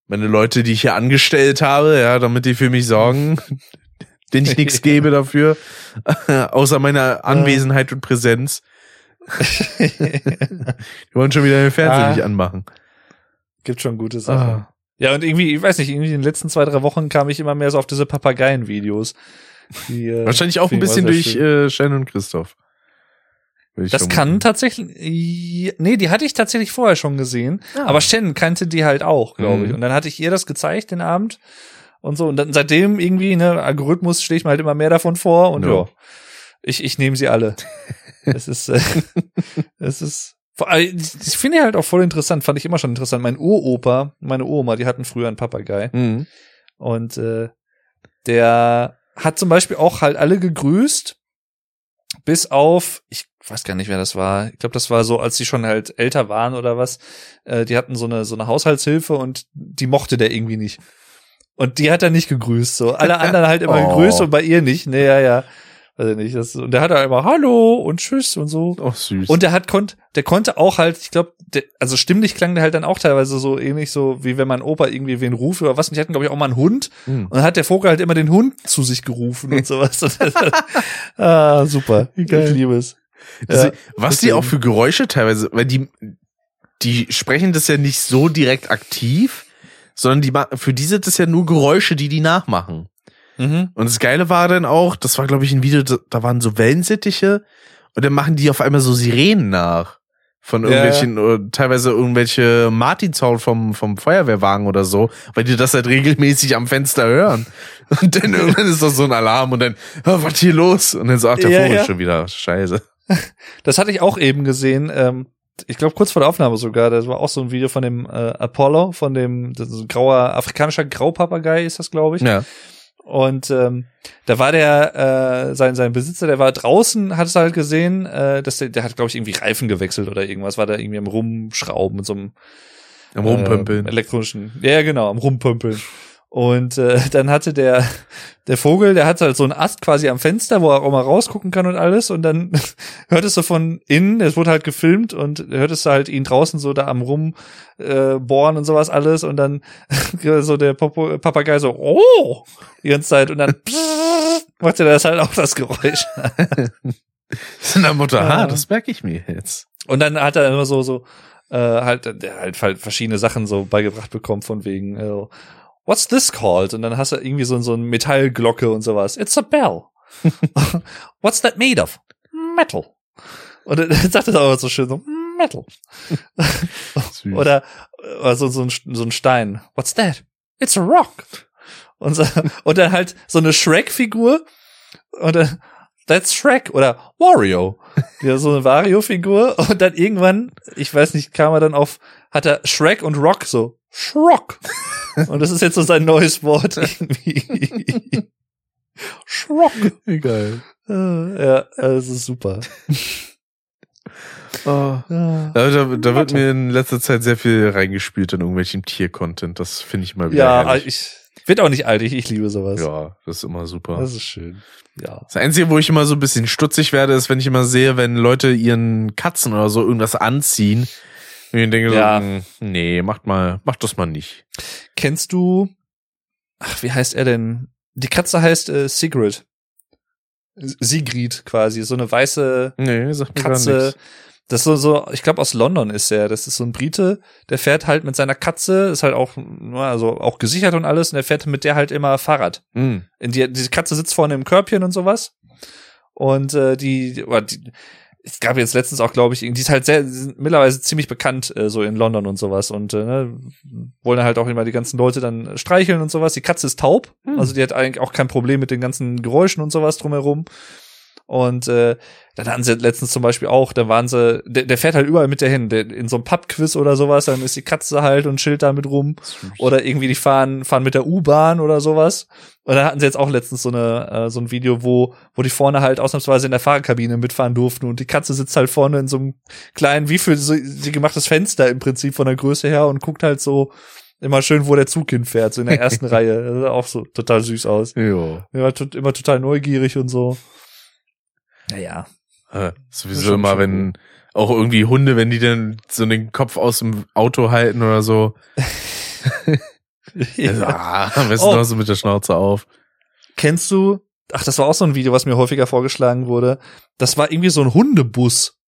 meine Leute, die ich hier angestellt habe, ja, damit die für mich sorgen, den ich nichts gebe dafür, außer meiner Anwesenheit und Präsenz. Die wollen schon wieder den Fernseher Ah. nicht anmachen. Gibt schon gute Sachen. Ah. Ja, und irgendwie, ich weiß nicht, irgendwie in den letzten zwei, drei Wochen kam ich immer mehr so auf diese Papageien-Videos. Die, äh, Wahrscheinlich auch ein ich bisschen durch äh, Shannon und Christoph. Ich Das vermuten. kann tatsächlich, nee, die hatte ich tatsächlich vorher schon gesehen, Ah. aber Shannon kannte die halt auch, glaube ich. Mhm. Und dann hatte ich ihr das gezeigt den Abend und so. Und dann seitdem irgendwie, ne, Algorithmus stehe ich mir halt immer mehr davon vor und Ja. ja, ich, ich nehme sie alle. es ist, äh, es ist, allem, ich finde halt auch voll interessant, fand ich immer schon interessant. Mein Uropa, meine Oma, die hatten früher einen Papagei. Mhm. Und äh, der hat zum Beispiel auch halt alle gegrüßt, bis auf, ich weiß gar nicht, wer das war. Ich glaube, das war so, als die schon halt älter waren oder was. Äh, die hatten so eine so eine Haushaltshilfe und die mochte der irgendwie nicht. Und die hat er nicht gegrüßt. So alle anderen halt immer Oh. gegrüßt und bei ihr nicht. Nee, ja, ja. Weiß ich nicht. Das, und der hat halt immer Hallo und Tschüss und so. Oh, süß. Und der hat konnt, der konnte auch halt, ich glaube, also stimmlich klang der halt dann auch teilweise so ähnlich so, wie wenn mein Opa irgendwie wen ruft oder was. Und die hatten, glaube ich, auch mal einen Hund. Mhm. Und dann hat der Vogel halt immer den Hund zu sich gerufen und sowas. ah, super. Geil. Ich liebe es. Ja, was die auch für Geräusche teilweise, weil die, die sprechen das ja nicht so direkt aktiv, sondern die, für die sind das ja nur Geräusche, die die nachmachen. Mhm. Und das Geile war dann auch, das war glaube ich ein Video, da, waren so Wellensittiche und dann machen die auf einmal so Sirenen nach. Von Ja, irgendwelchen, oder teilweise irgendwelche Martinshorn vom, vom Feuerwehrwagen oder so, weil die das halt regelmäßig am Fenster hören. Und dann irgendwann ist das so ein Alarm und dann, oh, was hier los? Und dann so, ach, der Ja, Vogel ja. ist schon wieder. Scheiße. Das hatte ich auch eben gesehen. Ähm, ich glaube, kurz vor der Aufnahme sogar. Das war auch so ein Video von dem äh, Apollo, von dem das ist ein grauer, afrikanischer Graupapagei ist das, glaube ich. Ja. Und ähm, da war der, äh, sein, sein Besitzer, der war draußen, hat es halt gesehen, äh, dass der, der hat, glaube ich, irgendwie Reifen gewechselt oder irgendwas, war da irgendwie am Rumschrauben mit so einem Am Rumpömpeln. Äh, elektronischen. Ja, genau, am Rumpömpeln. Und äh, dann hatte der der Vogel, der hatte halt so einen Ast quasi am Fenster, wo er auch mal rausgucken kann und alles. Und dann hörtest du von innen, es wurde halt gefilmt und hörtest du halt ihn draußen so da am rum äh, bohren und sowas alles. Und dann so der Popo, Papagei so, oh, die ganze Zeit. Und dann macht er das halt auch das Geräusch. So nach dem Motto, Ja. aha, das merke ich mir jetzt. Und dann hat er immer so, so, äh, halt, der halt, halt verschiedene Sachen so beigebracht bekommen von wegen, äh, what's this called? Und dann hast du irgendwie so, so eine Metallglocke und sowas. It's a bell. what's that made of? Metal. Und dann sagt er aber so schön so, Metal. Oder, oder so, so, ein, so ein Stein. What's that? It's a rock. Und, so, und dann halt so eine Shrek-Figur. Und dann, that's Shrek. Oder Wario. Ja, so eine Wario-Figur. Und dann irgendwann, ich weiß nicht, kam er dann auf, hat er Shrek und Rock so. Schrock. Und das ist jetzt so sein neues Wort irgendwie. Schrock. Egal. Ja, das ist super. Oh. Ja. Ja, da, da wird mir in letzter Zeit sehr viel reingespielt in irgendwelchem Tier-Content. Das finde ich mal wieder Ja, herrlich. ich wird auch nicht alt, ich, ich liebe sowas. Ja, das ist immer super. Das ist schön. Ja. Das Einzige, wo ich immer so ein bisschen stutzig werde, ist, wenn ich immer sehe, wenn Leute ihren Katzen oder so irgendwas anziehen. Und ich denke Ja. so, hm, nee, macht mal, macht das mal nicht. Kennst du, ach, wie heißt er denn? Die Katze heißt äh, Sigrid. Sigrid quasi, so eine weiße Nee, Katze. Das ist so, so ich glaube aus London ist er. Das ist so ein Brite, der fährt halt mit seiner Katze, ist halt auch, also auch gesichert und alles, und der fährt mit der halt immer Fahrrad. Hm. In die, diese Katze sitzt vorne im Körbchen und sowas. Und äh, die, oder die, es gab jetzt letztens auch, glaube ich, die ist halt sehr, mittlerweile ziemlich bekannt, äh, so in London und sowas. Und äh, ne, wollen halt auch immer die ganzen Leute dann streicheln und sowas. Die Katze ist taub, Hm. also die hat eigentlich auch kein Problem mit den ganzen Geräuschen und sowas drumherum. Und äh, dann hatten sie letztens zum Beispiel auch, da waren sie, der, der fährt halt überall mit der hin, der, in so einem Pub-Quiz oder sowas, dann ist die Katze halt und chillt da mit rum. Oder irgendwie die fahren, fahren mit der U-Bahn oder sowas. Und da hatten sie jetzt auch letztens so eine, äh, so ein Video, wo, wo die vorne halt ausnahmsweise in der Fahrerkabine mitfahren durften und die Katze sitzt halt vorne in so einem kleinen, wie für sie, sie gemachtes Fenster im Prinzip von der Größe her und guckt halt so immer schön, wo der Zug hinfährt, so in der ersten Reihe. Das sah auch so total süß aus. Ja. Tot- immer total neugierig und so. Naja. Äh, Das Sowieso immer, wenn auch irgendwie Hunde, wenn die dann so den Kopf aus dem Auto halten oder so. Also, ja. ah, am besten Oh. noch so mit der Schnauze auf. Kennst du ach, das war auch so ein Video, was mir häufiger vorgeschlagen wurde. Das war irgendwie so ein Hundebus.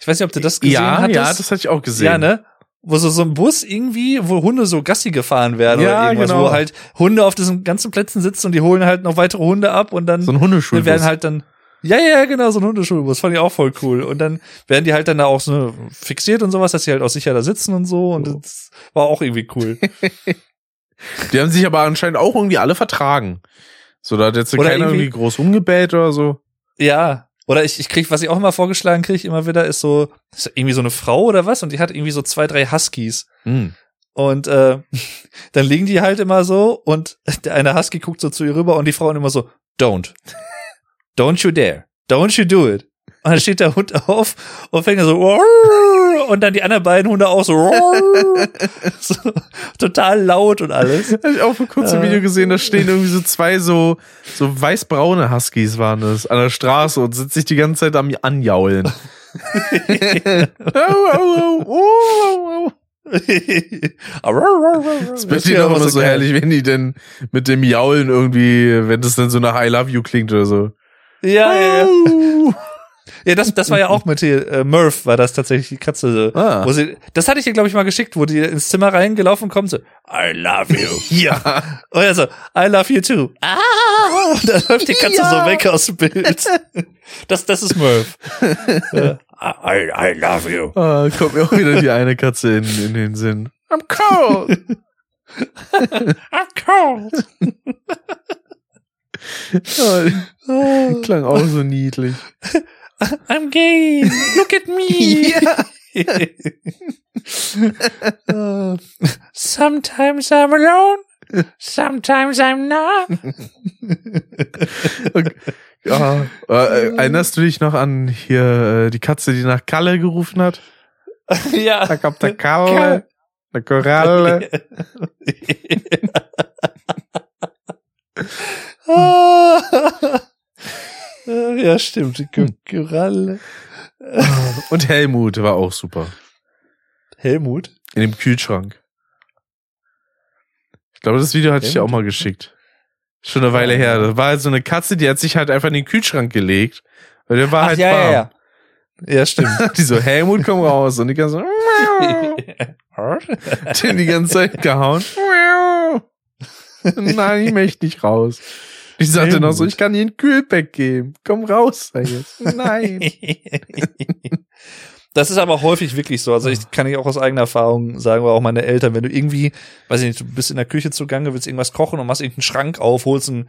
Ich weiß nicht, ob du das gesehen ja, hattest. ja, das hatte ich auch gesehen. Ja, ne? Wo so, so ein Bus irgendwie, wo Hunde so Gassi gefahren werden Ja, oder irgendwas, genau. wo halt Hunde auf diesen ganzen Plätzen sitzen und die holen halt noch weitere Hunde ab und dann So ein wir Hundeschulbus. werden halt dann ja, ja, genau, so ein Hundeschulbus, fand ich auch voll cool. Und dann werden die halt dann da auch so fixiert und sowas, dass sie halt auch sicher da sitzen und so. Und das war auch irgendwie cool. Die haben sich aber anscheinend auch irgendwie alle vertragen. So, da hat jetzt Oder keiner irgendwie- irgendwie groß umgebellt oder so. Ja. Oder ich, ich krieg, was ich auch immer vorgeschlagen kriege, immer wieder, ist so, ist irgendwie so eine Frau oder was und die hat irgendwie so zwei, drei Huskies. Hm. Und äh, dann liegen die halt immer so und der eine Husky guckt so zu ihr rüber und die Frauen immer so, don't. Don't you dare. Don't you do it. Und dann steht der Hund auf und fängt so und dann die anderen beiden Hunde auch so, so total laut und alles. Habe ich auch vor kurzem Äh. Video gesehen, da stehen irgendwie so zwei so, so weiß-braune Huskies waren das an der Straße und sind sich die ganze Zeit am Anjaulen. Au, au, au, au, au. Das wird ihnen auch immer so herrlich, wenn die denn mit dem Jaulen irgendwie, wenn das dann so nach I love you klingt oder so. Ja, ja, ja. Ja, das, das war ja auch mit hier, äh, Murph war das tatsächlich die Katze. Ah. Wo sie, das hatte ich dir, glaube ich, mal geschickt, wo die ins Zimmer reingelaufen kommt, so, I love you. Ja. Und er so, I love you too. Ah! Und dann läuft die Katze Ja. so weg aus dem Bild. Das, das ist Murph. Ja. I, I love you. Ah, kommt mir auch wieder die eine Katze in, in den Sinn. I'm cold. I'm cold. Ah, klang auch so niedlich. I'm gay. Look at me. Uh, Sometimes I'm alone. Sometimes I'm not. Ja, äh, erinnerst du dich noch an hier äh, die Katze, die nach Kalle gerufen hat? ja. Da kommt der Kalle, der Koralle. ja, stimmt. Die. Koralle. Und Helmut war auch super. Helmut? In dem Kühlschrank. Ich glaube, das Video hatte ich dir auch mal geschickt. Schon eine Weile her. Das war halt so eine Katze, die hat sich halt einfach in den Kühlschrank gelegt. Weil der war Ach, halt ja, warm. ja, ja. Ja, stimmt. Die so, Helmut, komm raus. Und die ganze so, den die ganze Zeit gehauen. Nein, ich möchte nicht raus. Ich sagte noch so, ich kann dir ein Kühlpack geben. Komm raus, jetzt. Nein. Das ist aber häufig wirklich so. Also ich kann ich auch aus eigener Erfahrung sagen, aber auch meine Eltern, wenn du irgendwie, weiß ich nicht, du bist in der Küche zugange, willst irgendwas kochen und machst irgendeinen Schrank auf, holst einen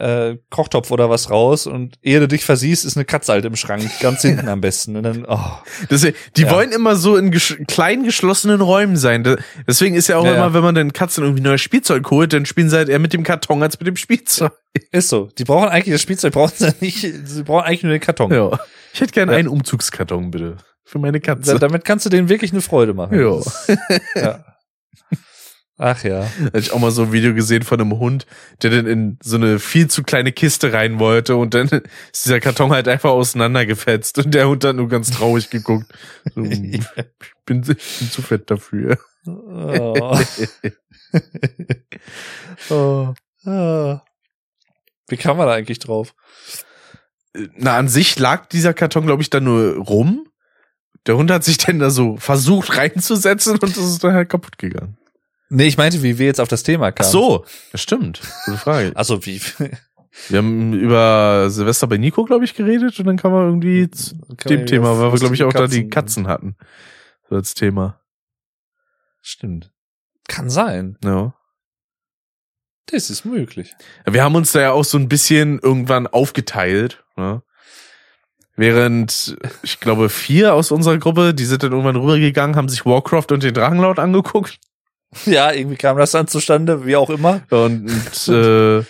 äh, Kochtopf oder was raus und ehe du dich versiehst, ist eine Katze halt im Schrank, ganz hinten am besten. Und dann, oh. Deswegen, die Ja. wollen immer so in gesch kleinen geschlossenen Räumen sein. Deswegen ist ja auch Ja, immer, wenn man den Katzen irgendwie neues Spielzeug holt, dann spielen sie halt eher mit dem Karton als mit dem Spielzeug. Ist so. Die brauchen eigentlich das Spielzeug, brauchen sie nicht, sie brauchen eigentlich nur den Karton. Ja. Ich hätte gerne einen Umzugskarton, bitte. Für meine Da, Katze. damit kannst du denen wirklich eine Freude machen. Ja. Das- ja. Ach ja. Hatte ich auch mal so ein Video gesehen von einem Hund, der dann in so eine viel zu kleine Kiste rein wollte und dann ist dieser Karton halt einfach auseinandergefetzt und der Hund hat nur ganz traurig geguckt. So, ich, bin, ich bin zu fett dafür. Oh. Oh. Ah. Wie kam man da eigentlich drauf? Na, an sich lag dieser Karton, glaube ich, da nur rum. Der Hund hat sich dann da so versucht reinzusetzen und das ist dann halt kaputt gegangen. Nee, ich meinte, wie wir jetzt auf das Thema Ach kamen. so, das stimmt. Gute Frage. Also wie? Wir haben über Silvester bei Nico, glaube ich, geredet und dann kam er irgendwie zu dem Thema, weil wir, glaube ich, auch da die Katzen hatten. So als Thema. Stimmt. Kann sein. Ja. Das ist möglich. Wir haben uns da ja auch so ein bisschen irgendwann aufgeteilt. Ne? Während, ich glaube, vier aus unserer Gruppe, die sind dann irgendwann rübergegangen, haben sich Warcraft und den Drachenlaut angeguckt. Ja, irgendwie kam das dann zustande, wie auch immer. Und, und äh,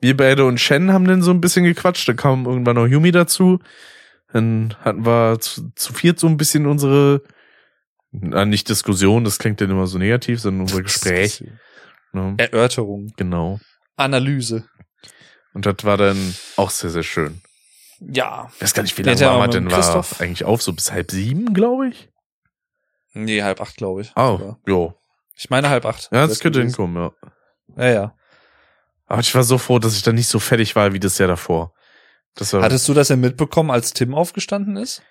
wir beide und Shen haben dann so ein bisschen gequatscht. Da kam irgendwann noch Yumi dazu. Dann hatten wir zu, zu viert so ein bisschen unsere, na, nicht Diskussion, das klingt dann immer so negativ, sondern unser Gespräch. Ne? Erörterung, Genau. Analyse. Und das war dann auch sehr, sehr schön. Ja. Ich weiß gar nicht, wie lange war denn? War eigentlich auf, so bis halb sieben, glaube ich. Nee, halb acht, glaube ich. Oh, jo. Ich meine halb acht. Ja, das könnte hinkommen, ja. Ja, ja. Aber ich war so froh, dass ich dann nicht so fertig war wie das Jahr davor. Das Hattest du das denn mitbekommen, als Tim aufgestanden ist?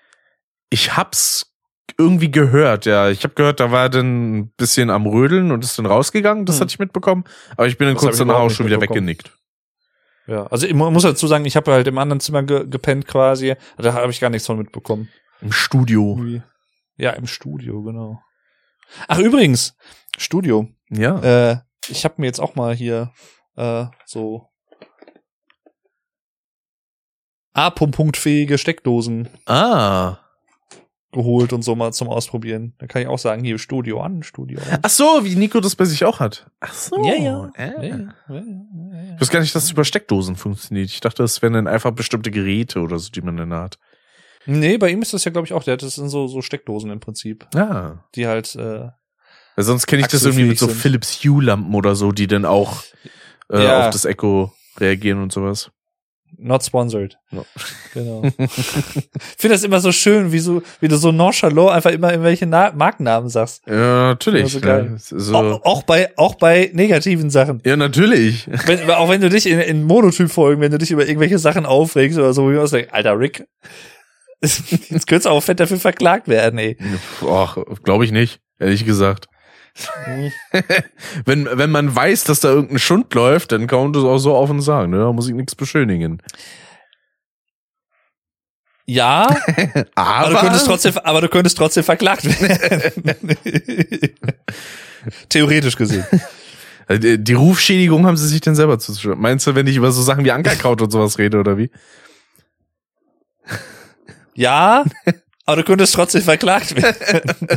ich hab's irgendwie gehört, ja. Ich habe gehört, da war er dann ein bisschen am Rödeln und ist dann rausgegangen. Das Hm. hatte ich mitbekommen. Aber ich bin dann Das kurz hab danach auch schon wieder weggenickt. Ja, also ich mu- muss dazu sagen, ich habe halt im anderen Zimmer ge gepennt quasi. Da habe ich gar nichts von mitbekommen. Im Studio. Ja, im Studio, genau. Ach, übrigens, Studio. Ja. Äh, ich habe mir jetzt auch mal hier äh, so A-Punkt-fähige Steckdosen Ah. geholt und so mal zum Ausprobieren. Da kann ich auch sagen, hier Studio an, Studio an. Ach so, wie Nico das bei sich auch hat. Ach so. Ja, ja. Äh. Ja, ja, ja. Ich wusste gar nicht, dass es über Steckdosen funktioniert. Ich dachte, das wären dann einfach bestimmte Geräte oder so, die man dann hat. Nee, bei ihm ist das ja, glaube ich, auch. Der hat das in so, so Steckdosen im Prinzip, Ja. die halt äh, Weil sonst kenne ich das irgendwie mit so sind. Philips Hue-Lampen oder so, die dann auch äh, Ja. auf das Echo reagieren und sowas. not sponsored. No. Genau. ich finde das immer so schön, wie, so, wie du so nonchalant einfach immer irgendwelche Na Markennamen sagst. Ja, natürlich. So ne? So, Auch, auch bei auch bei negativen Sachen. ja, natürlich. Wenn, auch wenn du dich in, in Monotyp-Folgen, wenn du dich über irgendwelche Sachen aufregst oder so, wie man sagt, Alter Rick, jetzt könntest du auch fett dafür verklagt werden, ey. Ach, glaube ich nicht, ehrlich gesagt. wenn, wenn man weiß, dass da irgendein Schund läuft, dann kann man das auch so offen sagen. Ne? Da muss ich nichts beschönigen. Ja, Aber, aber du könntest trotzdem, aber du könntest trotzdem verklagt werden. Theoretisch gesehen. Äh, die die Rufschädigung haben sie sich denn selber zuzuschreiben. Meinst du, wenn ich über so Sachen wie Ankerkraut und sowas rede oder wie? Ja, aber du könntest trotzdem verklagt werden.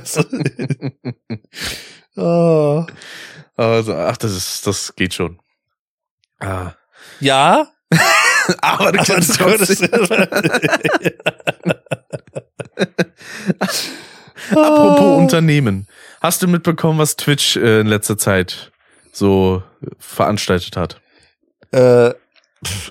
Oh. Also, ach, das ist, das geht schon. Ah. Ja, Aber du aber kannst du könntest. Apropos Unternehmen. Hast du mitbekommen, was Twitch äh, in letzter Zeit so veranstaltet hat? äh,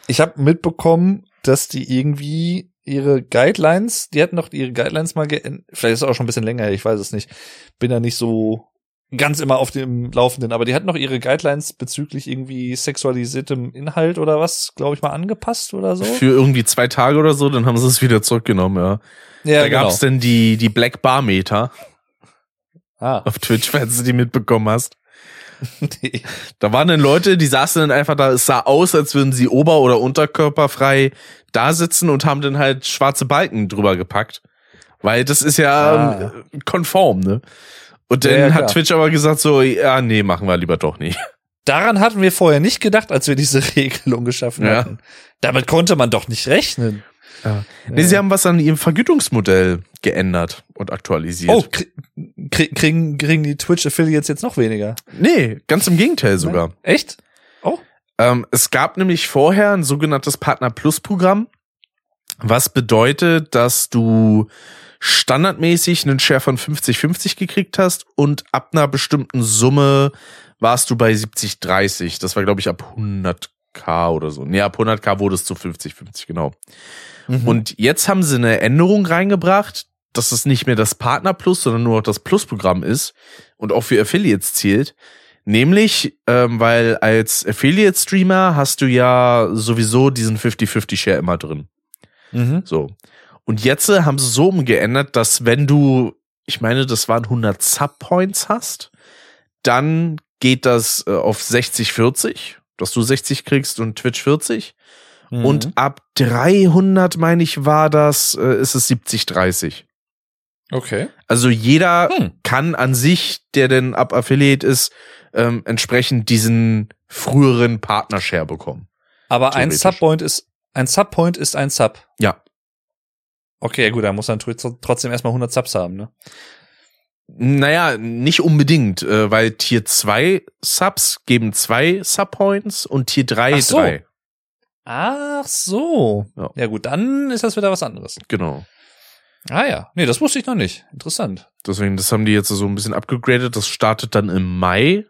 ich habe mitbekommen, dass die irgendwie ihre Guidelines, die hatten doch ihre Guidelines mal geändert. Vielleicht ist es auch schon ein bisschen länger, ich weiß es nicht. Bin da nicht so ganz immer auf dem Laufenden, aber die hatten noch ihre Guidelines bezüglich irgendwie sexualisiertem Inhalt oder was, glaube ich mal, angepasst oder so. Für irgendwie zwei Tage oder so, dann haben sie es wieder zurückgenommen, ja. ja, da gab's denn die, die Black Bar Meter Ah, auf Twitch, falls du die mitbekommen hast. nee. Da waren dann Leute, die saßen dann einfach da, es sah aus, als würden sie ober- oder unterkörperfrei da sitzen und haben dann halt schwarze Balken drüber gepackt. Weil das ist ja Ah, ähm, konform, ne? Und dann Ja, ja, hat. Twitch aber gesagt so, ja, nee, machen wir lieber doch nicht. Daran hatten wir vorher nicht gedacht, als wir diese Regelung geschaffen Ja. hatten. Damit konnte man doch nicht rechnen. Nee, sie haben was an ihrem Vergütungsmodell geändert und aktualisiert. Oh, krie krie kriegen, kriegen die Twitch-Affiliates jetzt noch weniger? Nee, ganz im Gegenteil sogar. Echt? Oh. Ähm, es gab nämlich vorher ein sogenanntes Partner Plus Programm, was bedeutet, dass du standardmäßig einen Share von 50-50 gekriegt hast und ab einer bestimmten Summe warst du bei 70-30. Das war, glaube ich, ab 100k oder so. Nee, ab 100k wurde es zu 50-50, genau. Mhm. Und jetzt haben sie eine Änderung reingebracht, dass es nicht mehr das Partner Plus, sondern nur noch das Plus-Programm ist und auch für Affiliates zielt. Nämlich, ähm, weil als Affiliate-Streamer hast du ja sowieso diesen 50-50-Share immer drin. Mhm. So. Und jetzt äh, haben sie so umgeändert, dass wenn du, ich meine, das waren 100 Sub-Points hast, dann geht das äh, auf 60-40, dass du 60 kriegst und Twitch 40. Mhm. Und ab 300, meine ich, war das, äh, ist es 70-30. okay. Also jeder Hm. kann an sich, der denn ab Affiliate ist, ähm, entsprechend diesen früheren Partnershare bekommen. Aber ein. Subpoint ist ein Subpoint ist ein Sub. Ja. Okay, ja gut, da muss dann tr- trotzdem erstmal 100 Subs haben, ne? Naja, nicht unbedingt, äh, weil Tier 2 Subs geben zwei Subpoints und Tier 3 Ach so. drei. Ach so. Ja. Ja gut, dann ist das wieder was anderes. Genau. Ah ja, nee, das wusste ich noch nicht. Interessant. Deswegen, das haben die jetzt so ein bisschen abgegradet. Das startet dann im Mai.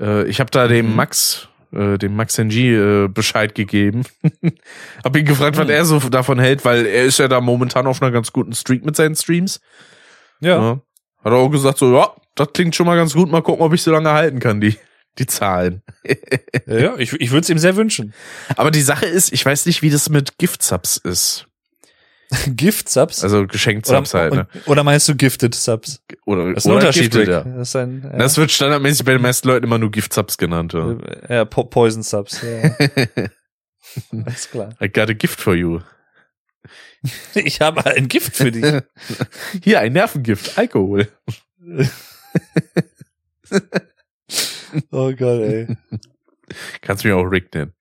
Äh, ich habe da dem Mhm. Max, äh, dem Max NG äh, Bescheid gegeben. hab ihn gefragt, was Mhm. er so davon hält, weil er ist ja da momentan auf einer ganz guten Streak mit seinen Streams. Ja. Ja. Hat er auch gesagt so, ja, das klingt schon mal ganz gut. Mal gucken, ob ich so lange halten kann, die, die Zahlen. Ja, ich, ich würde es ihm sehr wünschen. Aber die Sache ist, ich weiß nicht, wie das mit Gift-Subs ist. Gift-Subs? Also Geschenk-Subs halt, ne? oder meinst du Gifted Subs? Oder, Das ist ein oder Unterschied, Gifted, ja. Das ein, ja, Das wird standardmäßig bei den meisten Leuten immer nur Gift-Subs genannt. Ja. ja, po Poison Subs. Ja. Alles klar. I got a gift for you. Ich habe ein Gift für dich. Hier, ein Nervengift, Alkohol. Oh Gott, ey. Kannst mich auch Rick nennen.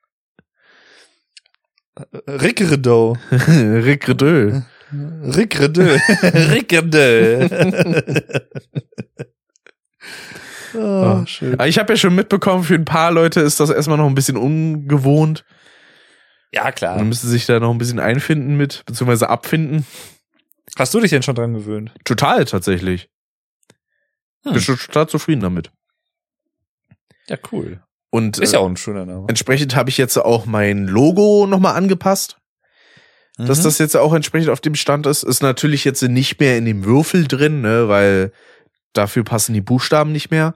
Rickredo. Rick Redö. Rickredö. Rickredö. oh, schön. Aber Ich habe ja schon mitbekommen, für ein paar Leute ist das erstmal noch ein bisschen ungewohnt. Ja, Man klar. müsste sich da noch ein bisschen einfinden mit, beziehungsweise abfinden. Hast du dich denn schon dran gewöhnt? Total, tatsächlich. Hm. Bin schon total zufrieden damit. Ja, cool. Und Ist äh, ja auch ein schöner Name. entsprechend habe ich jetzt auch mein Logo nochmal angepasst. dass Mhm. das jetzt auch entsprechend auf dem Stand ist. Ist natürlich jetzt nicht mehr in dem Würfel drin, ne, weil dafür passen die Buchstaben nicht mehr.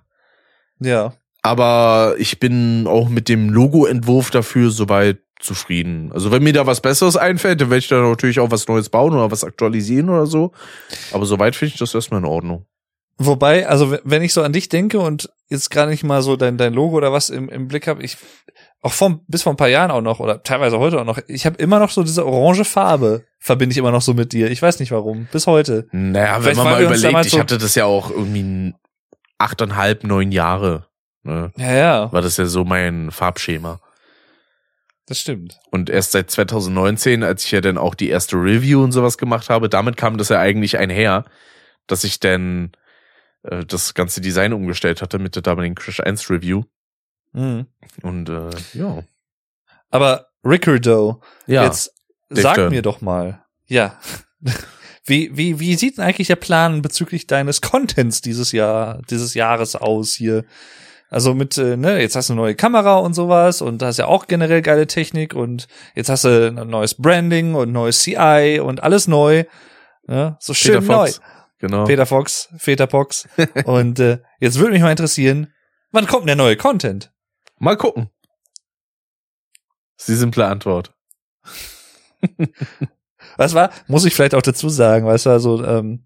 Ja. Aber ich bin auch mit dem Logo-Entwurf dafür soweit zufrieden. Also wenn mir da was Besseres einfällt, dann werde ich da natürlich auch was Neues bauen oder was aktualisieren oder so. Aber soweit finde ich das erstmal in Ordnung. Wobei, also wenn ich so an dich denke und jetzt gerade nicht mal so dein, dein Logo oder was im, im Blick habe, ich auch vor, bis vor ein paar Jahren auch noch oder teilweise heute auch noch, ich habe immer noch so diese orange Farbe, verbinde ich immer noch so mit dir. Ich weiß nicht warum, bis heute. Naja, wenn Vielleicht, man weil mal überlegt, ich so- hatte das ja auch irgendwie achteinhalb, neun Jahre. Ne? Ja, ja, War das ja so mein Farbschema. das stimmt. Und erst seit 2019, als ich ja dann auch die erste Review und sowas gemacht habe, damit kam das ja eigentlich einher, dass ich dann äh, das ganze Design umgestellt hatte mit der damaligen Crash 1 Review. Mhm. Und äh, ja. Aber Ricardo, Ja. jetzt Dave sag Dern. mir doch mal, ja, wie, wie, wie sieht denn eigentlich der Plan bezüglich deines Contents dieses Jahr, dieses Jahres aus hier? Also mit, äh, ne, jetzt hast du eine neue Kamera und sowas und da hast ja auch generell geile Technik und jetzt hast du ein neues Branding und neues CI und alles neu. Ne? So schön Peter Fox. Genau. Peter Fox, Peter Fox. und äh, jetzt würde mich mal interessieren, wann kommt denn der neue Content? Mal gucken. Das ist die simple Antwort. Was war? Muss ich vielleicht auch dazu sagen, weißt du, also ähm,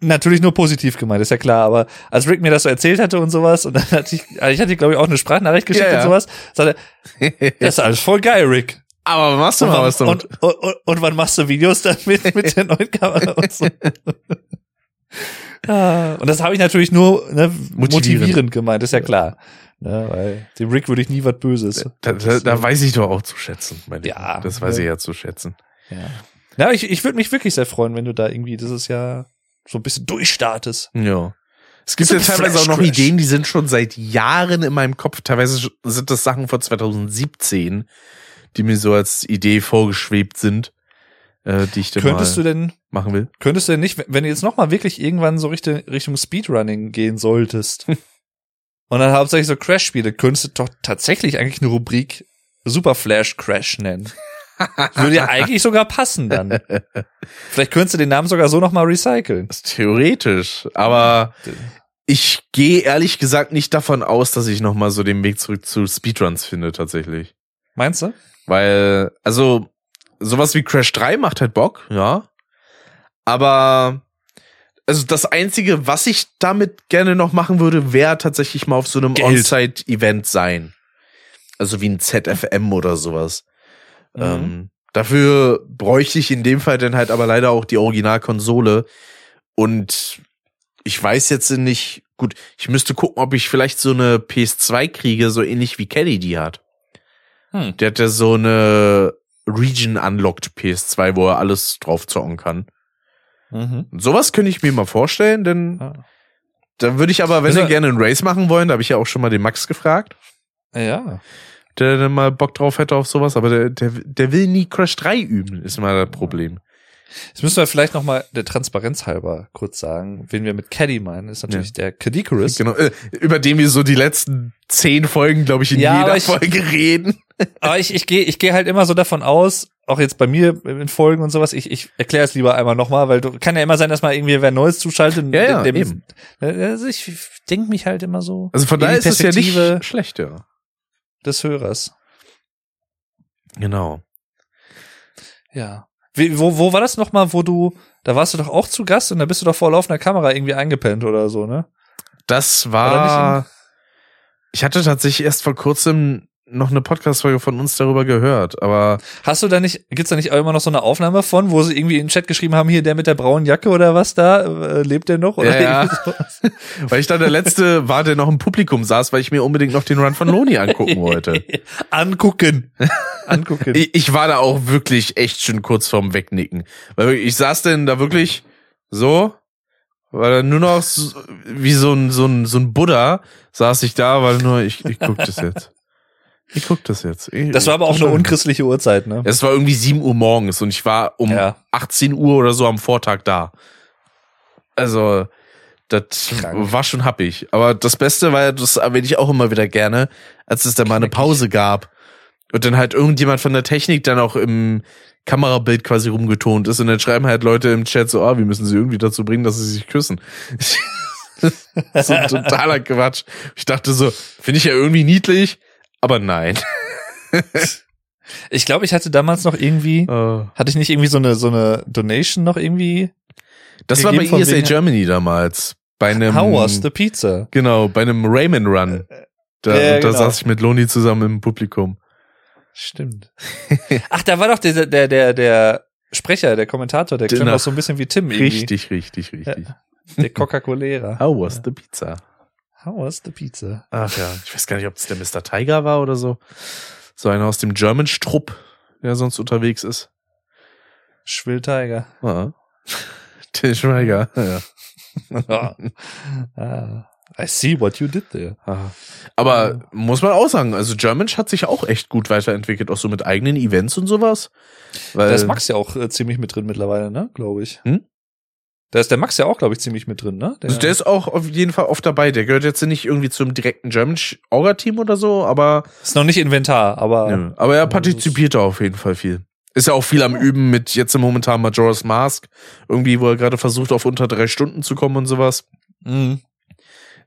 natürlich nur positiv gemeint, ist ja klar, aber als Rick mir das so erzählt hatte und sowas, und dann hatte ich, also ich hatte glaube ich auch eine Sprachnachricht geschickt Ja, ja. und sowas, sagte er, das ist alles voll geil, Rick. Aber machst du Und mal wann, was damit? und, und, und, und wann machst du Videos damit mit der neuen Kamera und so? Und das habe ich natürlich nur ne, motivierend. Motivierend. gemeint, ist ja klar. Ne, weil dem Rick würde ich nie was Böses. da, da, da weiß ich doch auch zu schätzen. Mein Ja. Das weiß ja. ich ja zu schätzen. Ja, ja ich, ich würde mich wirklich sehr freuen, wenn du da irgendwie dieses Jahr so ein bisschen durchstartest. Ja. Es gibt ja teilweise auch noch. Ideen, die sind schon seit Jahren in meinem Kopf. Teilweise sind das Sachen von 2017, die mir so als Idee vorgeschwebt sind, äh, die ich dann Könntest mal du denn, machen will. könntest du denn nicht, wenn du jetzt nochmal wirklich irgendwann so Richtung, Richtung Speedrunning gehen solltest und dann hauptsächlich so Crash-Spiele, könntest du doch tatsächlich eigentlich eine Rubrik Super Flash Crash nennen. Würde ja eigentlich sogar passen dann. Vielleicht könntest du den Namen sogar so nochmal recyceln. Theoretisch, aber ich gehe ehrlich gesagt nicht davon aus, dass ich noch mal so den Weg zurück zu Speedruns finde tatsächlich. Meinst du? Weil, also, sowas wie Crash 3 macht halt Bock, ja. Aber, also das Einzige, was ich damit gerne noch machen würde, wäre tatsächlich mal auf so einem. On-Site-Event sein. Also wie ein ZFM oder sowas. Mhm. Ähm, dafür bräuchte ich in dem Fall dann halt aber leider auch die Originalkonsole. Und ich weiß jetzt nicht, gut, ich müsste gucken, ob ich vielleicht so eine PS2 kriege, so ähnlich wie Kelly die hat. Hm. Der hat ja so eine Region Unlocked PS2, wo er alles drauf zocken kann. Mhm. Sowas könnte ich mir mal vorstellen, denn Ja. da würde ich aber, wenn wir er- gerne einen Race machen wollen, da habe ich ja auch schon mal den Max gefragt, Ja. der dann mal Bock drauf hätte auf sowas, aber der, der, der will nie Crash 3 üben, ist mal das Problem. Jetzt müssen wir vielleicht nochmal der Transparenz halber kurz sagen, wen wir mit Caddy meinen, ist natürlich der Cadicarus. Genau, äh, über den wir so die letzten zehn Folgen, glaube ich, in Ja, jeder ich- Folge reden. Aber ich, ich gehe ich geh halt immer so davon aus, auch jetzt bei mir in Folgen und sowas, ich, ich erkläre es lieber einmal nochmal, weil du kann ja immer sein, dass mal irgendwie wer Neues zuschaltet. Ja, ja, dem, eben. Also ich denke mich halt immer so. Also von daher ist es ja Perspektive nicht schlecht, ja. des Hörers. Genau. Ja. Wie, wo, wo war das nochmal, wo du, da warst du doch auch zu Gast und da bist du doch vor laufender Kamera irgendwie eingepennt oder so, ne? Das War war. Ich hatte tatsächlich erst vor kurzem noch eine Podcast-Folge von uns darüber gehört, aber Hast du da nicht, gibt's da nicht auch immer noch so eine Aufnahme von, wo sie irgendwie in den Chat geschrieben haben, hier der mit der braunen Jacke oder was da, äh, lebt der noch? Oder Ja, ja. irgendwie sowas? weil ich dann der letzte war, der noch im Publikum saß, weil ich mir unbedingt noch den Run von Loni angucken wollte. Angucken. Angucken. Ich, ich war da auch wirklich echt schon kurz vorm Wegnicken. Weil ich saß denn da wirklich so, war dann nur noch so, wie so ein, so ein, so ein Buddha, saß ich da, weil nur, ich, ich guck das jetzt. Ich guck das jetzt. Ich, das war aber auch eine unchristliche Uhrzeit, ne? Es war irgendwie 7 Uhr morgens und ich war um Ja. 18 Uhr oder so am Vortag da. Also, das Krank. war schon happig. Aber das Beste war, ja, das erwähne ich auch immer wieder gerne, als es dann mal eine Pause gab und dann halt irgendjemand von der Technik dann auch im Kamerabild quasi rumgetont ist und dann schreiben halt Leute im Chat so, ah, wir müssen sie irgendwie dazu bringen, dass sie sich küssen. so ein totaler Quatsch. Ich dachte so, finde ich ja irgendwie niedlich, aber nein. Ich glaube, ich hatte damals noch irgendwie, Äh. hatte ich nicht irgendwie so eine, so eine Donation noch irgendwie? Das war bei ESA wegen- Germany damals. Bei einem, How was the pizza? genau, bei einem Rayman Run. Da, Ja, da genau. saß ich mit Loni zusammen im Publikum. Stimmt. Ach, da war doch der, der, der, der Sprecher, der Kommentator, der klingt auch so ein bisschen wie Tim irgendwie. Richtig, richtig, richtig. Der Coca-Colera. How was the pizza? How was the pizza? Ach ja, ich weiß gar nicht, ob es der Mr. Tiger war oder so. So einer aus dem German Strupp, der sonst unterwegs ist. Schwill Tiger. Ja. Till Schweiger. Ja. ah. I see what you did there. Ah. Aber muss man auch sagen, also German hat sich auch echt gut weiterentwickelt, auch so mit eigenen Events und sowas. Weil Da ist Max ja auch äh, ziemlich mit drin mittlerweile, ne? Glaube ich. Hm? Da ist der Max ja auch, glaube ich, ziemlich mit drin, ne? Also der ist auch auf jeden Fall oft dabei. Der gehört jetzt nicht irgendwie zum direkten German Orga-Team oder so, aber, ist noch nicht Inventar, aber nö. aber er partizipiert da auf jeden Fall viel. Ist ja auch viel am Üben mit jetzt im momentan Majora's Mask. Irgendwie, wo er gerade versucht, auf unter drei Stunden zu kommen und sowas. Mhm.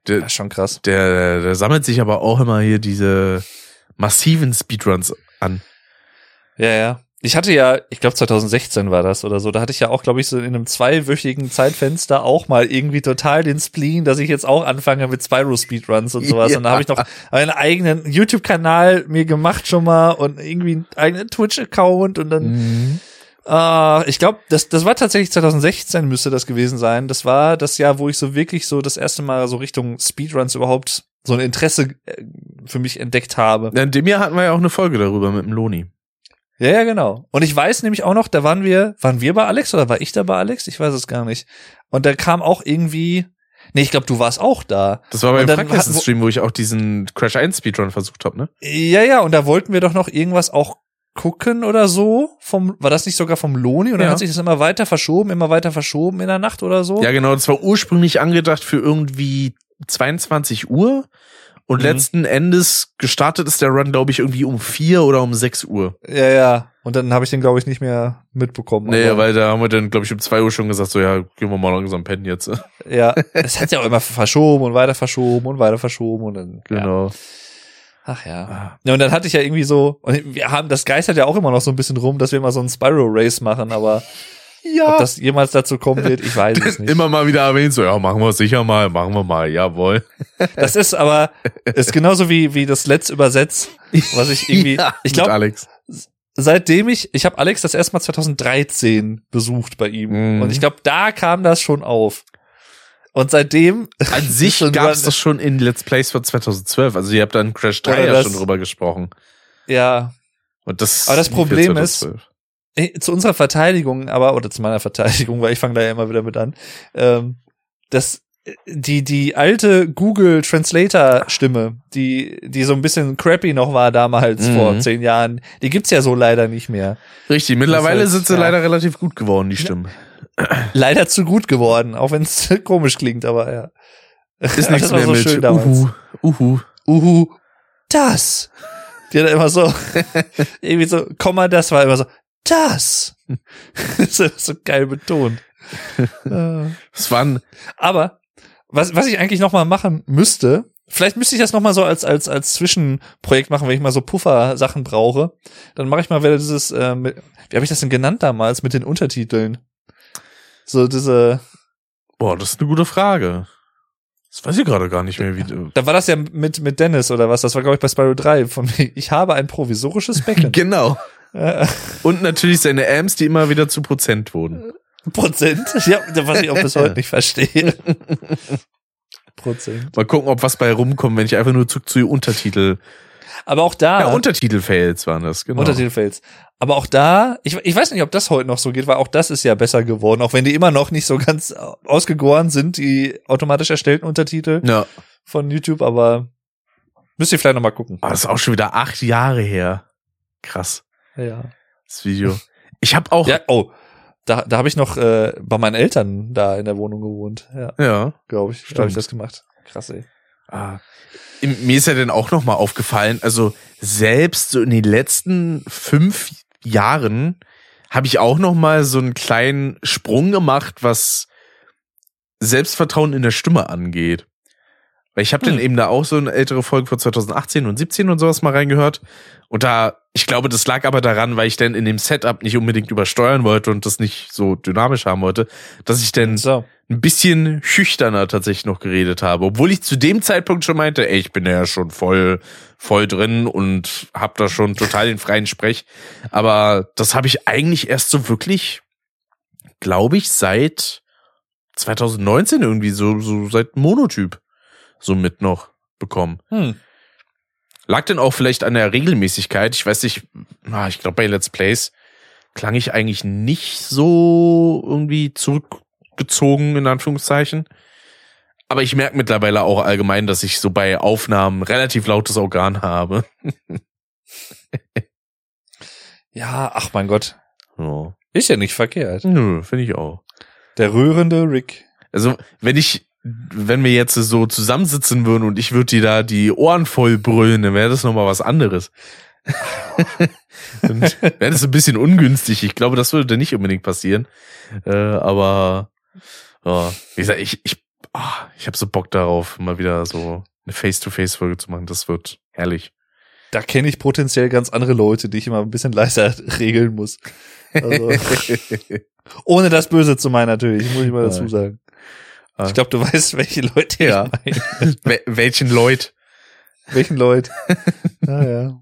Der, Das ist schon krass. der, der sammelt sich aber auch immer hier diese massiven Speedruns an. Ja, ja. Ich hatte ja, ich glaube 2016 war das oder so, da hatte ich ja auch, glaube ich, so in einem zweiwöchigen Zeitfenster auch mal irgendwie total den Spleen, dass ich jetzt auch anfange mit Spyro Speedruns und sowas. Ja. Und da habe ich noch einen eigenen YouTube-Kanal mir gemacht schon mal und irgendwie einen eigenen Twitch-Account und dann Mhm. Äh, ich glaube, das, das war tatsächlich 2016 müsste das gewesen sein. Das war das Jahr, wo ich so wirklich so das erste Mal so Richtung Speedruns überhaupt so ein Interesse äh, für mich entdeckt habe. In dem Jahr hatten wir ja auch eine Folge darüber mit dem Loni. Ja, ja, genau. Und ich weiß nämlich auch noch, da waren wir, waren wir bei Alex oder war ich da bei Alex? Ich weiß es gar nicht. Und da kam auch irgendwie, nee, ich glaube, du warst auch da. Das war beim dann Frankreich-Stream, wo ich auch diesen Crash 1 Speedrun versucht habe, ne? Ja, ja, und da wollten wir doch noch irgendwas auch gucken oder so. Vom, war das nicht sogar vom Loni? Und dann Ja. hat sich das immer weiter verschoben, immer weiter verschoben in der Nacht oder so. Ja, genau. Das war ursprünglich angedacht für irgendwie 22 Uhr. Und Mhm. letzten Endes gestartet ist der Run, glaube ich, irgendwie um 4 oder um 6 Uhr. Ja, ja. Und dann habe ich den, glaube ich, nicht mehr mitbekommen. Nee, Aber- weil da haben wir dann, glaube ich, um 2 Uhr schon gesagt, so, ja, gehen wir mal langsam pennen jetzt. Ja, es hat ja auch immer verschoben und weiter verschoben und weiter verschoben und dann. Ja. Genau. Ach ja. ja. Und dann hatte ich ja irgendwie so, und wir haben, das geistert ja auch immer noch so ein bisschen rum, dass wir mal so einen Spiral Race machen, aber Ja. ob das jemals dazu kommen wird, ich weiß es nicht. Immer mal wieder erwähnt, so, ja, machen wir sicher mal, machen wir mal, jawohl. Das ist aber, ist genauso wie, wie das Let's Übersetz, was ich irgendwie, Ja, ich glaube, Alex. seitdem ich, ich habe Alex das erste Mal 2013 besucht bei ihm. Mhm. Und ich glaube, da kam das schon auf. Und seitdem. An sich gab es das schon in Let's Plays von 2012. Also ihr habt dann Crash 3 Oder ja das- schon drüber gesprochen. Ja, Und das Aber das Problem jetzt ist- 2012. Eh, zu unserer Verteidigung, aber, oder zu meiner Verteidigung, weil ich fange da ja immer wieder mit an, ähm, dass äh, die, die alte Google Translator Stimme, die, die so ein bisschen crappy noch war damals Mhm. vor zehn Jahren, die gibt's ja so leider nicht mehr. Richtig, mittlerweile heißt, sind sie ja. leider relativ gut geworden, die Stimmen. Leider zu gut geworden, auch wenn es komisch klingt, aber ja. Ist nichts mehr so mit schön damals. Uhu, Uhu. Uhu. Das Die hat immer so, irgendwie so, Komma, das war immer so, das. so, so geil betont. Es waren, Aber was, was ich eigentlich noch mal machen müsste, vielleicht müsste ich das noch mal so als als als Zwischenprojekt machen, wenn ich mal so Puffer Sachen brauche, dann mache ich mal wieder dieses äh, mit, wie habe ich das denn genannt damals mit den Untertiteln? So diese boah, das ist eine gute Frage. Das weiß ich gerade gar nicht mehr, wie du. da war das ja mit mit Dennis oder was, das war glaube ich bei Spyro 3 von ich habe ein provisorisches Becken. Genau. Und natürlich seine Amps, die immer wieder zu Prozent wurden. Prozent? Ja, was ich auch bis heute nicht verstehe. Prozent. Mal gucken, ob was bei rumkommt, wenn ich einfach nur zu, zu Untertitel. Aber auch da Ja, Untertitel-Fails waren das, genau. Untertitelfails. Aber auch da, ich, ich weiß nicht, ob das heute noch so geht, weil auch das ist ja besser geworden, auch wenn die immer noch nicht so ganz ausgegoren sind, die automatisch erstellten Untertitel Ja. von YouTube, aber müsst ihr vielleicht noch mal gucken. Aber das ist auch schon wieder acht Jahre her. Krass, Ja. das Video. Ich habe auch, Ja, oh, da, da habe ich noch äh, bei meinen Eltern da in der Wohnung gewohnt. Ja, ja. glaube ich. Da habe ich das gemacht. Krass, ey. Ah. Mir ist ja dann auch noch mal aufgefallen, also selbst so in den letzten fünf Jahren habe ich auch noch mal so einen kleinen Sprung gemacht, was Selbstvertrauen in der Stimme angeht. Weil ich habe dann Hm. eben da auch so eine ältere Folge von 2018 und 17 und sowas mal reingehört. Und da, ich glaube, das lag aber daran, weil ich dann in dem Setup nicht unbedingt übersteuern wollte und das nicht so dynamisch haben wollte, dass ich dann So. ein bisschen schüchterner tatsächlich noch geredet habe, obwohl ich zu dem Zeitpunkt schon meinte, ey, ich bin ja schon voll voll drin und hab da schon total den freien Sprech, aber das habe ich eigentlich erst so wirklich glaube ich seit 2019 irgendwie so so seit Monotyp so mit noch bekommen. Hm. Lag denn auch vielleicht an der Regelmäßigkeit? Ich weiß nicht, ich glaube bei Let's Plays klang ich eigentlich nicht so irgendwie zurückgezogen, in Anführungszeichen. Aber ich merke mittlerweile auch allgemein, dass ich so bei Aufnahmen relativ lautes Organ habe. Ja, ach mein Gott. Ja. Ist ja nicht verkehrt. Nö, finde ich auch. Der rührende Rick. Also, wenn ich, wenn wir jetzt so zusammensitzen würden und ich würde dir da die Ohren voll brüllen, dann wäre das nochmal was anderes. dann wäre das ein bisschen ungünstig. Ich glaube, das würde nicht unbedingt passieren. Äh, aber, ja, wie gesagt, ich, ich, ah, ich habe so Bock darauf, mal wieder so eine Face-to-Face-Folge zu machen. Das wird herrlich. Da kenne ich potenziell ganz andere Leute, die ich immer ein bisschen leiser regeln muss. Also, ohne das Böse zu meinen natürlich, muss ich mal dazu sagen. Ah. Ich glaube, du weißt, welche Leute Ja. ich meine. Wel- Welchen Leut? Welchen Leute. Ja, ja.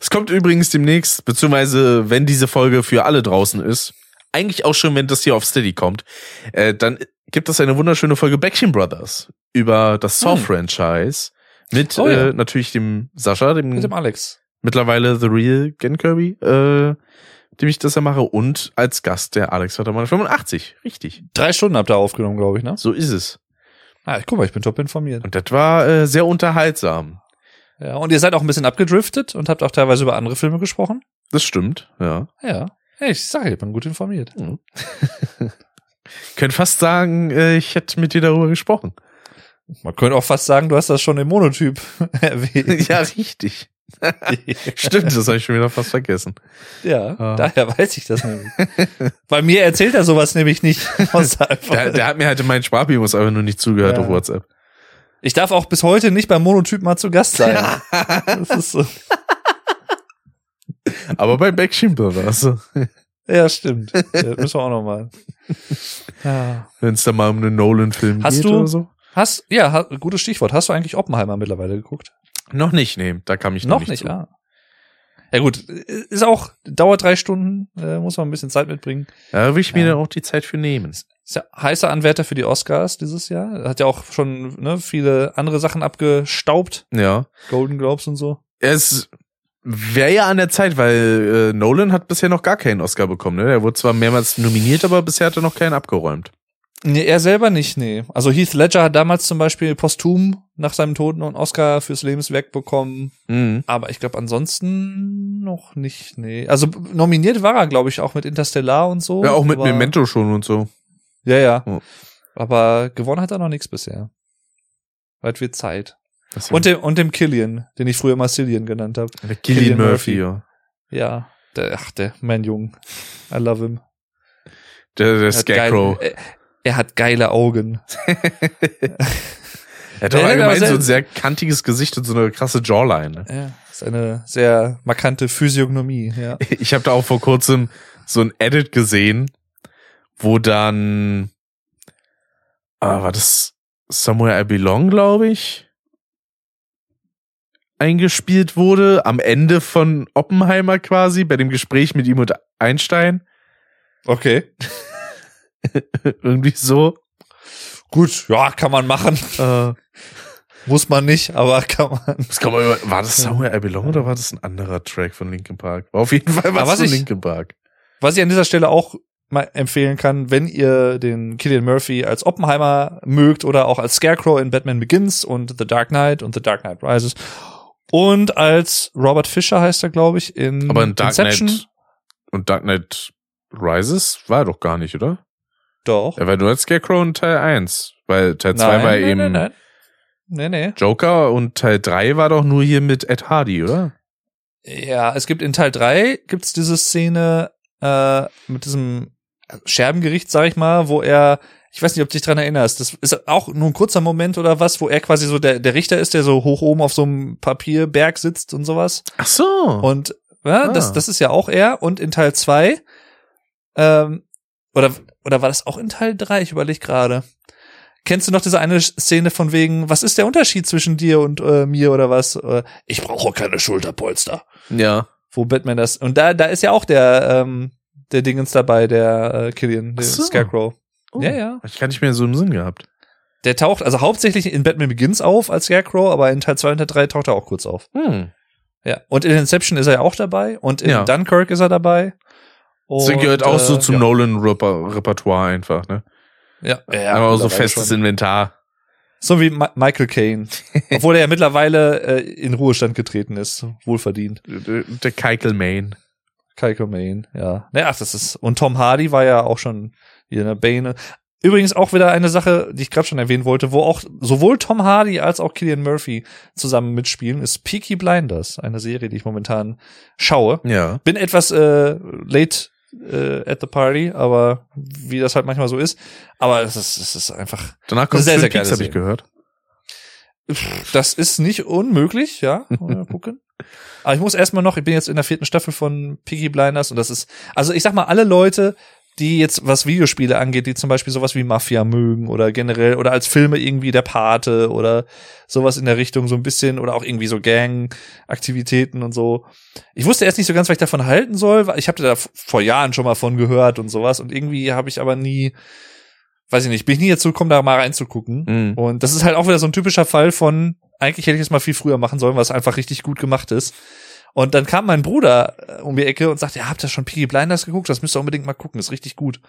Es kommt übrigens demnächst, beziehungsweise wenn diese Folge für alle draußen ist, eigentlich auch schon, wenn das hier auf Steady kommt, äh, dann gibt es eine wunderschöne Folge Backstreet Brothers über das Saw-Franchise mit Oh ja. äh, natürlich dem Sascha, dem, Mit dem Alex. mittlerweile The Real Gen Kirby, äh, dem ich das ja mache und als Gast der Alex Wettermann 85, richtig. Drei Stunden habt ihr aufgenommen, glaube ich, ne? So ist es. Ah, guck mal, ich bin top informiert. Und das war äh, sehr unterhaltsam. Ja, und ihr seid auch ein bisschen abgedriftet und habt auch teilweise über andere Filme gesprochen? Das stimmt, ja. Ja. Hey, ich sage, ich bin gut informiert. Könnt fast sagen, äh, ich hätte mit dir darüber gesprochen. Man könnte auch fast sagen, du hast das schon im Monotyp erwähnt. ja, richtig. Stimmt, das habe ich schon wieder fast vergessen. ja, Ah. daher weiß ich das nämlich. Bei mir erzählt er sowas nämlich nicht. Der, der hat mir halt in meinen Sprachmemos einfach nur nicht zugehört Ja. auf WhatsApp. Ich darf auch bis heute nicht beim Monotyp mal zu Gast sein. Das ist so. Aber bei Backstreet Brothers, Ja, stimmt. Das müssen wir auch noch mal. Ja. wenn es da mal um einen Nolan-Film Hast geht du- oder so. Hast, ja, gutes Stichwort. Hast du eigentlich Oppenheimer mittlerweile geguckt? Noch nicht, nee, da kam ich noch noch nicht, zu. ah. Ja gut, ist auch, dauert drei Stunden, äh, muss man ein bisschen Zeit mitbringen. Da will ich mir Ja. dann auch die Zeit für nehmen. Ist ja heißer Anwärter für die Oscars dieses Jahr. Hat ja auch schon ne, viele andere Sachen abgestaubt. Ja. Golden Globes und so. Es wäre ja an der Zeit, weil äh, Nolan hat bisher noch gar keinen Oscar bekommen. Ne? Er wurde zwar mehrmals nominiert, aber bisher hat er noch keinen abgeräumt. Nee, er selber nicht, nee. Also Heath Ledger hat damals zum Beispiel posthum nach seinem Tod einen Oscar fürs Lebenswerk bekommen. Mhm. Aber ich glaube ansonsten noch nicht, nee. Also nominiert war er, glaube ich, auch mit Interstellar und so. Ja, auch mit Memento schon und so. Ja, ja. Oh. Aber gewonnen hat er noch nichts bisher. Weit wird Zeit. Und dem, und dem Killian, den ich früher mal Cillian genannt habe. der Cillian Killian Murphy, Murphy. ja. Ja, der, ach, der, mein Jung. I love him. Der, der Er Scarecrow. geile- er, hat geile Augen. Er hat doch allgemein so ein sehr- kantiges Gesicht und so eine krasse Jawline. Ne? Ja, ist eine sehr markante Physiognomie, ja. Ich habe da auch vor kurzem so ein Edit gesehen, wo dann ah, war das Somewhere I Belong, glaube ich, eingespielt wurde am Ende von Oppenheimer quasi bei dem Gespräch mit ihm und Einstein. Okay. Irgendwie so. Gut, ja, kann man machen. Äh, Muss man nicht, aber kann man. das kann man über, war das Somewhere I Belong oder war das ein anderer Track von Linkin Park? War auf jeden Fall was was von ich- Linkin Park. Was ich an dieser Stelle auch mal empfehlen kann, wenn ihr den Killian Murphy als Oppenheimer mögt oder auch als Scarecrow in Batman Begins und The Dark Knight und The Dark Knight Rises und als Robert Fisher heißt er, glaube ich, in Aber in Dark Inception. Knight und Dark Knight Rises war er doch gar nicht, oder? Doch. Er war nur als Scarecrow in Teil 1, weil Teil 2 nein, war nein, eben nein, nein. Nee, nee. Joker und Teil 3 war doch nur hier mit Ed Hardy, oder? Ja, es gibt in Teil 3 gibt's diese Szene äh, mit diesem Scherbengericht, sag ich mal, wo er, ich weiß nicht, ob du dich dran erinnerst, das ist auch nur ein kurzer Moment oder was, wo er quasi so der, der Richter ist, der so hoch oben auf so einem Papierberg sitzt und sowas. Ach so. Und ja, Ah. das, das ist ja auch er. Und in Teil 2, ähm, oder, oder war das auch in Teil 3? Ich überlege gerade. Kennst du noch diese eine Szene von wegen, was ist der Unterschied zwischen dir und äh, mir oder was? Äh, ich brauche keine Schulterpolster. ja. Wo Batman das. Und da, da ist ja auch der, ähm, der Dingens dabei, der äh, Killian, der so. Scarecrow. Oh, Ja, ja. Ich gar nicht mehr so im Sinn gehabt. Der taucht also hauptsächlich in Batman Begins auf als Scarecrow, aber in Teil 2 und Teil 3 taucht er auch kurz auf. Hm. Ja. Und in Inception ist er ja auch dabei und in Ja. Dunkirk ist er dabei. Und, gehört auch so äh, zum ja. Nolan-Repertoire einfach, ne? Ja, ja, Einfach so festes schon. Inventar. So wie Ma Michael Caine. Obwohl er ja mittlerweile äh, in Ruhestand getreten ist. Wohlverdient. Der, der Keikel Main. Kyle Maine, ja. Naja, ach, das ist. Und Tom Hardy war ja auch schon hier eine Bane. Übrigens auch wieder eine Sache, die ich gerade schon erwähnen wollte, wo auch sowohl Tom Hardy als auch Killian Murphy zusammen mitspielen, ist Peaky Blinders, eine Serie, die ich momentan schaue. Ja. Bin etwas äh, late äh, at the party, aber wie das halt manchmal so ist. Aber es ist, es ist einfach Danach kommt Sehr, sehr geile habe ich gehört. Das ist nicht unmöglich, ja. Mal gucken. Aber ich muss erstmal noch, ich bin jetzt in der vierten Staffel von Piggy Blinders und das ist, also ich sag mal, alle Leute, die jetzt, was Videospiele angeht, die zum Beispiel sowas wie Mafia mögen oder generell oder als Filme irgendwie der Pate oder sowas in der Richtung so ein bisschen oder auch irgendwie so Gang-Aktivitäten und so. Ich wusste erst nicht so ganz, was ich davon halten soll, weil ich habe da vor Jahren schon mal von gehört und sowas und irgendwie habe ich aber nie, weiß ich nicht, bin ich nie dazu gekommen, da mal reinzugucken. Mhm. Und das ist halt auch wieder so ein typischer Fall von, eigentlich hätte ich es mal viel früher machen sollen, was einfach richtig gut gemacht ist. Und dann kam mein Bruder äh, um die Ecke und sagte, ja, habt ihr schon Piggy Blinders geguckt? Das müsst ihr unbedingt mal gucken, ist richtig gut.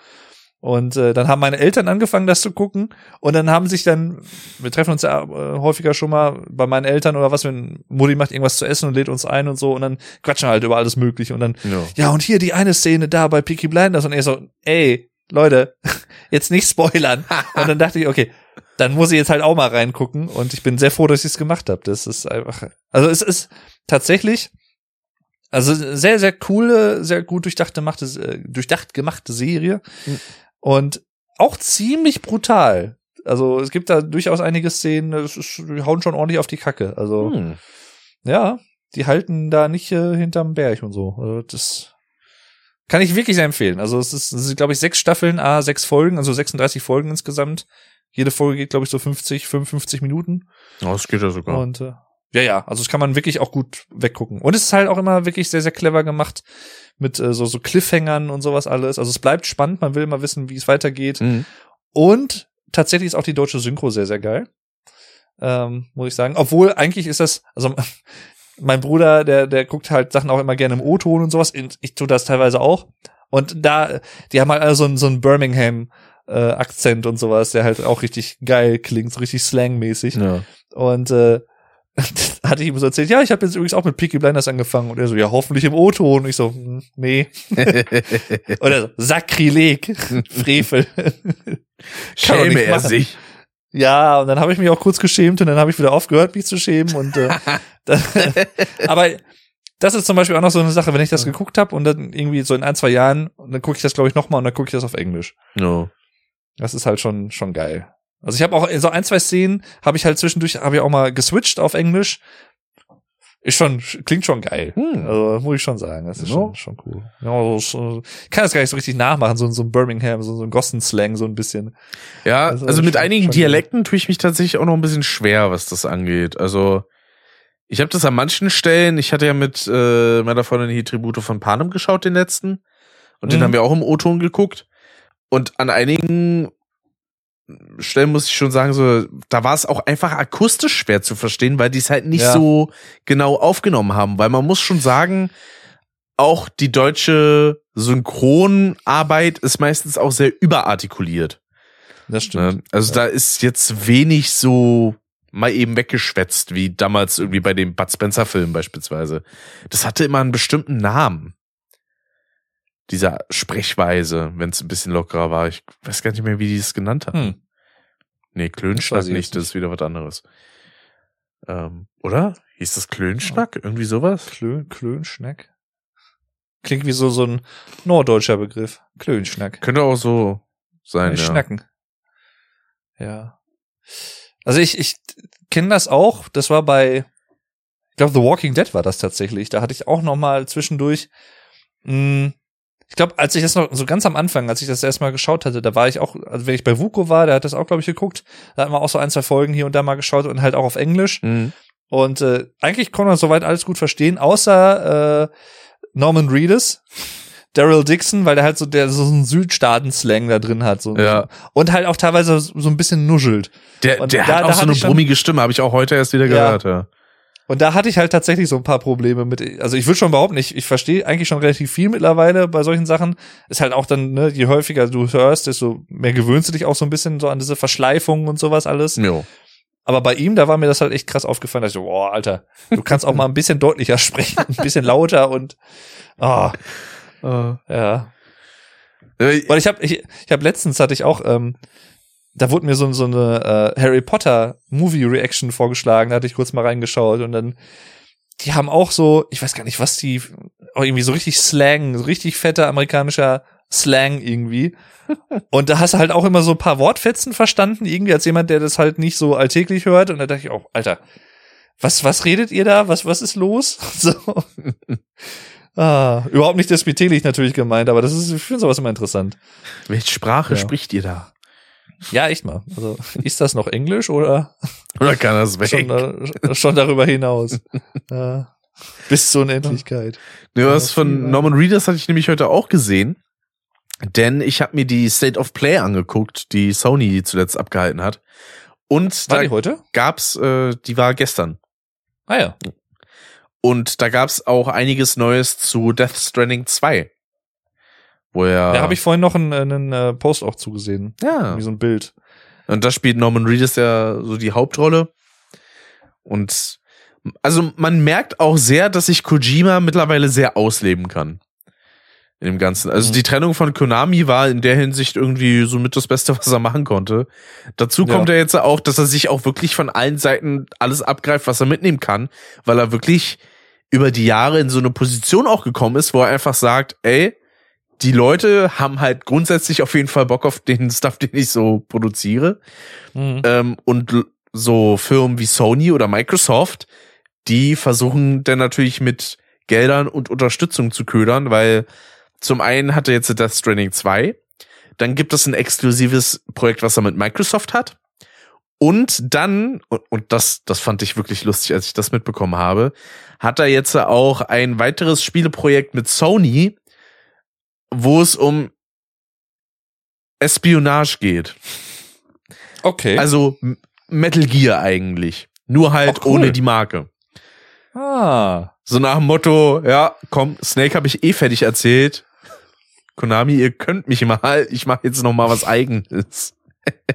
Und äh, dann haben meine Eltern angefangen, das zu gucken. Und dann haben sich dann, wir treffen uns ja äh, häufiger schon mal bei meinen Eltern oder was, wenn Mutti macht irgendwas zu essen und lädt uns ein und so. Und dann quatschen halt über alles Mögliche. Und dann, Ja. ja, und hier die eine Szene da bei Peaky Blinders. Und er so, ey, Leute, jetzt nicht spoilern. Und dann dachte ich, okay, dann muss ich jetzt halt auch mal reingucken. Und ich bin sehr froh, dass ich es gemacht habe. Das ist einfach, also es ist tatsächlich, also sehr, sehr coole, sehr gut durchdachte, machte, äh, durchdacht gemachte Serie. Mhm. Und auch ziemlich brutal. Also es gibt da durchaus einige Szenen, es ist, die hauen schon ordentlich auf die Kacke. Also Hm. ja, die halten da nicht äh, hinterm Berg und so. Also das kann ich wirklich sehr empfehlen. Also es ist, es sind, glaube ich, sechs Staffeln, a sechs Folgen, also 36 Folgen insgesamt. Jede Folge geht, glaube ich, so 50, 55 Minuten. Oh, das geht ja sogar. Und äh, ja, ja, also das kann man wirklich auch gut weggucken. Und es ist halt auch immer wirklich sehr, sehr clever gemacht mit äh, so, so Cliffhängern und sowas alles. Also es bleibt spannend, man will immer wissen, wie es weitergeht. Mhm. Und tatsächlich ist auch die deutsche Synchro sehr, sehr geil. Ähm, muss ich sagen. Obwohl, eigentlich ist das, also mein Bruder, der, der guckt halt Sachen auch immer gerne im O-Ton und sowas. Ich tue das teilweise auch. Und da, die haben halt alle so einen, so einen Birmingham äh, Akzent und sowas, der halt auch richtig geil klingt, so richtig slangmäßig. Ja. Und äh, hatte ich ihm so erzählt, ja, ich habe jetzt übrigens auch mit Peaky Blinders angefangen. Und er so, ja, hoffentlich im O-Ton. Und ich so, hm, nee. Oder so, Sakrileg, Frevel. Schäme er sich. Ja, und dann habe ich mich auch kurz geschämt und dann habe ich wieder aufgehört, mich zu schämen. Und äh, da, aber das ist zum Beispiel auch noch so eine Sache, wenn ich das geguckt habe und dann irgendwie so in ein, zwei Jahren, und dann gucke ich das, glaube ich, nochmal und dann gucke ich das auf Englisch. No. Das ist halt schon, schon geil. Also ich habe auch so ein, zwei Szenen, habe ich halt zwischendurch, habe ich auch mal geswitcht auf Englisch. Ist schon, klingt schon geil. Hm. Also muss ich schon sagen, das ist Ja. schon, schon cool. Ja, so, kann das gar nicht so richtig nachmachen, so, so ein Birmingham, so, so ein Gossen-Slang, so ein bisschen. Ja, ist also mit schon- einigen schon Dialekten tue ich mich tatsächlich auch noch ein bisschen schwer, was das angeht. Also ich habe das an manchen Stellen, ich hatte ja mit äh, meiner Freundin hier Tribute von Panem geschaut, den letzten. Und den Mhm. haben wir auch im O-Ton geguckt. Und an einigen Stellen muss ich schon sagen, so, da war es auch einfach akustisch schwer zu verstehen, weil die es halt nicht Ja. so genau aufgenommen haben. Weil man muss schon sagen, auch die deutsche Synchronarbeit ist meistens auch sehr überartikuliert. Das stimmt. Ne? Also da ist jetzt wenig so mal eben weggeschwätzt, wie damals irgendwie bei dem Bud Spencer Film beispielsweise. Das hatte immer einen bestimmten Namen. Dieser Sprechweise, wenn es ein bisschen lockerer war. Ich weiß gar nicht mehr, wie die es genannt hatten. Hm. Nee, Klönschnack nicht, jetzt das ist wieder was anderes. Ähm, oder? Hieß das Klönschnack? Irgendwie sowas? Klö, Klönschnack. Klingt wie so, so ein norddeutscher Begriff. Klönschnack. Könnte auch so sein, Nicht ja. Schnacken. Ja. Also ich, ich kenne das auch. Das war bei, ich glaube, The Walking Dead war das tatsächlich. Da hatte ich auch noch mal zwischendurch. Mh, ich glaube, als ich das noch so ganz am Anfang, als ich das erstmal geschaut hatte, da war ich auch, also wenn ich bei Vuko war, der hat das auch, glaube ich, geguckt. Da hat man auch so ein, zwei Folgen hier und da mal geschaut und halt auch auf Englisch. Mhm. Und äh, eigentlich konnte man soweit alles gut verstehen, außer äh, Norman Reedus, Daryl Dixon, weil der halt so der so einen Südstaaten-Slang da drin hat. So. Ja. Und halt auch teilweise so ein bisschen nuschelt. Der, Und der da- hat auch so eine brummige Stimme, habe ich auch heute erst wieder Ja. gehört, ja. Und da hatte ich halt tatsächlich so ein paar Probleme mit. Also ich würde schon behaupten, ich, ich verstehe eigentlich schon relativ viel mittlerweile bei solchen Sachen. Ist halt auch dann, ne, je häufiger du hörst, desto mehr gewöhnst du dich auch so ein bisschen so an diese Verschleifungen und sowas alles. Jo. Aber bei ihm, da war mir das halt echt krass aufgefallen, dass ich so, boah, Alter, du kannst auch mal ein bisschen deutlicher sprechen, ein bisschen lauter und ah, ja. Äh, Weil ich habe ich, ich hab letztens hatte ich auch ähm, da wurde mir so, so eine äh, Harry Potter Movie Reaction vorgeschlagen, da hatte ich kurz mal reingeschaut und dann die haben auch so, ich weiß gar nicht, was die irgendwie so richtig Slang, so richtig fetter amerikanischer Slang irgendwie. Und da hast du halt auch immer so ein paar Wortfetzen verstanden, irgendwie als jemand, der das halt nicht so alltäglich hört. Und da dachte ich auch, Alter, was, was redet ihr da? Was, was ist los? So. ah, überhaupt nicht despektierlich natürlich gemeint, aber das ist, ich finde sowas immer interessant. welche Sprache Ja. spricht ihr da? Ja, echt mal. Also, ist das noch Englisch oder Oder kann das weg? schon, da, schon darüber hinaus? ja. Bis zur Unendlichkeit. Ne, was Ja, von Norman Reedus hatte ich nämlich heute auch gesehen. Denn ich habe mir die State of Play angeguckt, die Sony zuletzt abgehalten hat. Und War da die heute? gab's, äh, die war gestern. Ah ja. Und da gab's auch einiges Neues zu Death Stranding 2. Wo er. Da habe ich vorhin noch einen, einen äh, Post auch zugesehen. Ja. Wie so ein Bild. Und da spielt Norman Reedus ja so die Hauptrolle. Und also man merkt auch sehr, dass sich Kojima mittlerweile sehr ausleben kann. In dem Ganzen. Also Mhm. die Trennung von Konami war in der Hinsicht irgendwie so mit das Beste, was er machen konnte. Dazu Ja. kommt er jetzt auch, dass er sich auch wirklich von allen Seiten alles abgreift, was er mitnehmen kann, weil er wirklich über die Jahre in so eine Position auch gekommen ist, wo er einfach sagt, ey, die Leute haben halt grundsätzlich auf jeden Fall Bock auf den Stuff, den ich so produziere. Mhm. Ähm, und so Firmen wie Sony oder Microsoft, die versuchen dann natürlich mit Geldern und Unterstützung zu ködern, weil zum einen hat er jetzt Death Stranding 2, dann gibt es ein exklusives Projekt, was er mit Microsoft hat. Und dann, und, und das, das fand ich wirklich lustig, als ich das mitbekommen habe, hat er jetzt auch ein weiteres Spieleprojekt mit Sony, wo es um Espionage geht. Okay. Also Metal Gear eigentlich. Nur halt cool. ohne die Marke. ah. So nach dem Motto, ja, komm, Snake habe ich eh fertig erzählt. Konami, ihr könnt mich mal, ich mache jetzt noch mal was eigenes.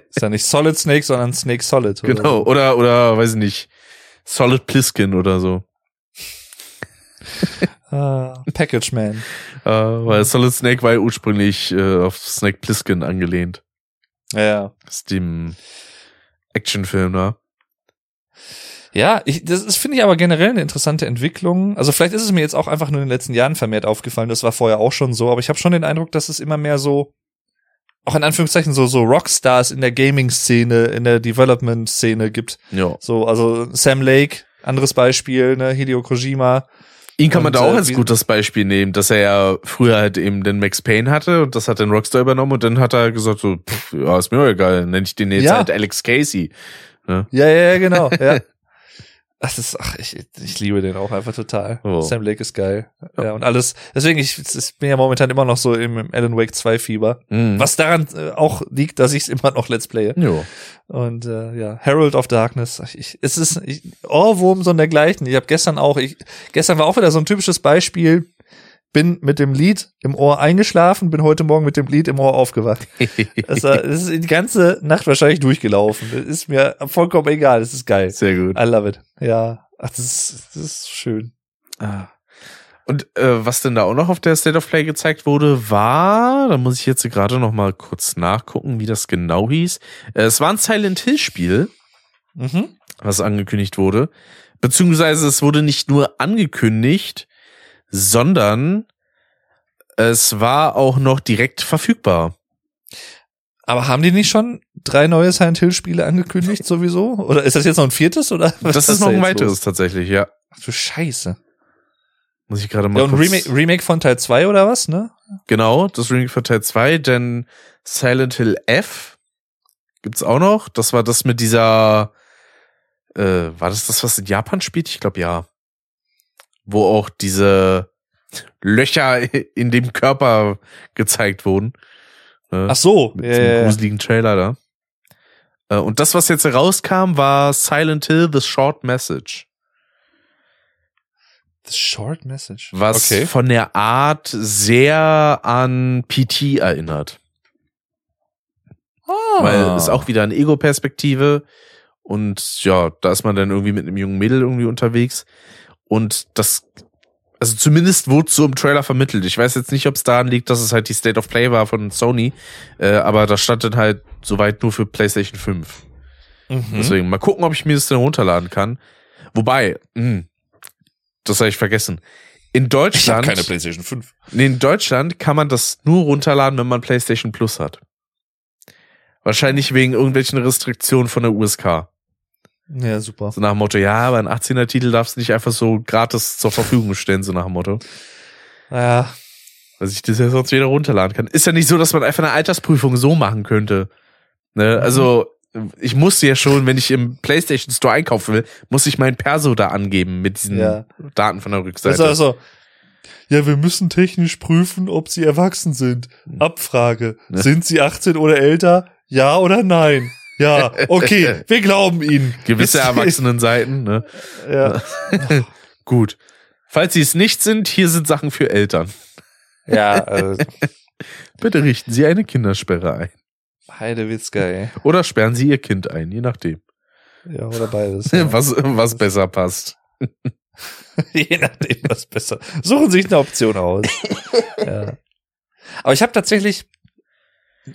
Ist ja nicht Solid Snake, sondern Snake Solid. oder Genau, oder oder weiß ich nicht, Solid Pliskin oder so. Ah, Package Man. Äh, weil Solid Snake war ja ursprünglich äh, auf Snake Plissken angelehnt. Ja, ja. Aus dem Actionfilm, ne? Ja, ich, das ist, finde ich aber generell eine interessante Entwicklung. Also vielleicht ist es mir jetzt auch einfach nur in den letzten Jahren vermehrt aufgefallen. Das war vorher auch schon so, aber ich habe schon den Eindruck, dass es immer mehr so, auch in Anführungszeichen so, so Rockstars in der Gaming-Szene, in der Development-Szene gibt. Ja. So, also Sam Lake, anderes Beispiel, ne, Hideo Kojima. Ihn kann man Und, da auch äh, als gutes Beispiel nehmen, dass er ja früher halt eben den Max Payne hatte und das hat den Rockstar übernommen und dann hat er gesagt so, pff, ja, ist mir auch egal, nenne ich den jetzt Ja. halt Alex Casey. Ja, ja, ja, genau, ja. Das ist, ach, ich, ich liebe den auch einfach total. Oh. Sam Lake ist geil. Ja, und alles, deswegen, ich, ich bin ja momentan immer noch so im, im Alan Wake 2 Fieber. Mhm. Was daran äh, auch liegt, dass ich es immer noch Let's Playe. Jo. Und äh, ja, Herald of Darkness. ach, Ich, es ist ich, Ohrwurm so dergleichen. Ich habe gestern auch, ich, gestern war auch wieder so ein typisches Beispiel. Bin mit dem Lied im Ohr eingeschlafen, bin heute Morgen mit dem Lied im Ohr aufgewacht. Das, ist die ganze Nacht wahrscheinlich durchgelaufen. Das ist mir vollkommen egal. Das ist geil. Sehr gut. I love it. Ja, ach, das ist, das ist schön. Ah. Und äh, was denn da auch noch auf der State of Play gezeigt wurde, war, da muss ich jetzt gerade noch mal kurz nachgucken, wie das genau hieß. Äh, es war ein Silent Hill Spiel, Mhm. was angekündigt wurde. Beziehungsweise es wurde nicht nur angekündigt, sondern es war auch noch direkt verfügbar. Aber haben die nicht schon drei neue Silent Hill Spiele angekündigt sowieso? Oder ist das jetzt noch ein viertes oder? was das ist da noch ein weiteres los? tatsächlich, ja. Ach du Scheiße. Muss ich gerade mal Ja, und Remake, Remake von Teil 2 oder was, ne? Genau, das Remake von Teil 2, denn Silent Hill F gibt's auch noch. Das war das mit dieser, äh, war das das, was in Japan spielt? Ich glaube ja. Wo auch diese Löcher in dem Körper gezeigt wurden. Ne? Ach so. mit diesem ja. gruseligen Trailer da. Äh, Und das, was jetzt rauskam, war Silent Hill The Short Message. The Short Message. Was Okay. von der Art sehr an PT erinnert. Ah. Weil es auch wieder eine Ego-Perspektive und ja, da ist man dann irgendwie mit einem jungen Mädel irgendwie unterwegs und das, also zumindest wurde so im Trailer vermittelt. Ich weiß jetzt nicht, ob es daran liegt, dass es halt die State of Play war von Sony, äh, aber da stand dann halt soweit nur für PlayStation 5. Mhm. Deswegen mal gucken, ob ich mir das denn runterladen kann. Wobei, mh, das habe ich vergessen. In Ich Deutschland, keine PlayStation 5. nee, in Deutschland kann man das nur runterladen, wenn man PlayStation Plus hat. Wahrscheinlich wegen irgendwelchen Restriktionen von der USK. Ja, super. So nach dem Motto, ja, aber ein 18er Titel darfst du nicht einfach so gratis zur Verfügung stellen, so nach dem Motto. Ja, Dass ich das ja sonst wieder runterladen kann. Ist ja nicht so, dass man einfach eine Altersprüfung so machen könnte. Ne? Also, ich musste ja schon, wenn ich im PlayStation Store einkaufen will, muss ich mein Perso da angeben mit diesen Ja. Daten von der Rückseite. ist also. Ja, wir müssen technisch prüfen, ob sie erwachsen sind. Abfrage. Ne? Sind sie 18 oder älter? Ja oder nein? Ja, okay, wir glauben ihnen. Gewisse Erwachsenenseiten, ne? Ja. Gut. Falls sie es nicht sind, hier sind Sachen für Eltern. Ja, äh, Bitte richten Sie eine Kindersperre ein. Heidewitzka, ey. Oder sperren Sie Ihr Kind ein, je nachdem. Ja, oder beides. Ja. Was, was besser passt. Je nachdem, was besser. Suchen sich eine Option aus. ja. Aber ich habe tatsächlich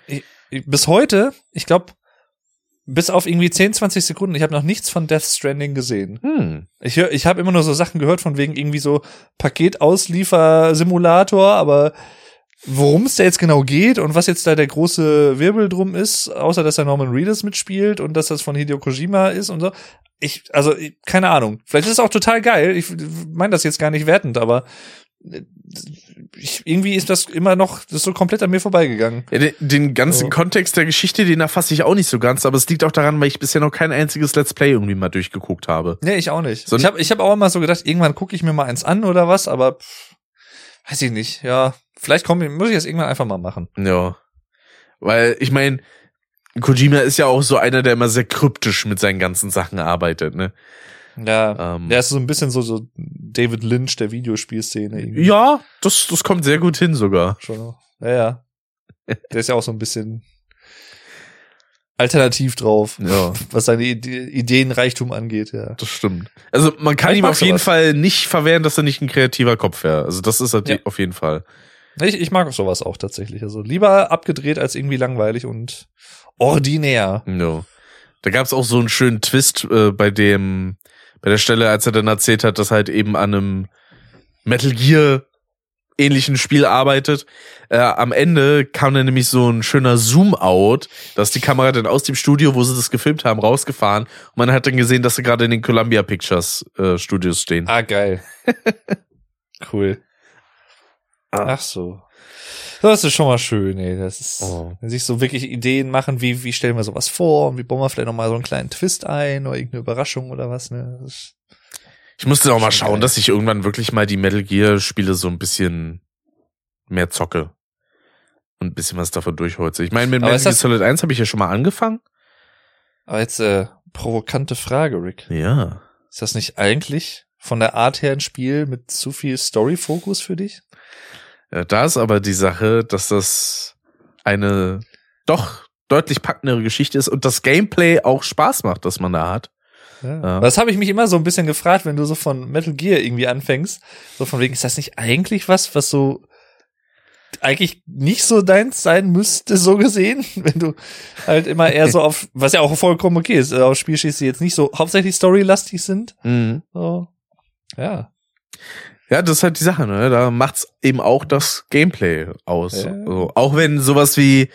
ich, ich, bis heute, ich glaube, bis auf irgendwie 10, 20 Sekunden, ich habe noch nichts von Death Stranding gesehen. Hm. Ich hör, ich habe immer nur so Sachen gehört von wegen irgendwie so Paketausliefer-Simulator, aber worum es da jetzt genau geht und was jetzt da der große Wirbel drum ist, außer dass da Norman Reedus mitspielt und dass das von Hideo Kojima ist und so. Ich, also, ich, keine Ahnung. Vielleicht ist es auch total geil. Ich meine das jetzt gar nicht wertend, aber äh, ich, irgendwie ist das immer noch, das ist so komplett an mir vorbeigegangen. Ja, den, den ganzen So. Kontext der Geschichte, den erfasse ich auch nicht so ganz, aber es liegt auch daran, weil ich bisher noch kein einziges Let's Play irgendwie mal durchgeguckt habe. Nee, ich auch nicht. So- ich habe ich hab auch immer so gedacht, irgendwann gucke ich mir mal eins an oder was, aber pff, weiß ich nicht. Ja, vielleicht komm, muss ich das irgendwann einfach mal machen. Ja. Weil, ich meine, Kojima ist ja auch so einer, der immer sehr kryptisch mit seinen ganzen Sachen arbeitet, ne? Ja, Ähm, der ist so ein bisschen so, so David Lynch der Videospielszene irgendwie. ja, das, das kommt sehr gut hin sogar. Schon. Ja, ja. Der ist ja auch so ein bisschen alternativ drauf, Ja, was seine Ide Ideenreichtum angeht, ja. das stimmt. Also man kann Ich ihm auf jeden sowas. Fall nicht verwehren, dass er nicht ein kreativer Kopf wäre. Also das ist er Ja. auf jeden Fall. Ich, ich mag sowas auch tatsächlich. Also lieber abgedreht als irgendwie langweilig und ordinär. Ja. Da gab es auch so einen schönen Twist äh, bei dem, bei der Stelle, als er dann erzählt hat, dass er halt eben an einem Metal Gear ähnlichen Spiel arbeitet. Äh, am Ende kam dann nämlich so ein schöner Zoom-Out, dass die Kamera dann aus dem Studio, wo sie das gefilmt haben, rausgefahren und man hat dann gesehen, dass sie gerade in den Columbia Pictures äh, Studios stehen. Ah, geil. cool. Ah. Ach so. Das ist schon mal schön, ey. Das ist, Oh. wenn sich so wirklich Ideen machen, wie, wie stellen wir sowas vor und wie bauen wir vielleicht noch mal so einen kleinen Twist ein oder irgendeine Überraschung oder was, ne? Ich musste auch mal schauen, geil. dass ich irgendwann wirklich mal die Metal Gear Spiele so ein bisschen mehr zocke. Und ein bisschen was davon durchholze. Ich meine, mit Aber Metal Gear Solid 1 habe ich ja schon mal angefangen. aber jetzt, äh, provokante Frage, Rick. Ja. Ist das nicht eigentlich von der Art her ein Spiel mit zu viel Story-Fokus für dich? Ja, Da ist aber die Sache, dass das eine doch deutlich packendere Geschichte ist und das Gameplay auch Spaß macht, dass man da hat. Ja. Ja. Das habe ich mich immer so ein bisschen gefragt, wenn du so von Metal Gear irgendwie anfängst. So von wegen, ist das nicht eigentlich was, was so eigentlich nicht so deins sein müsste, so gesehen, wenn du halt immer eher so auf, was ja auch vollkommen okay ist, äh, auf Spiel stehst, die jetzt nicht so hauptsächlich storylastig sind. Mhm. So. Ja. Ja, das ist halt die Sache, ne? Da macht's eben auch das Gameplay aus. Ja. Also, auch wenn sowas wie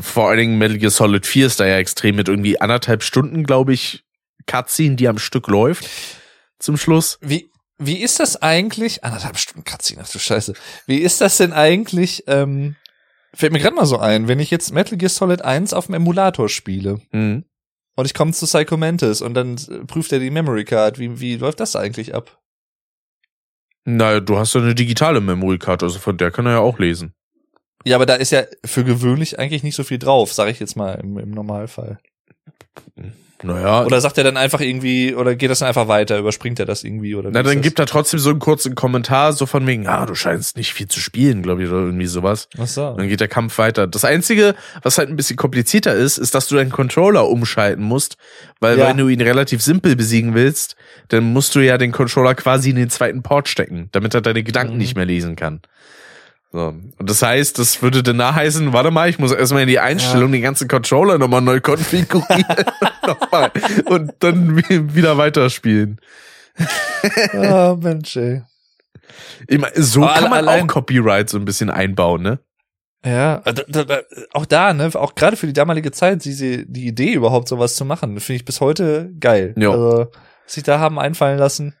vor allen Dingen Metal Gear Solid 4 ist da ja extrem mit irgendwie anderthalb Stunden, glaube ich, Cutscene, die am Stück läuft zum Schluss. Wie, wie ist das eigentlich? Anderthalb Stunden Cutscene, ach du Scheiße. Wie ist das denn eigentlich, ähm, fällt mir gerade mal so ein, wenn ich jetzt Metal Gear Solid 1 auf dem Emulator spiele Mhm. und ich komme zu Psycho Mantis und dann prüft er die Memory Card, wie, wie läuft das eigentlich ab? Naja, du hast ja eine digitale Memory Card, also von der kann er ja auch lesen. Ja, aber da ist ja für gewöhnlich eigentlich nicht so viel drauf, sage ich jetzt mal im, im Normalfall. Naja, Oder sagt er dann einfach irgendwie, oder geht das dann einfach weiter, überspringt er das irgendwie oder na, dann gibt er trotzdem so einen kurzen Kommentar, so von wegen, ah, du scheinst nicht viel zu spielen, glaube ich, oder irgendwie sowas. Ach so. Dann geht der Kampf weiter. Das Einzige, was halt ein bisschen komplizierter ist, ist, dass du deinen Controller umschalten musst, weil Ja. wenn du ihn relativ simpel besiegen willst, dann musst du ja den Controller quasi in den zweiten Port stecken, damit er deine Gedanken Mhm. nicht mehr lesen kann. So. Und das heißt, das würde danach heißen, warte mal, ich muss erstmal in die Einstellung den ganzen Controller nochmal neu konfigurieren nochmal, und dann wi- wieder weiterspielen. Ah, Mensch, ey. Ich mein, so Aber kann man allein- auch Copyright so ein bisschen einbauen, ne? Ja, da, da, auch da, ne, auch gerade für die damalige Zeit, diese, die Idee überhaupt sowas zu machen, finde ich bis heute geil. Ja. Also, sich da haben einfallen lassen.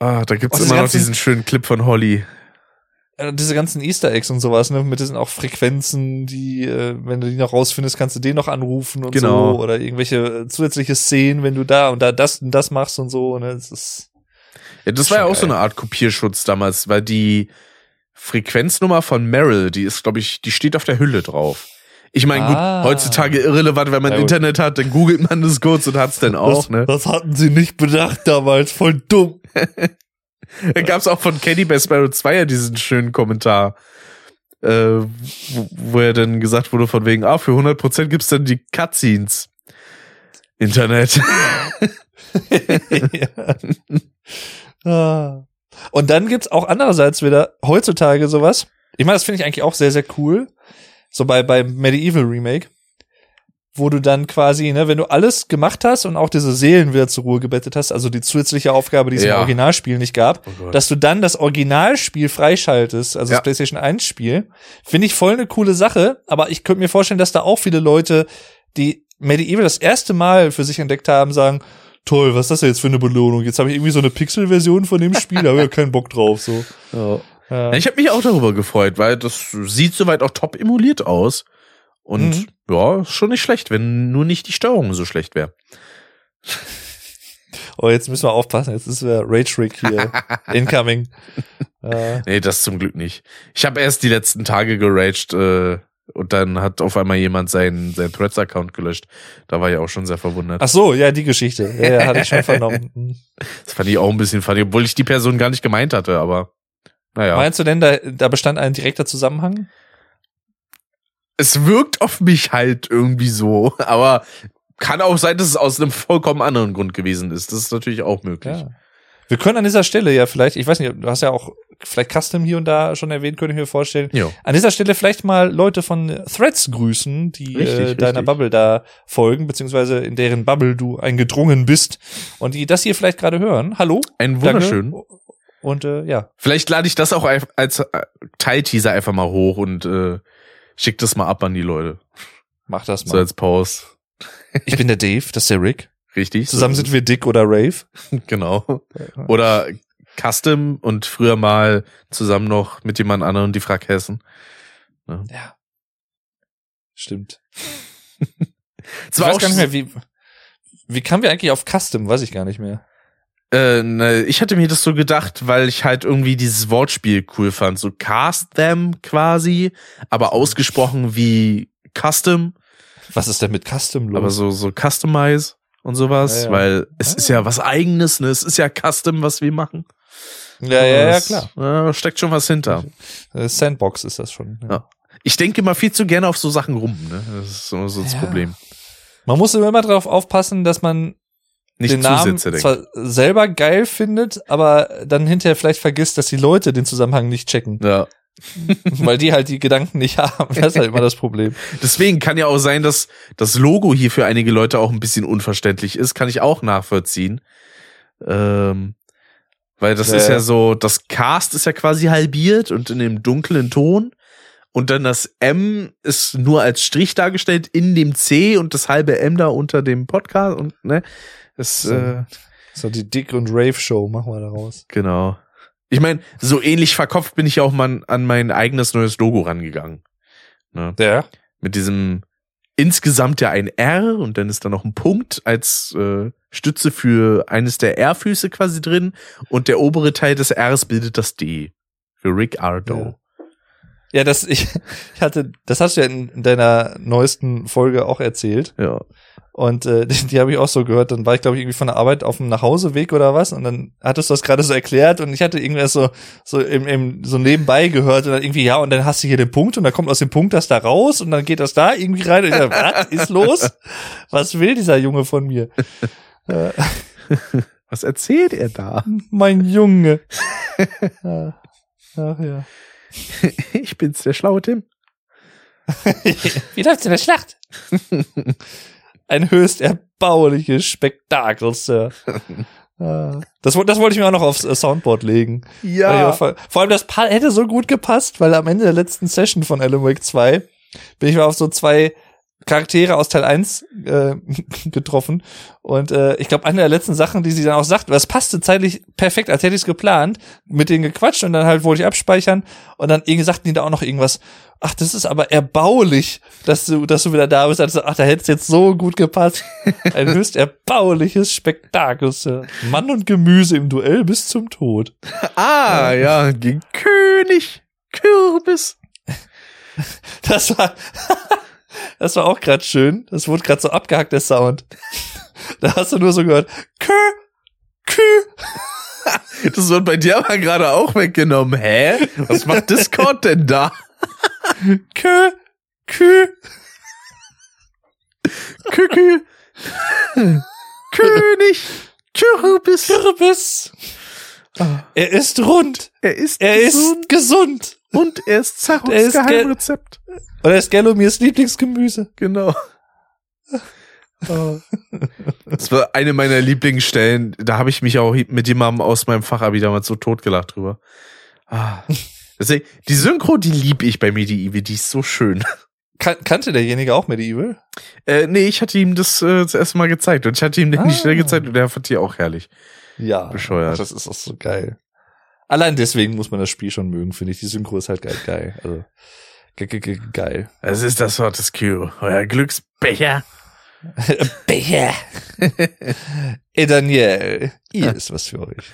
Ah, da gibt's immer noch diesen schönen Clip von Holly. Äh, diese ganzen Easter Eggs und sowas, ne, mit diesen auch Frequenzen, die, äh, wenn du die noch rausfindest, kannst du den noch anrufen und Genau. so. Oder irgendwelche äh, zusätzliche Szenen, wenn du da und da das und das machst und so, ne, das ist, Ja, das war ja auch so geil. eine Art Kopierschutz damals, weil die Frequenznummer von Meryl, die ist, glaube ich, die steht auf der Hülle drauf. Ich meine, Ah. gut, heutzutage irrelevant, wenn man Ja. Internet hat, dann googelt man das kurz und hat's dann auch, ne? das hatten sie nicht bedacht damals, voll dumm. Da gab's auch von Kenny bei Sparrow 2 ja diesen schönen Kommentar, äh, wo, wo er dann gesagt wurde von wegen, ah, für 100% gibt's dann die Cutscenes. Internet. ja. Ah. Und dann gibt's auch andererseits wieder heutzutage sowas. Ich meine, das finde ich eigentlich auch sehr, sehr cool. So bei, bei Medieval Remake. Wo du dann quasi, ne, wenn du alles gemacht hast und auch diese Seelen wieder zur Ruhe gebettet hast, also die zusätzliche Aufgabe, die es Ja. im Originalspiel nicht gab, Oh dass du dann das Originalspiel freischaltest, also Ja. das PlayStation 1 Spiel, finde ich voll eine coole Sache, aber ich könnte mir vorstellen, dass da auch viele Leute, die Medieval das erste Mal für sich entdeckt haben, sagen, toll, was ist das jetzt für eine Belohnung? Jetzt habe ich irgendwie so eine Pixel-Version von dem Spiel, da habe ich ja keinen Bock drauf, so. Ja. Ja, ich habe mich auch darüber gefreut, weil das sieht soweit auch top emuliert aus. Und Mhm. ja, ist schon nicht schlecht, wenn nur nicht die Steuerung so schlecht wäre. Oh, jetzt müssen wir aufpassen, jetzt ist der Rage Rick hier incoming. Äh, Nee, das zum Glück nicht. Ich habe erst die letzten Tage geraged äh, und dann hat auf einmal jemand seinen, seinen Threads-Account gelöscht. Da war ich auch schon sehr verwundert. ach so, ja, die Geschichte. Ja, ja, hatte ich schon vernommen. Das fand ich auch ein bisschen funny, obwohl ich die Person gar nicht gemeint hatte, aber naja. Meinst du denn, da, da bestand ein direkter Zusammenhang? es wirkt auf mich halt irgendwie so, aber kann auch sein, dass es aus einem vollkommen anderen Grund gewesen ist. Das ist natürlich auch möglich. Ja. Wir können an dieser Stelle ja vielleicht, ich weiß nicht, du hast ja auch vielleicht Custom hier und da schon erwähnt, könnte ich mir vorstellen. Jo. An dieser Stelle vielleicht mal Leute von Threads grüßen, die Richtig, äh, deiner richtig. Bubble da folgen, beziehungsweise in deren Bubble du eingedrungen bist und die das hier vielleicht gerade hören. Hallo? Einen Danke. Und äh, ja, Vielleicht lade ich das auch als äh, Teilteaser einfach mal hoch und äh, schick das mal ab an die Leute. mach das So mal. als Pause. Ich bin der Dave, das ist der Rick. Richtig. Zusammen sind wir Dick oder Rave. Genau. Oder Custom und früher mal zusammen noch mit jemand anderem die Frack Hessen. Ja. Stimmt. Es Ich war weiß gar nicht mehr, wie, wie kamen wir eigentlich auf Custom? Weiß ich gar nicht mehr. Äh, ne, ich hatte mir das so gedacht, weil ich halt irgendwie dieses Wortspiel cool fand. So cast them quasi, aber ausgesprochen wie custom, Was ist denn mit Custom los? aber so, so customize und sowas, Ja, ja. weil es Ah. ist ja was eigenes, ne? Es ist ja custom, was wir machen. ja, ja, ja, Das, klar. Ja, steckt schon was hinter. Äh, Sandbox ist das schon. Ja. Ja. Ich denke immer viel zu gerne auf so Sachen rum, ne? Das ist so, so das Ja. Problem. Man muss immer drauf aufpassen, dass man Nicht den Namen Zusätze denken. zwar selber geil findet, aber dann hinterher vielleicht vergisst, dass die Leute den Zusammenhang nicht checken, Ja. weil die halt die Gedanken nicht haben. Das ist halt immer das Problem. Deswegen kann ja auch sein, dass das Logo hier für einige Leute auch ein bisschen unverständlich ist. Kann ich auch nachvollziehen. Ähm, weil das Ja, ist ja. ja so, das Cast ist ja quasi halbiert und in dem dunklen Ton. Und dann das M ist nur als Strich dargestellt in dem C und das halbe M da unter dem Podcast und ne. Das, So. äh, So die Dick und Rave Show machen wir daraus. genau. Ich meine, so ähnlich verkopft bin ich ja auch mal an mein eigenes neues Logo rangegangen. Ne? Ja. mit diesem insgesamt ja ein R und dann ist da noch ein Punkt als äh, Stütze für eines der R-Füße quasi drin und der obere Teil des Rs bildet das D für Rick Ardo. Ja, das ich, ich hatte, das hast du ja in, in deiner neuesten Folge auch erzählt. Ja. Und äh, die, die habe ich auch so gehört. Dann war ich, glaube ich, irgendwie von der Arbeit auf dem Nachhauseweg oder was. Und dann hattest du das gerade so erklärt und ich hatte irgendwas so, so im, im, so nebenbei gehört und dann irgendwie, ja, und dann hast du hier den Punkt und dann kommt aus dem Punkt das da raus und dann geht das da irgendwie rein. Und ich dachte, was ist los? Was will dieser Junge von mir? Äh, Was erzählt er da? mein Junge. Ja. Ach ja. Ich bin's, der schlaue Tim. Wie läuft's in der Schlacht? Ein höchst erbauliches Spektakel, Sir. Ah. Das, das wollte ich mir auch noch aufs äh, Soundboard legen. Ich Vor, vor allem das hätte so gut gepasst, weil am Ende der letzten Session von Alan Wake 2 bin ich mal auf so zwei Charaktere aus Teil 1 äh, getroffen. Und äh, ich glaube, eine der letzten Sachen, die sie dann auch sagt, das passte zeitlich perfekt, als hätte ich es geplant, mit denen gequatscht und dann halt wollte ich abspeichern und dann irgendwie sagten die da auch noch irgendwas, ach, das ist aber erbaulich, dass du, dass du wieder da bist. Also, ach, da hätte es jetzt so gut gepasst. Ein höchst erbauliches Spektakel. Mann und Gemüse im Duell bis zum Tod. Ah, ja, gegen König Kürbis. Das war, das war auch gerade schön. Das wurde gerade so abgehackt, der Sound. Da hast du nur so gehört, Kö, Kü. Das wird bei dir aber gerade auch weggenommen. Hä? Was macht Discord denn da? Kö, Kü. Kükü. König Kürbis. Kürbis. Er ist rund. Er ist Er gesund ist gesund. Und er ist Er Zachos ge- Geheimrezept. Und er ist Gallomirs Lieblingsgemüse. Genau. Das war eine meiner Lieblingsstellen. Da habe ich mich auch mit jemandem aus meinem Fachabi damals so totgelacht drüber. Ah. Deswegen, die Synchro, die lieb ich bei Medieval, die ist so schön. Kan kannte derjenige auch Medieval? Äh, nee, ich hatte ihm das äh, das erste Mal gezeigt und ich hatte ihm die Ah. Stelle gezeigt und der fand die auch herrlich. Ja. Bescheuert. Das ist auch so geil. Allein deswegen muss man das Spiel schon mögen, finde ich. Die Synchro ist halt geil. geil. Also, ge ge ge geil. Es ist das Wort des Q. Euer Glücksbecher. Becher. Ey, Daniel, hier ist was für euch.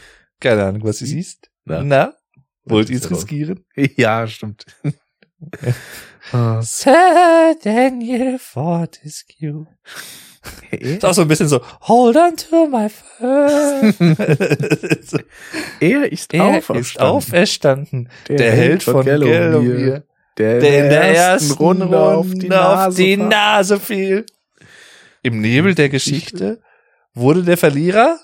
Keine Ahnung, was ihr siehst. Na? Na? Wollt ihr es riskieren? Ja, stimmt. Sir Daniel Fortescue. Ist auch so ein bisschen so, hold on to my phone. So, er ist er auferstanden. ist auferstanden. Der, Held von Gallowmere. Der, Der in der ersten Runde auf die Nase, auf die. Nase fiel. Im Nebel der Geschichte wurde der Verlierer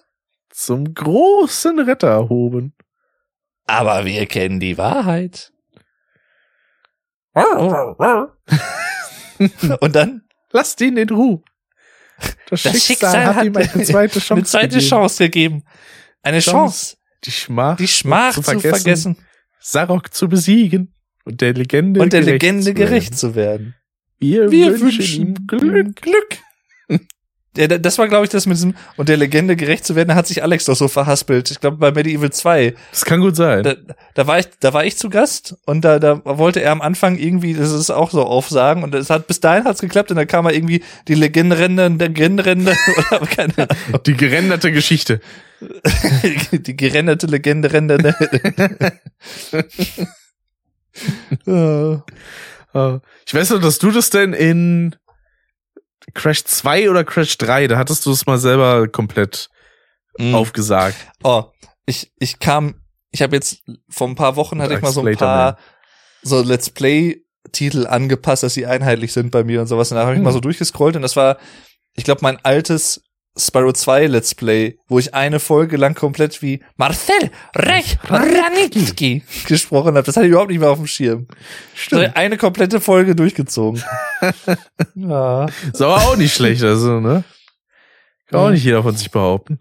zum großen Retter erhoben. Aber wir kennen die Wahrheit. Und dann Lasst ihn in Ruhe. Das, Das Schicksal, Schicksal hat ihm eine zweite Chance eine zweite gegeben. Chance gegeben. Eine Chance, Chance, Die Schmach, die Schmach zu vergessen, Sarok zu besiegen und der Legende und der gerecht Legende zu werden. gerecht zu werden. Wir, Wir wünschen, ihm Glück. Glück. Ja, da- das war, glaube ich, das mit diesem und der Legende gerecht zu werden, da hat sich Alex doch so verhaspelt. Ich glaube, bei Medieval 2. Das kann gut sein. Da, da war ich, da war ich zu Gast und da, da wollte er am Anfang irgendwie, das ist auch so aufsagen und es hat, bis dahin hat's geklappt und dann kam er irgendwie die Legende, der Grindrende oder keine Ahnung, Die gerenderte Geschichte. die gerenderte Legende, Rende. Ja. Äh, Ich weiß noch, dass du das denn in Crash 2 oder Crash 3, da hattest du es mal selber komplett Mhm. aufgesagt. Oh, ich, ich kam, ich habe jetzt vor ein paar Wochen hatte ich mal so ein paar so Let's Play Titel angepasst, dass sie einheitlich sind bei mir und sowas. Und da habe ich Hm. mal so durchgescrollt und das war, ich glaube, mein altes Spyro 2 Let's Play, wo ich eine Folge lang komplett wie Marcel Rech Ranitzky gesprochen habe. Das hatte ich überhaupt nicht mehr auf dem Schirm. So eine komplette Folge durchgezogen. ja. Ist aber auch nicht schlecht, also, ne? Kann auch nicht jeder von sich behaupten.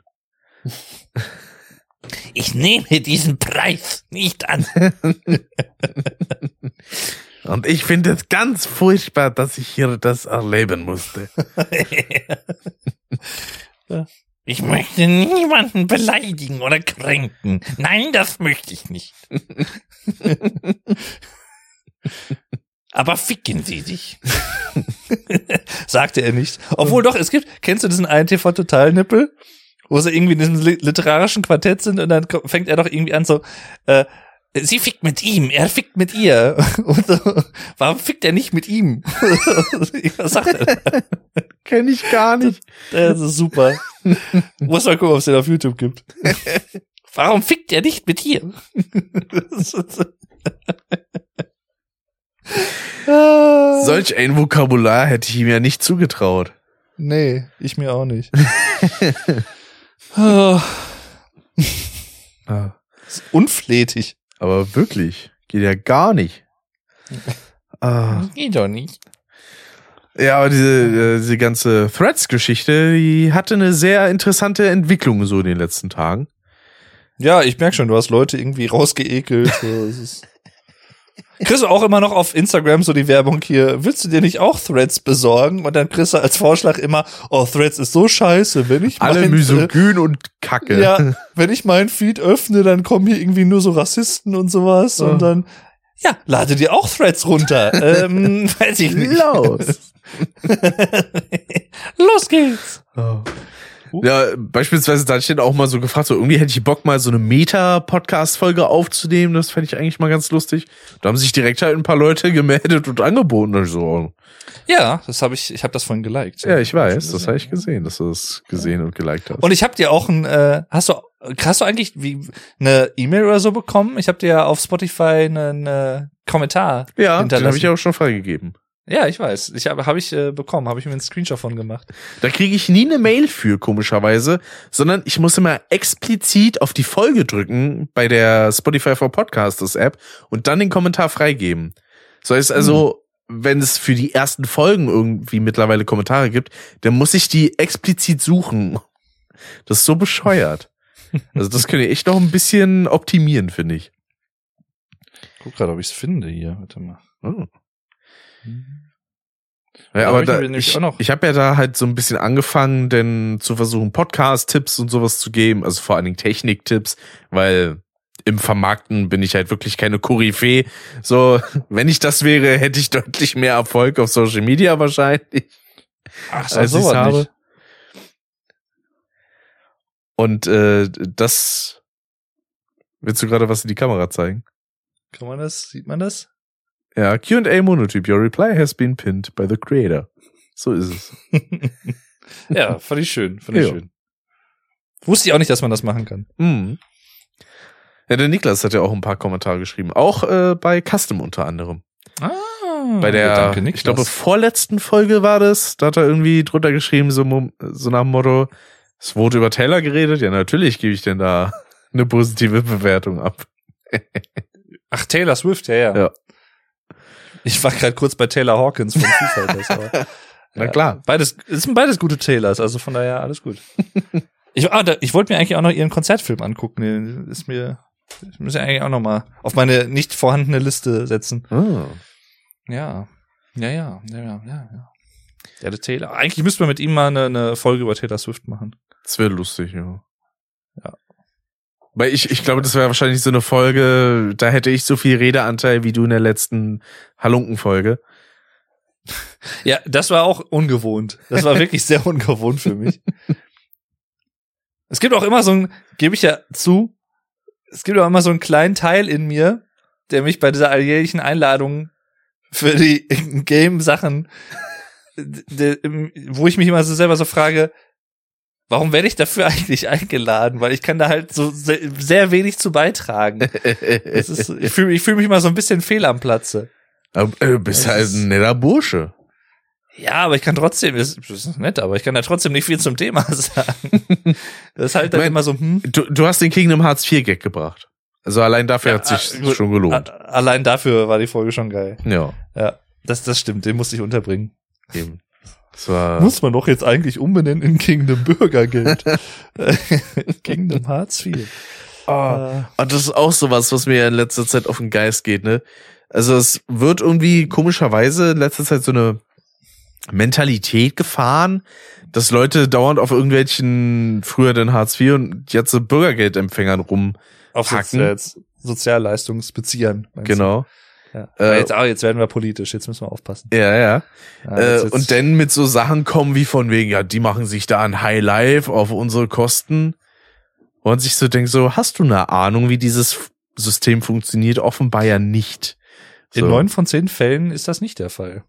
Ich nehme diesen Preis nicht an. Und ich finde es ganz furchtbar, dass ich hier das erleben musste. Ich möchte niemanden beleidigen oder kränken. Nein, das möchte ich nicht. Aber ficken Sie sich. Sagte er nicht. Obwohl doch, es gibt, kennst du diesen einen TV-Total-Nippel? Wo sie irgendwie in diesem li- literarischen Quartett sind und dann fängt er doch irgendwie an so, äh, sie fickt mit ihm, er fickt mit ihr. Und so, warum fickt er nicht mit ihm? Was sagt er? Kenn ich gar nicht. Das ist super. Muss mal gucken, ob es den auf YouTube gibt. Warum fickt er nicht mit ihr? Solch ein Vokabular hätte ich ihm ja nicht zugetraut. Nee, ich mir auch nicht. Ah, Ah, ist unflätig. Aber wirklich, geht ja gar nicht. Ah. Geht doch nicht. Ja, aber diese, äh, diese ganze Threads-Geschichte, die hatte eine sehr interessante Entwicklung so in den letzten Tagen. Ja, ich merk schon, du hast Leute irgendwie rausgeekelt. So, es ist Kriegst du auch immer noch auf Instagram so die Werbung hier, willst du dir nicht auch Threads besorgen? Und dann kriegst du als Vorschlag immer, oh, Threads ist so scheiße, wenn ich Alle mein, misogyn und Kacke. Ja, wenn ich meinen Feed öffne, dann kommen hier irgendwie nur so Rassisten und sowas Oh. und dann, ja, lade dir auch Threads runter. ähm, weiß ich nicht. Los. Los geht's. Oh. Ja, beispielsweise, da den auch mal so gefragt, so irgendwie hätte ich Bock, mal so eine Meta-Podcast-Folge aufzunehmen. Das fände ich eigentlich mal ganz lustig. Da haben sich direkt halt ein paar Leute gemeldet und angeboten. Und so, oh, Ja, das habe ich, ich habe das vorhin geliked. ja, ich weiß, das habe ich gesehen, dass du das gesehen und geliked hast. Und ich habe dir auch ein, äh, hast du, hast du eigentlich wie eine E-Mail oder so bekommen? Ich habe dir ja auf Spotify einen äh, Kommentar ja, den habe ich auch schon freigegeben. Ja, ich weiß. Ich habe hab ich äh, bekommen, habe ich mir einen Screenshot von gemacht. Da kriege ich nie eine Mail für, komischerweise, sondern ich muss immer explizit auf die Folge drücken bei der Spotify for Podcasters App und dann den Kommentar freigeben. So heißt also, wenn es für die ersten Folgen irgendwie mittlerweile Kommentare gibt, dann muss ich die explizit suchen. Das ist so bescheuert. Also das könnte ich echt noch ein bisschen optimieren, finde ich. Guck gerade, ob ich es finde hier. Warte mal. Oh. Ja, aber ich da, ich, ich habe ja da halt so ein bisschen angefangen, denn zu versuchen, Podcast-Tipps und sowas zu geben, also vor allen Dingen Technik-Tipps, weil im Vermarkten bin ich halt wirklich keine Koryphäe. So, wenn ich das wäre, hätte ich deutlich mehr Erfolg auf Social Media wahrscheinlich, Ach, als so ich was habe. nicht. Und äh, das willst du gerade was in die Kamera zeigen? Kann man das? Sieht man das? Ja, Q&A Monotyp. Your reply has been pinned by the creator. So ist es. ja, fand ich schön, fand ich Ja. schön. Wusste ich auch nicht, dass man das machen kann. Mhm. Ja, der Niklas hat ja auch ein paar Kommentare geschrieben. Auch äh, bei Custom unter anderem. Ah, Bei der, danke, Niklas. ich glaube, vorletzten Folge war das. Da hat er irgendwie drunter geschrieben, so, so nach dem Motto, Es wurde über Taylor geredet. Ja, natürlich gebe ich denn da eine positive Bewertung ab. Ach, Taylor Swift, ja, ja. Ja. Ich war gerade kurz bei Taylor Hawkins von Foo Na ja. klar. Beides, es sind beides gute Taylors, also von daher alles gut. ich ah, da, ich wollte mir eigentlich auch noch ihren Konzertfilm angucken. Den Ist mir, ich muss ja eigentlich auch noch mal auf meine nicht vorhandene Liste setzen. Ja, ja, ja, ja, ja, ja. ja. Ja, der Taylor. Eigentlich müsste man mit ihm mal eine, eine Folge über Taylor Swift machen. Das wäre lustig, ja. Ja. Weil ich, ich glaube, das wäre wahrscheinlich so eine Folge, da hätte ich so viel Redeanteil wie du in der letzten Halunken-Folge. Ja, das war auch ungewohnt. Das war wirklich sehr ungewohnt für mich. Es gibt auch immer so ein, gebe ich ja zu, es gibt auch immer so einen kleinen Teil in mir, der mich bei dieser alljährlichen Einladung für die Game-Sachen, wo ich mich immer so selber so frage, warum werde ich dafür eigentlich eingeladen? Weil ich kann da halt so sehr, sehr wenig zu beitragen. Ist, ich fühle ich fühl mich immer so ein bisschen fehl am Platze. Aber, äh, Du bist halt ein netter Bursche. Ja, aber ich kann trotzdem, das ist nett, aber ich kann da trotzdem nicht viel zum Thema sagen. Das ist halt dann Mein- immer so, hm. Du, du hast den Kingdom Hearts 4 Gag gebracht. Also allein dafür Ja, hat sich äh, gut. schon gelohnt. A- Allein dafür war die Folge schon geil. Ja, Ja, das, das stimmt, den musste ich unterbringen. eben. Muss man doch jetzt eigentlich umbenennen in Kingdom Bürgergeld. Kingdom Hearts 4. Ah, und das ist auch sowas, was mir in letzter Zeit auf den Geist geht, ne? Also es wird irgendwie komischerweise in letzter Zeit so eine Mentalität gefahren, dass Leute dauernd auf irgendwelchen, früher den Hartz IV und jetzt so Bürgergeldempfängern rum. Auf Sozialleistungsbeziehern. meinst du? Ja. Äh, jetzt, ah, jetzt werden wir politisch, jetzt müssen wir aufpassen. Ja, ja. Ja, Äh, jetzt- jetzt- und dann mit so Sachen kommen wie von wegen, ja, die machen sich da ein High Life auf unsere Kosten. Und sich so denkt, so, hast du eine Ahnung, wie dieses System funktioniert? Offenbar ja nicht. So. in neun von zehn Fällen ist das nicht der Fall.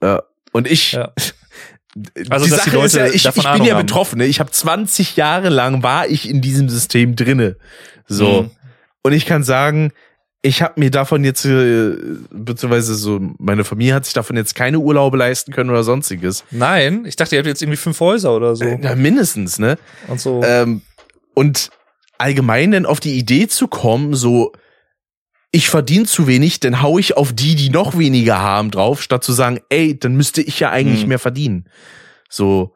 Und ich, Ja. die Also, die Sache ist Leute ja, ich, ich bin Ahnung ja haben. betroffen. Ne? Ich habe 20 Jahre lang war ich in diesem System drinne. So. Mhm. Und ich kann sagen, ich habe mir davon jetzt, äh, beziehungsweise so, meine Familie hat sich davon jetzt keine Urlaube leisten können oder sonstiges. Nein, ich dachte, ihr habt jetzt irgendwie fünf Häuser oder so. Äh, Ja, mindestens, ne? und so. Ähm, und allgemein dann auf die Idee zu kommen, so, ich verdiene zu wenig, dann hau ich auf die, die noch weniger haben, drauf, statt zu sagen, ey, dann müsste ich ja eigentlich Hm. mehr verdienen. So,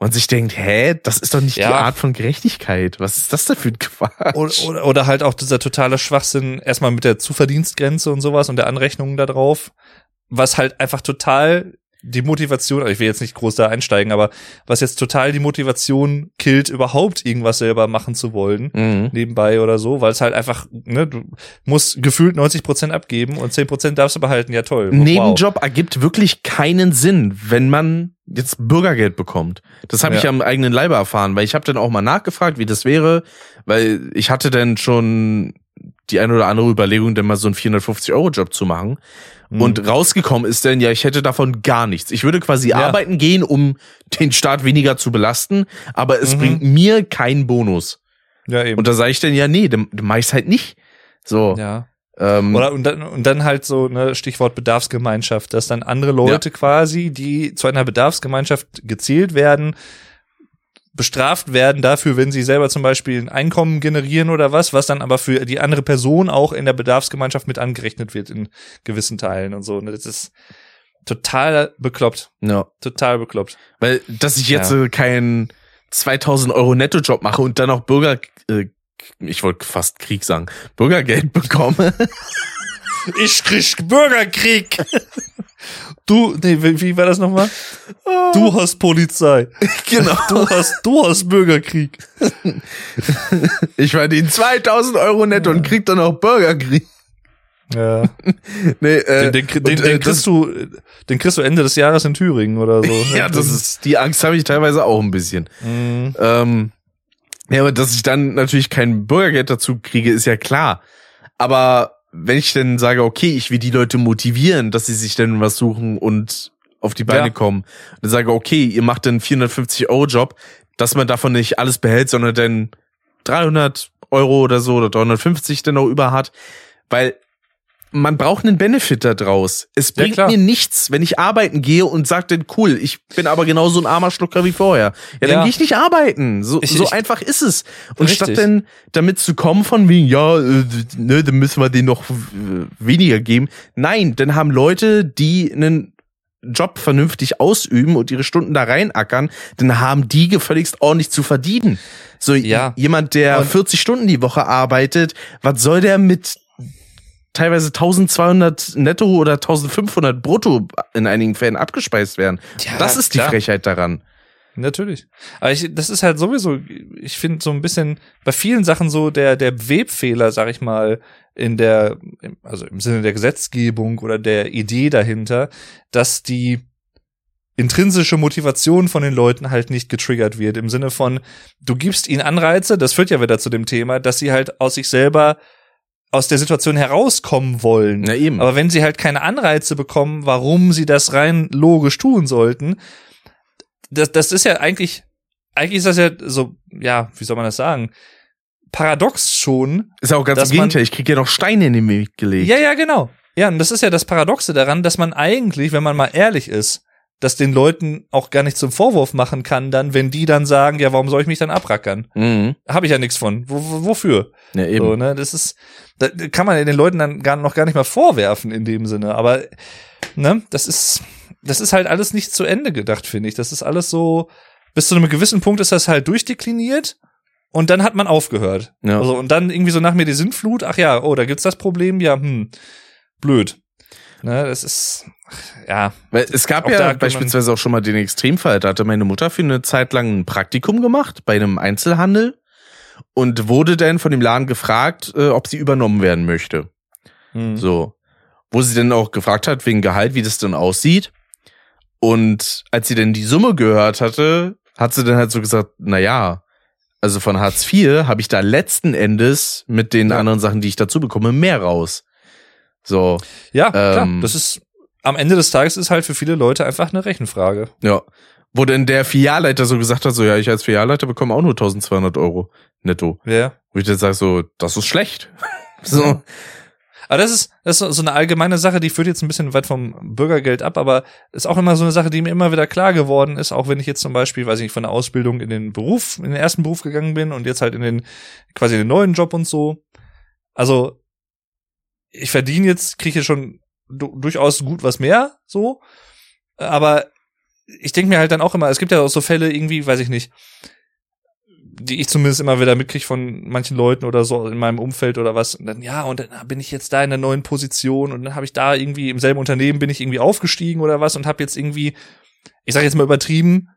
man sich denkt, hä, das ist doch nicht Ja. die Art von Gerechtigkeit. Was ist das denn für ein Quatsch? Oder, oder, oder halt auch dieser totale Schwachsinn, erstmal mit der Zuverdienstgrenze und sowas und der Anrechnung da drauf, was halt einfach total die Motivation, also ich will jetzt nicht groß da einsteigen, aber was jetzt total die Motivation killt, überhaupt irgendwas selber machen zu wollen, Mhm. nebenbei oder so, weil es halt einfach, ne, du musst gefühlt 90 Prozent abgeben und 10 Prozent darfst du behalten, ja toll. Wow. Nebenjob ergibt wirklich keinen Sinn, wenn man jetzt Bürgergeld bekommt. Das habe ich Ja. am eigenen Leibe erfahren, weil ich habe dann auch mal nachgefragt, wie das wäre, weil ich hatte dann schon die eine oder andere Überlegung, dann mal so einen 450-Euro-Job zu machen. Mhm. Und rausgekommen ist dann, ja, ich hätte davon gar nichts. Ich würde quasi Ja. arbeiten gehen, um den Staat weniger zu belasten, aber es Mhm. bringt mir keinen Bonus. ja, eben. Und da sage ich dann, ja, nee, dann, dann mach ich's halt nicht. So. ja. Ähm, Oder und dann, und dann halt so, ne, Stichwort Bedarfsgemeinschaft, dass dann andere Leute quasi, die zu einer Bedarfsgemeinschaft gezählt werden, bestraft werden dafür, wenn sie selber zum Beispiel ein Einkommen generieren oder was, was dann aber für die andere Person auch in der Bedarfsgemeinschaft mit angerechnet wird in gewissen Teilen und so. Ne, Das ist total bekloppt. ja. Total bekloppt. Weil, dass ich jetzt Ja. äh, keinen 2000 Euro Nettojob mache und dann auch Bürger, äh, ich wollte fast Krieg sagen, Bürgergeld bekomme. Ich krieg Bürgerkrieg. Du, nee, wie, war das nochmal? Du hast Polizei. genau. Du hast, du hast Bürgerkrieg. Ich verdiene 2000 Euro netto und krieg dann auch Bürgerkrieg. Ja. Nee, äh, Den, den, und, den, äh, den kriegst du, den kriegst du Ende des Jahres in Thüringen oder so. Ja, das ist, die Angst habe ich teilweise auch ein bisschen. Mhm. Ähm, ja, aber dass ich dann natürlich kein Bürgergeld dazu kriege, ist ja klar. Aber wenn ich dann sage, okay, ich will die Leute motivieren, dass sie sich dann was suchen und auf die Beine Ja. kommen, dann sage, okay, ihr macht einen 450 Euro Job, dass man davon nicht alles behält, sondern dann 300 Euro oder so oder 350 dann auch über hat, weil man braucht einen Benefit da draus. Es Ja, bringt klar. mir nichts, wenn ich arbeiten gehe und sage dann, cool, ich bin aber genauso ein armer Schlucker wie vorher. Ja, dann Ja. gehe ich nicht arbeiten. So, Ich- so ich- einfach ist es. Und Richtig. statt denn damit zu kommen von wegen, ja, äh, ne, dann müssen wir denen noch äh, weniger geben. Nein, dann haben Leute, die einen Job vernünftig ausüben und ihre Stunden da reinackern, dann haben die gefälligst ordentlich zu verdienen. So Ja. jemand, der Und- 40 Stunden die Woche arbeitet, was soll der mit teilweise 1200 netto oder 1500 brutto in einigen Fällen abgespeist werden? Ja, das ist die klar. Frechheit daran. Natürlich. Aber ich, das ist halt sowieso, ich finde so ein bisschen bei vielen Sachen so der, der Webfehler, sag ich mal, in der, also im Sinne der Gesetzgebung oder der Idee dahinter, dass die intrinsische Motivation von den Leuten halt nicht getriggert wird. Im Sinne von, du gibst ihnen Anreize, das führt ja wieder zu dem Thema, dass sie halt aus sich selber aus der Situation herauskommen wollen. Na eben. Aber wenn sie halt keine Anreize bekommen, warum sie das rein logisch tun sollten, das, das ist ja eigentlich, eigentlich ist das ja so, ja, wie soll man das sagen? Paradox schon. ist auch ganz im Gegenteil, ich krieg ja noch Steine in den Weg gelegt. Ja, ja, genau. Ja, und das ist ja das Paradoxe daran, dass man eigentlich, wenn man mal ehrlich ist, das den Leuten auch gar nicht zum Vorwurf machen kann, dann, wenn die dann sagen, ja, warum soll ich mich dann abrackern? Mhm. Habe ich ja nichts von. Wo, wofür? Ja, eben. So, ne, das ist, da kann man den Leuten dann gar, noch gar nicht mal vorwerfen in dem Sinne. Aber, ne, das ist, das ist halt alles nicht zu Ende gedacht, finde ich. Das ist alles so, bis zu einem gewissen Punkt ist das halt durchdekliniert und dann hat man aufgehört. Ja. Also, und dann irgendwie so nach mir die Sintflut, ach ja, oh, da gibt's das Problem, ja, hm, blöd. Ne, das ist, ja, Weil es gab ja beispielsweise auch schon mal den Extremfall, da hatte meine Mutter für eine Zeit lang ein Praktikum gemacht bei einem Einzelhandel und wurde dann von dem Laden gefragt, äh, ob sie übernommen werden möchte. hm. So. Wo sie dann auch gefragt hat, wegen Gehalt, wie das denn aussieht. Und als sie dann die Summe gehört hatte, hat sie dann halt so gesagt, na ja, also von Hartz IV habe ich da letzten Endes mit den Ja. anderen Sachen, die ich dazu bekomme, mehr raus. So, Ja, klar, Ähm, das ist, am Ende des Tages ist halt für viele Leute einfach eine Rechenfrage. ja. Wo denn der Filialleiter so gesagt hat, so ja, ich als Filialleiter bekomme auch nur 1200 Euro netto. Ja. Wo ich dann sage so, das ist schlecht. so, Aber das ist, das ist so eine allgemeine Sache, die führt jetzt ein bisschen weit vom Bürgergeld ab, aber ist auch immer so eine Sache, die mir immer wieder klar geworden ist, auch wenn ich jetzt zum Beispiel, weiß ich nicht, von der Ausbildung in den Beruf, in den ersten Beruf gegangen bin und jetzt halt in den, quasi in den neuen Job und so. Also, ich verdiene jetzt, kriege ich schon du durchaus gut was mehr, so. Aber ich denke mir halt dann auch immer, es gibt ja auch so Fälle irgendwie, weiß ich nicht, die ich zumindest immer wieder mitkriege von manchen Leuten oder so in meinem Umfeld oder was. Und dann, ja, und dann bin ich jetzt da in der neuen Position und dann habe ich da irgendwie im selben Unternehmen bin ich irgendwie aufgestiegen oder was und habe jetzt irgendwie, ich sage jetzt mal übertrieben,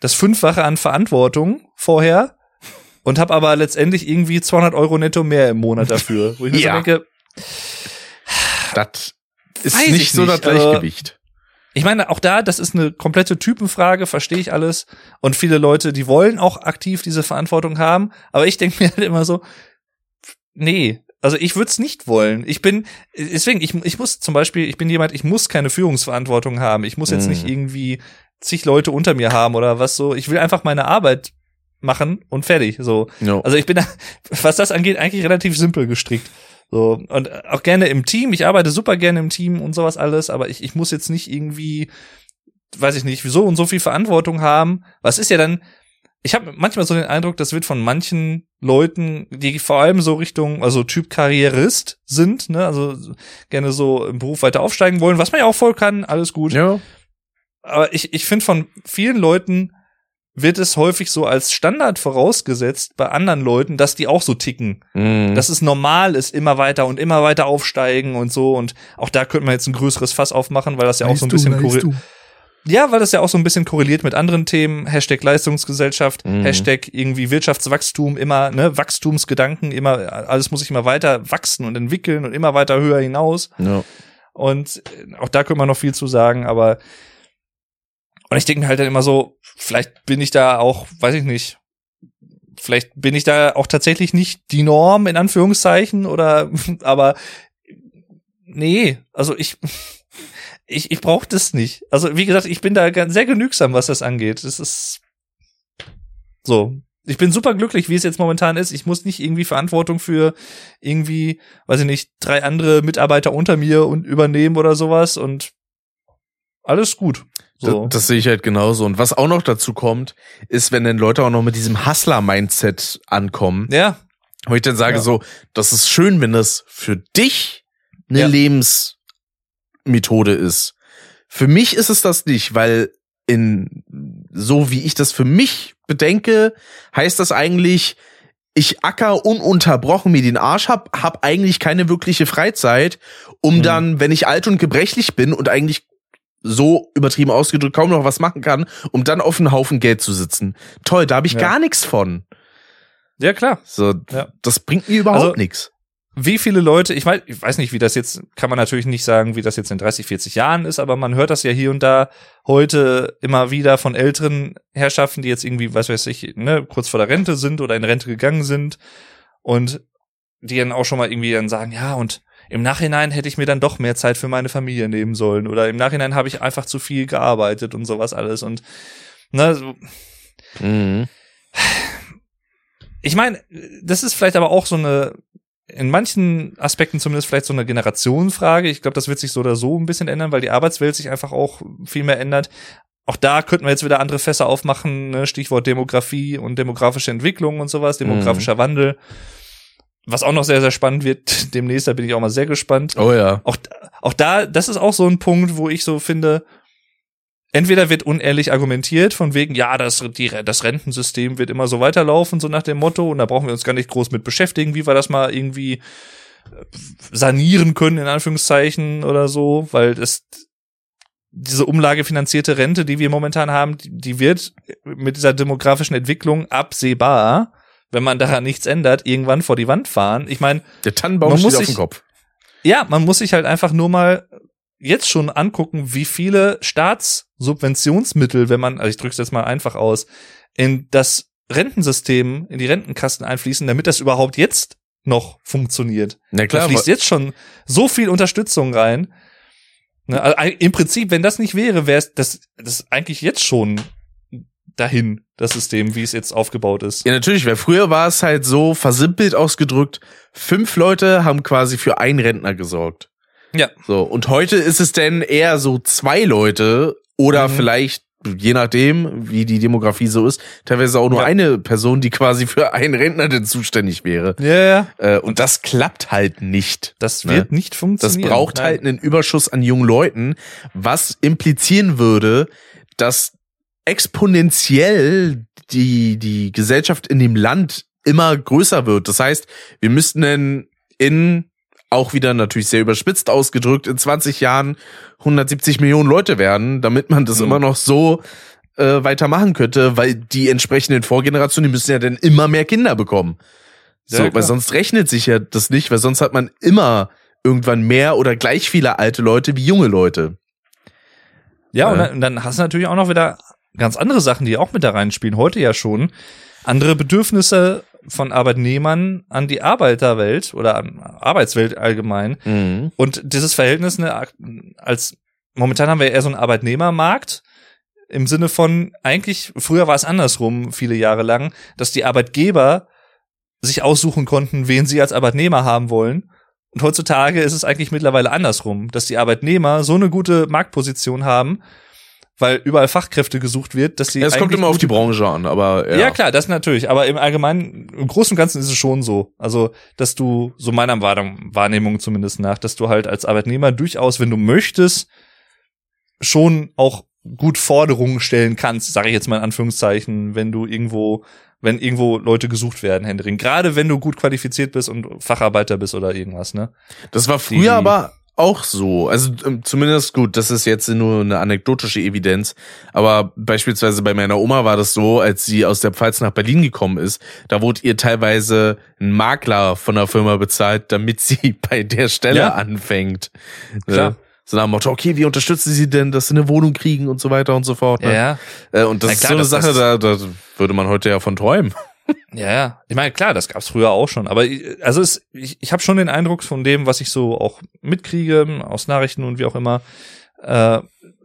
das Fünffache an Verantwortung vorher und habe aber letztendlich irgendwie 200 Euro netto mehr im Monat dafür. Wo ich mir Ja. so denke, das ist Weiß nicht ich so nicht, das also- Gleichgewicht. Ich meine, auch da, das ist eine komplette Typenfrage, verstehe ich alles. Und viele Leute, die wollen auch aktiv diese Verantwortung haben. Aber ich denke mir halt immer so, nee, also ich würde es nicht wollen. Ich bin, deswegen, ich, ich muss zum Beispiel, ich bin jemand, ich muss keine Führungsverantwortung haben. Ich muss jetzt Mhm. nicht irgendwie zig Leute unter mir haben oder was so. Ich will einfach meine Arbeit machen und fertig. So. Ja. Also ich bin, da, was das angeht, eigentlich relativ simpel gestrickt. So, und auch gerne im Team. Ich arbeite super gerne im Team und sowas alles, aber ich, ich muss jetzt nicht irgendwie, weiß ich nicht, so und so viel Verantwortung haben. Was ist ja dann, ich habe manchmal so den Eindruck, das wird von manchen Leuten, die vor allem so Richtung, also Typ Karrierist sind, ne, also gerne so im Beruf weiter aufsteigen wollen, was man ja auch voll kann, alles gut ja. aber ich, ich finde, von vielen Leuten wird es häufig so als Standard vorausgesetzt bei anderen Leuten, dass die auch so ticken. Mhm. Dass es normal ist, immer weiter und immer weiter aufsteigen und so. Und auch da könnte man jetzt ein größeres Fass aufmachen, weil das ja auch so ein bisschen korre- ja, weil das ja auch so ein bisschen korreliert mit anderen Themen. Hashtag Leistungsgesellschaft, Mhm. Hashtag irgendwie Wirtschaftswachstum, immer, ne, Wachstumsgedanken, immer, alles muss sich immer weiter wachsen und entwickeln und immer weiter höher hinaus. ja. Und äh, auch da könnte man noch viel zu sagen, aber und ich denke halt dann immer so, vielleicht bin ich da auch, weiß ich nicht, vielleicht bin ich da auch tatsächlich nicht die Norm in Anführungszeichen oder aber nee, also ich ich ich brauche das nicht. Also wie gesagt, ich bin da sehr genügsam, was das angeht. Das ist so. Ich bin super glücklich, wie es jetzt momentan ist. Ich muss nicht irgendwie Verantwortung für irgendwie, weiß ich nicht, drei andere Mitarbeiter unter mir und übernehmen oder sowas und alles gut. So. Das, das sehe ich halt genauso. Und was auch noch dazu kommt, ist, wenn dann Leute auch noch mit diesem Hustler-Mindset ankommen, ja, wo ich dann sage Ja. so, das ist schön, wenn das für dich eine Ja. Lebensmethode ist. Für mich ist es das nicht, weil in so wie ich das für mich bedenke, heißt das eigentlich, ich acker ununterbrochen mir den Arsch hab, hab eigentlich keine wirkliche Freizeit, um Mhm. dann, wenn ich alt und gebrechlich bin und eigentlich so übertrieben ausgedrückt kaum noch was machen kann, um dann auf einen Haufen Geld zu sitzen. Toll, da habe ich Ja. gar nichts von. ja klar. So, Ja. das bringt mir überhaupt Also, nichts. wie viele Leute, ich weiß, ich weiß nicht, wie das jetzt, kann man natürlich nicht sagen, wie das jetzt in 30, 40 Jahren ist, aber man hört das ja hier und da heute immer wieder von älteren Herrschaften, die jetzt irgendwie, was weiß ich, ne, kurz vor der Rente sind oder in Rente gegangen sind und die dann auch schon mal irgendwie dann sagen, ja, und im Nachhinein hätte ich mir dann doch mehr Zeit für meine Familie nehmen sollen oder im Nachhinein habe ich einfach zu viel gearbeitet und sowas alles und ne, so, Mhm. ich meine, das ist vielleicht aber auch so eine, in manchen Aspekten zumindest vielleicht so eine Generationenfrage. Ich glaube, das wird sich so oder so ein bisschen ändern, weil die Arbeitswelt sich einfach auch viel mehr ändert. Auch da könnten wir jetzt wieder andere Fässer aufmachen, ne? Stichwort Demografie und demografische Entwicklung und sowas, demografischer Wandel. Was auch noch sehr, sehr spannend wird demnächst, da bin ich auch mal sehr gespannt Oh ja. auch, auch da, das ist auch so ein Punkt, wo ich so finde, entweder wird unehrlich argumentiert, von wegen, ja, das, die, das Rentensystem wird immer so weiterlaufen, so nach dem Motto, und da brauchen wir uns gar nicht groß mit beschäftigen, wie wir das mal irgendwie äh, sanieren können, in Anführungszeichen oder so, weil das, diese umlagefinanzierte Rente, die wir momentan haben, die, die wird mit dieser demografischen Entwicklung absehbar, wenn man daran nichts ändert, irgendwann vor die Wand fahren. Ich meine, Der Tannenbaum Man steht muss auf sich- dem Kopf. ja, man muss sich halt einfach nur mal jetzt schon angucken, wie viele Staatssubventionsmittel, wenn man, also ich drücke es jetzt mal einfach aus, in das Rentensystem, in die Rentenkassen einfließen, damit das überhaupt jetzt noch funktioniert. Na Da klar, fließt jetzt schon so viel Unterstützung rein. Ne, also Im Prinzip, wenn das nicht wäre, wäre es das, das eigentlich jetzt schon dahin, das System, wie es jetzt aufgebaut ist. Ja, natürlich, weil früher war es halt so versimpelt ausgedrückt, fünf Leute haben quasi für einen Rentner gesorgt. Ja. So, und heute ist es denn eher so zwei Leute oder Mhm. vielleicht, je nachdem, wie die Demografie so ist, teilweise auch nur Ja. eine Person, die quasi für einen Rentner denn zuständig wäre. Ja, ja. Äh, und das klappt halt nicht. Das Ne? wird nicht Das funktionieren. braucht Nein. halt einen Überschuss an jungen Leuten, was implizieren würde, dass exponentiell die, die Gesellschaft in dem Land immer größer wird. Das heißt, wir müssten dann in, auch wieder natürlich sehr überspitzt ausgedrückt, in 20 Jahren 170 Millionen Leute werden, damit man das Mhm. immer noch so äh, weitermachen könnte, weil die entsprechenden Vorgenerationen, die müssen ja dann immer mehr Kinder bekommen. Ja, So, klar. weil sonst rechnet sich ja das nicht, weil sonst hat man immer irgendwann mehr oder gleich viele alte Leute wie junge Leute. Ja, und dann, und dann hast du natürlich auch noch wieder ganz andere Sachen, die auch mit da reinspielen, heute ja schon. Andere Bedürfnisse von Arbeitnehmern an die Arbeiterwelt oder an Arbeitswelt allgemein. Und dieses Verhältnis, ne, als momentan haben wir eher so einen Arbeitnehmermarkt im Sinne von, eigentlich, früher war es andersrum, viele Jahre lang, dass die Arbeitgeber sich aussuchen konnten, wen sie als Arbeitnehmer haben wollen. Und heutzutage ist es eigentlich mittlerweile andersrum, dass die Arbeitnehmer so eine gute Marktposition haben, weil überall Fachkräfte gesucht wird, dass sie. Ja, es kommt immer auf die Branche an, aber ja. ja. klar, das natürlich. Aber im Allgemeinen, im Großen und Ganzen ist es schon so. Also, dass du, so meiner Wahr- Wahrnehmung zumindest nach, dass du halt als Arbeitnehmer durchaus, wenn du möchtest, schon auch gut Forderungen stellen kannst, sage ich jetzt mal in Anführungszeichen, wenn du irgendwo, wenn irgendwo Leute gesucht werden, Händering. Gerade wenn du gut qualifiziert bist und Facharbeiter bist oder irgendwas, ne? Das war Die- früher aber auch so. Also ähm, zumindest gut, das ist jetzt nur eine anekdotische Evidenz. Aber beispielsweise bei meiner Oma war das so, als sie aus der Pfalz nach Berlin gekommen ist, da wurde ihr teilweise ein Makler von der Firma bezahlt, damit sie bei der Stelle Ja. anfängt. Klar. Ne? So nach dem Motto, okay, wie unterstützen sie denn, dass sie eine Wohnung kriegen und so weiter und so fort. Ne? Ja, Äh, und das Na ist klar, so eine Sache, da, da würde man heute ja von träumen. Ja, ja. Ich meine, klar, das gab's früher auch schon. Aber ich- also es, ich, ich habe schon den Eindruck von dem, was ich so auch mitkriege aus Nachrichten und wie auch immer, äh,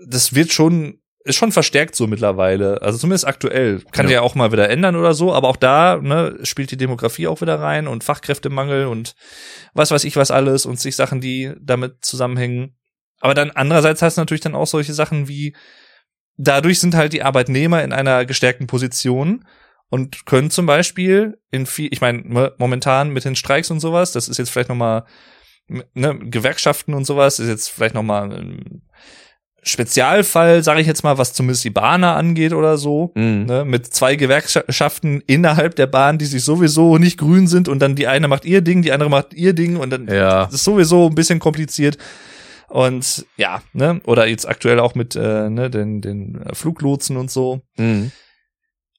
das wird schon ist schon verstärkt so mittlerweile. Also zumindest aktuell. Kann Ja. ja auch mal wieder ändern oder so, aber auch da ne, spielt die Demografie auch wieder rein und Fachkräftemangel und was weiß ich was alles und sich Sachen, die damit zusammenhängen. Aber dann andererseits heißt es natürlich dann auch solche Sachen wie, dadurch sind halt die Arbeitnehmer in einer gestärkten Position und können zum Beispiel in viel, ich meine, ne, momentan mit den Streiks und sowas, das ist jetzt vielleicht nochmal, ne, Gewerkschaften und sowas, ist jetzt vielleicht nochmal ein Spezialfall, sage ich jetzt mal, was zumindest die Bahner angeht oder so. Mhm. Ne, mit zwei Gewerkschaften innerhalb der Bahn, die sich sowieso nicht grün sind und dann die eine macht ihr Ding, die andere macht ihr Ding und dann Ja. ist sowieso ein bisschen kompliziert. Und ja, ne, oder jetzt aktuell auch mit äh, ne, den, den Fluglotsen und so. Mhm.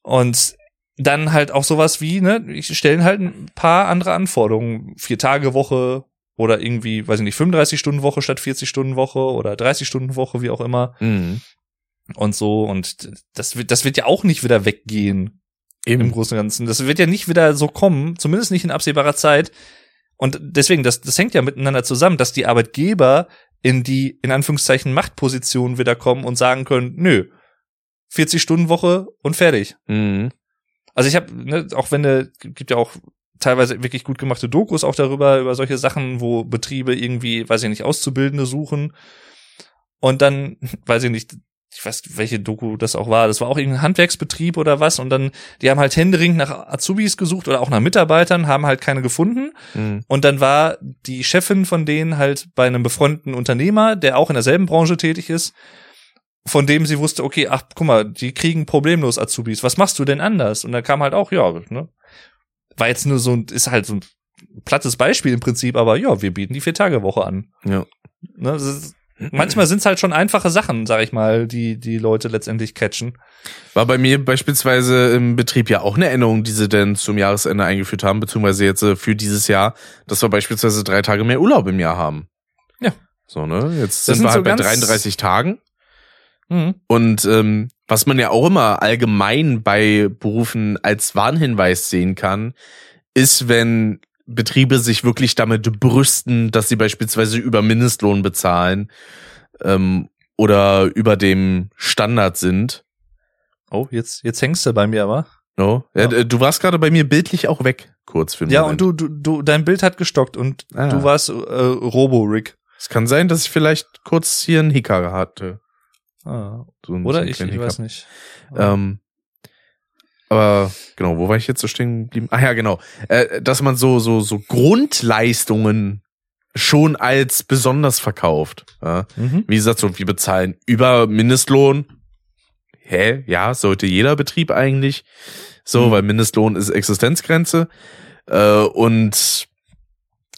Und dann halt auch sowas wie, ne, ich stellen halt ein paar andere Anforderungen. Vier Tage Woche oder irgendwie, weiß ich nicht, 35 Stunden Woche statt 40 Stunden Woche oder 30 Stunden Woche, wie auch immer. Mhm. Und so. Und das wird, das wird ja auch nicht wieder weggehen im Eben. Großen und Ganzen. Das wird ja nicht wieder so kommen, zumindest nicht in absehbarer Zeit. Und deswegen, das, das hängt ja miteinander zusammen, dass die Arbeitgeber in die, in Anführungszeichen, Machtposition wieder kommen und sagen können, nö, 40 Stunden Woche und fertig. Mhm. Also ich habe, ne, auch wenn ne, gibt ja auch teilweise wirklich gut gemachte Dokus auch darüber, über solche Sachen, wo Betriebe irgendwie, weiß ich nicht, Auszubildende suchen. Und dann, weiß ich nicht, ich weiß, welche Doku das auch war. Das war auch irgendein Handwerksbetrieb oder was. Und dann, die haben halt händeringend nach Azubis gesucht oder auch nach Mitarbeitern, haben halt keine gefunden. Mhm. Und dann war die Chefin von denen halt bei einem befreundeten Unternehmer, der auch in derselben Branche tätig ist, von dem sie wusste, okay, ach, guck mal, die kriegen problemlos Azubis. Was machst du denn anders? Und dann kam halt auch, ja, ne? War jetzt nur so ein, ist halt so ein plattes Beispiel im Prinzip, aber ja, wir bieten die Vier-Tage-Woche an. Ja. Ne? Ist, manchmal sind es halt schon einfache Sachen, sag ich mal, die die Leute letztendlich catchen. War bei mir beispielsweise im Betrieb ja auch eine Änderung, die sie denn zum Jahresende eingeführt haben, beziehungsweise jetzt äh, für dieses Jahr, dass wir beispielsweise drei Tage mehr Urlaub im Jahr haben. Ja. So, ne? Jetzt sind sind wir so halt bei ganz- 33 Tagen. Mhm. Und ähm, was man ja auch immer allgemein bei Berufen als Warnhinweis sehen kann, ist, wenn Betriebe sich wirklich damit brüsten, dass sie beispielsweise über Mindestlohn bezahlen ähm, oder über dem Standard sind. Oh, jetzt jetzt hängst du bei mir aber. No? Ja. Ja. Du warst gerade bei mir bildlich auch weg, kurz für einen Ja, Moment. und du, du, du, dein Bild hat gestockt und Ah. du warst äh, Robo-Rick. Es kann sein, dass ich vielleicht kurz hier einen Hicker hatte. Ah, So so oder einen ich, ich weiß nicht. Ähm, aber genau, wo war ich jetzt so stehen geblieben? Ah ja, genau. Äh, dass man so, so, so Grundleistungen schon als besonders verkauft. Ja? Mhm. Wie gesagt, so wir bezahlen über Mindestlohn. Hä? Ja, sollte jeder Betrieb eigentlich. So, Mhm. weil Mindestlohn ist Existenzgrenze. Äh, und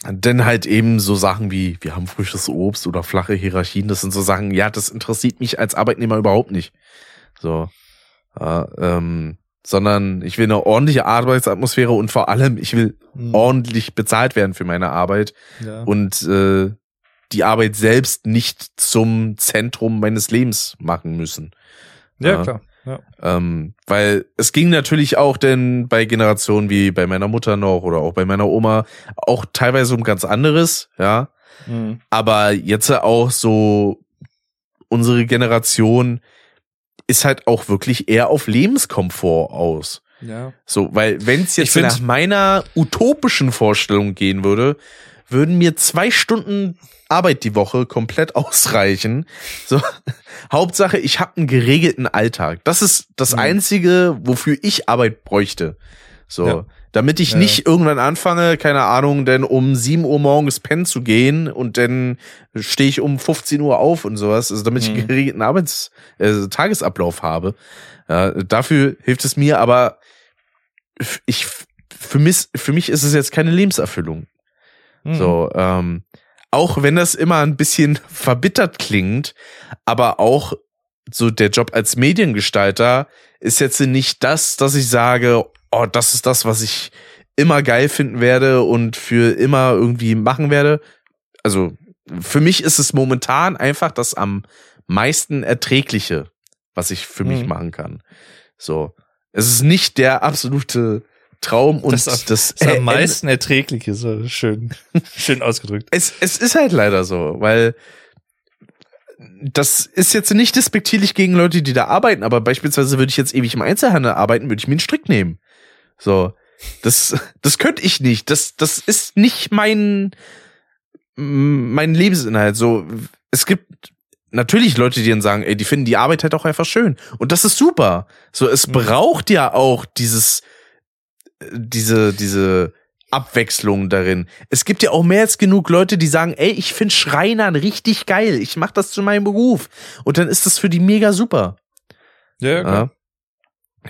dann halt eben so Sachen wie, wir haben frisches Obst oder flache Hierarchien. Das sind so Sachen, ja, das interessiert mich als Arbeitnehmer überhaupt nicht. So. Ja, ähm, sondern ich will eine ordentliche Arbeitsatmosphäre und vor allem, ich will Mhm. ordentlich bezahlt werden für meine Arbeit Ja. und äh, die Arbeit selbst nicht zum Zentrum meines Lebens machen müssen. ja, ja. klar. Ja. Ähm, weil es ging natürlich auch denn bei Generationen wie bei meiner Mutter noch oder auch bei meiner Oma auch teilweise um ganz anderes, ja. Mhm. Aber jetzt auch so unsere Generation ist halt auch wirklich eher auf Lebenskomfort aus. ja. So, weil wenn es jetzt nach meiner utopischen Vorstellung gehen würde, würden mir zwei Stunden Arbeit die Woche komplett ausreichen. So, Hauptsache, ich habe einen geregelten Alltag. Das ist das Mhm. Einzige, wofür ich Arbeit bräuchte. So, Ja. damit ich Ja. nicht irgendwann anfange, keine Ahnung, denn um 7 Uhr morgens pennen zu gehen und dann stehe ich um 15 Uhr auf und sowas, also damit ich Mhm. einen geregelten Arbeits äh, Tagesablauf habe. Ja, dafür hilft es mir, aber ich für mich, für mich ist es jetzt keine Lebenserfüllung. Mhm. So, ähm, auch wenn das immer ein bisschen verbittert klingt, aber auch so der Job als Mediengestalter ist jetzt nicht das, dass ich sage, oh, das ist das, was ich immer geil finden werde und für immer irgendwie machen werde. Also für mich ist es momentan einfach das am meisten erträgliche, was ich für mich Mhm. machen kann. So, es ist nicht der absolute Traum und Das das, äh, am meisten erträgliche, so schön, schön ausgedrückt. es, es ist halt leider so, weil das ist jetzt nicht despektierlich gegen Leute, die da arbeiten, aber beispielsweise würde ich jetzt ewig im Einzelhandel arbeiten, würde ich mir einen Strick nehmen. So. Das, das könnte ich nicht. Das, das ist nicht mein, mein Lebensinhalt. So, es gibt natürlich Leute, die dann sagen, ey, die finden die Arbeit halt auch einfach schön. Und das ist super. So, es Mhm. braucht ja auch dieses, diese, diese Abwechslung darin. Es gibt ja auch mehr als genug Leute, die sagen, ey, ich finde Schreinern richtig geil. Ich mache das zu meinem Beruf. Und dann ist das für die mega super. Ja, Ja.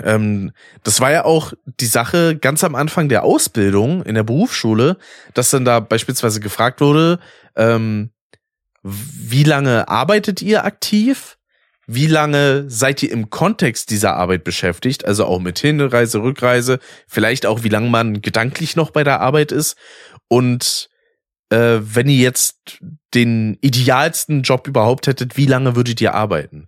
Ähm, das war ja auch die Sache ganz am Anfang der Ausbildung in der Berufsschule, dass dann da beispielsweise gefragt wurde, ähm, wie lange arbeitet ihr aktiv? Wie lange seid ihr im Kontext dieser Arbeit beschäftigt? Also auch mit Hinreise, Rückreise, vielleicht auch wie lange man gedanklich noch bei der Arbeit ist. Und äh, wenn ihr jetzt den idealsten Job überhaupt hättet, wie lange würdet ihr arbeiten?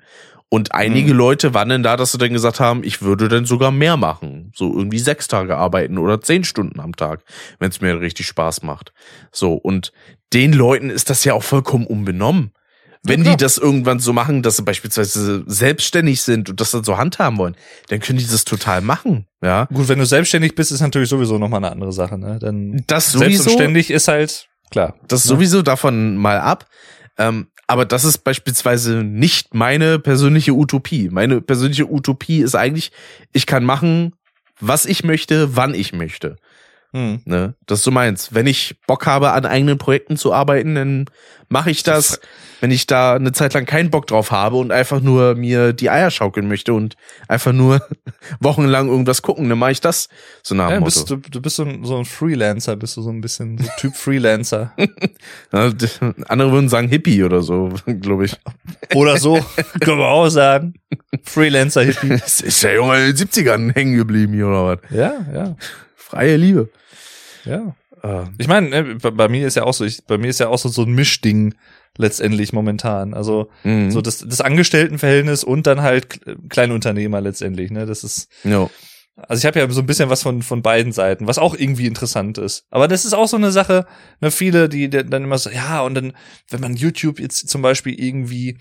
Und einige Mhm. Leute waren dann da, dass sie dann gesagt haben, ich würde dann sogar mehr machen. So irgendwie sechs Tage arbeiten oder zehn Stunden am Tag, wenn es mir richtig Spaß macht. So, und den Leuten ist das ja auch vollkommen unbenommen. Wenn klar. die das irgendwann so machen, dass sie beispielsweise selbstständig sind und das dann so handhaben wollen, dann können die das total machen. Ja. Gut, wenn du selbstständig bist, ist natürlich sowieso nochmal eine andere Sache, ne? Dann Das sowieso. und ständig ist halt, klar. Das ne? sowieso davon mal ab. Ähm, aber das ist beispielsweise nicht meine persönliche Utopie. Meine persönliche Utopie ist eigentlich, ich kann machen, was ich möchte, wann ich möchte. Hm. Ne? Das ist so meins. Wenn ich Bock habe, an eigenen Projekten zu arbeiten, dann mache ich das. Wenn ich da eine Zeit lang keinen Bock drauf habe und einfach nur mir die Eier schaukeln möchte und einfach nur wochenlang irgendwas gucken, dann mache ich das. So nach Ja, bist, du, du bist so ein, so ein Freelancer, bist du so ein bisschen so Typ Freelancer. Andere würden sagen Hippie oder so, glaube ich. Oder so, können wir auch sagen. Freelancer-Hippie. Ist der Junge in den 70ern hängen geblieben hier oder was? Ja, ja, Freie Liebe. ja. Äh, Ich meine, ne, bei, bei mir ist ja auch so, ich, bei mir ist ja auch so, so ein Mischding letztendlich momentan. Also mhm. so das, das Angestelltenverhältnis und dann halt Kleinunternehmer letztendlich. Ne, das ist ja. Also ich habe ja so ein bisschen was von von beiden Seiten, was auch irgendwie interessant ist. Aber das ist auch so eine Sache, ne, viele, die dann immer so, ja, und dann, wenn man YouTube jetzt zum Beispiel irgendwie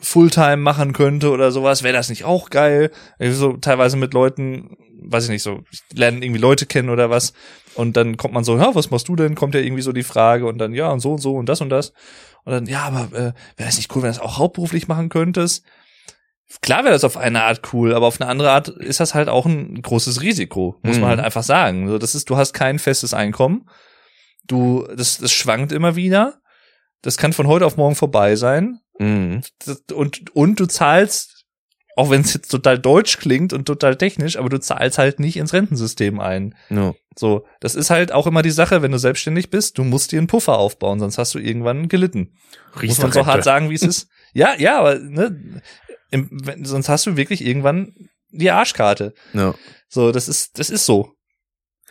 Fulltime machen könnte oder sowas, wäre das nicht auch geil? Also So teilweise mit Leuten, weiß ich nicht, so ich lerne irgendwie Leute kennen oder was und dann kommt man so, ja, was machst du denn? Kommt ja irgendwie so die Frage und dann ja und so und so und das und das und dann ja, aber äh, wäre das nicht cool, wenn du das auch hauptberuflich machen könntest? Klar wäre das auf eine Art cool, aber auf eine andere Art ist das halt auch ein großes Risiko, muss Mhm. man halt einfach sagen. So, das ist, du hast kein festes Einkommen. Du, das, das schwankt immer wieder. Das kann von heute auf morgen vorbei sein. Mhm. Und, und du zahlst, auch wenn es jetzt total deutsch klingt und total technisch, aber du zahlst halt nicht ins Rentensystem ein. Ja. So, das ist halt auch immer die Sache, wenn du selbstständig bist, du musst dir einen Puffer aufbauen, sonst hast du irgendwann gelitten. Muss man so hart sagen, wie es ist. Ja, ja, aber ne, im, wenn, sonst hast du wirklich irgendwann die Arschkarte. Ja. So, das ist, das ist so.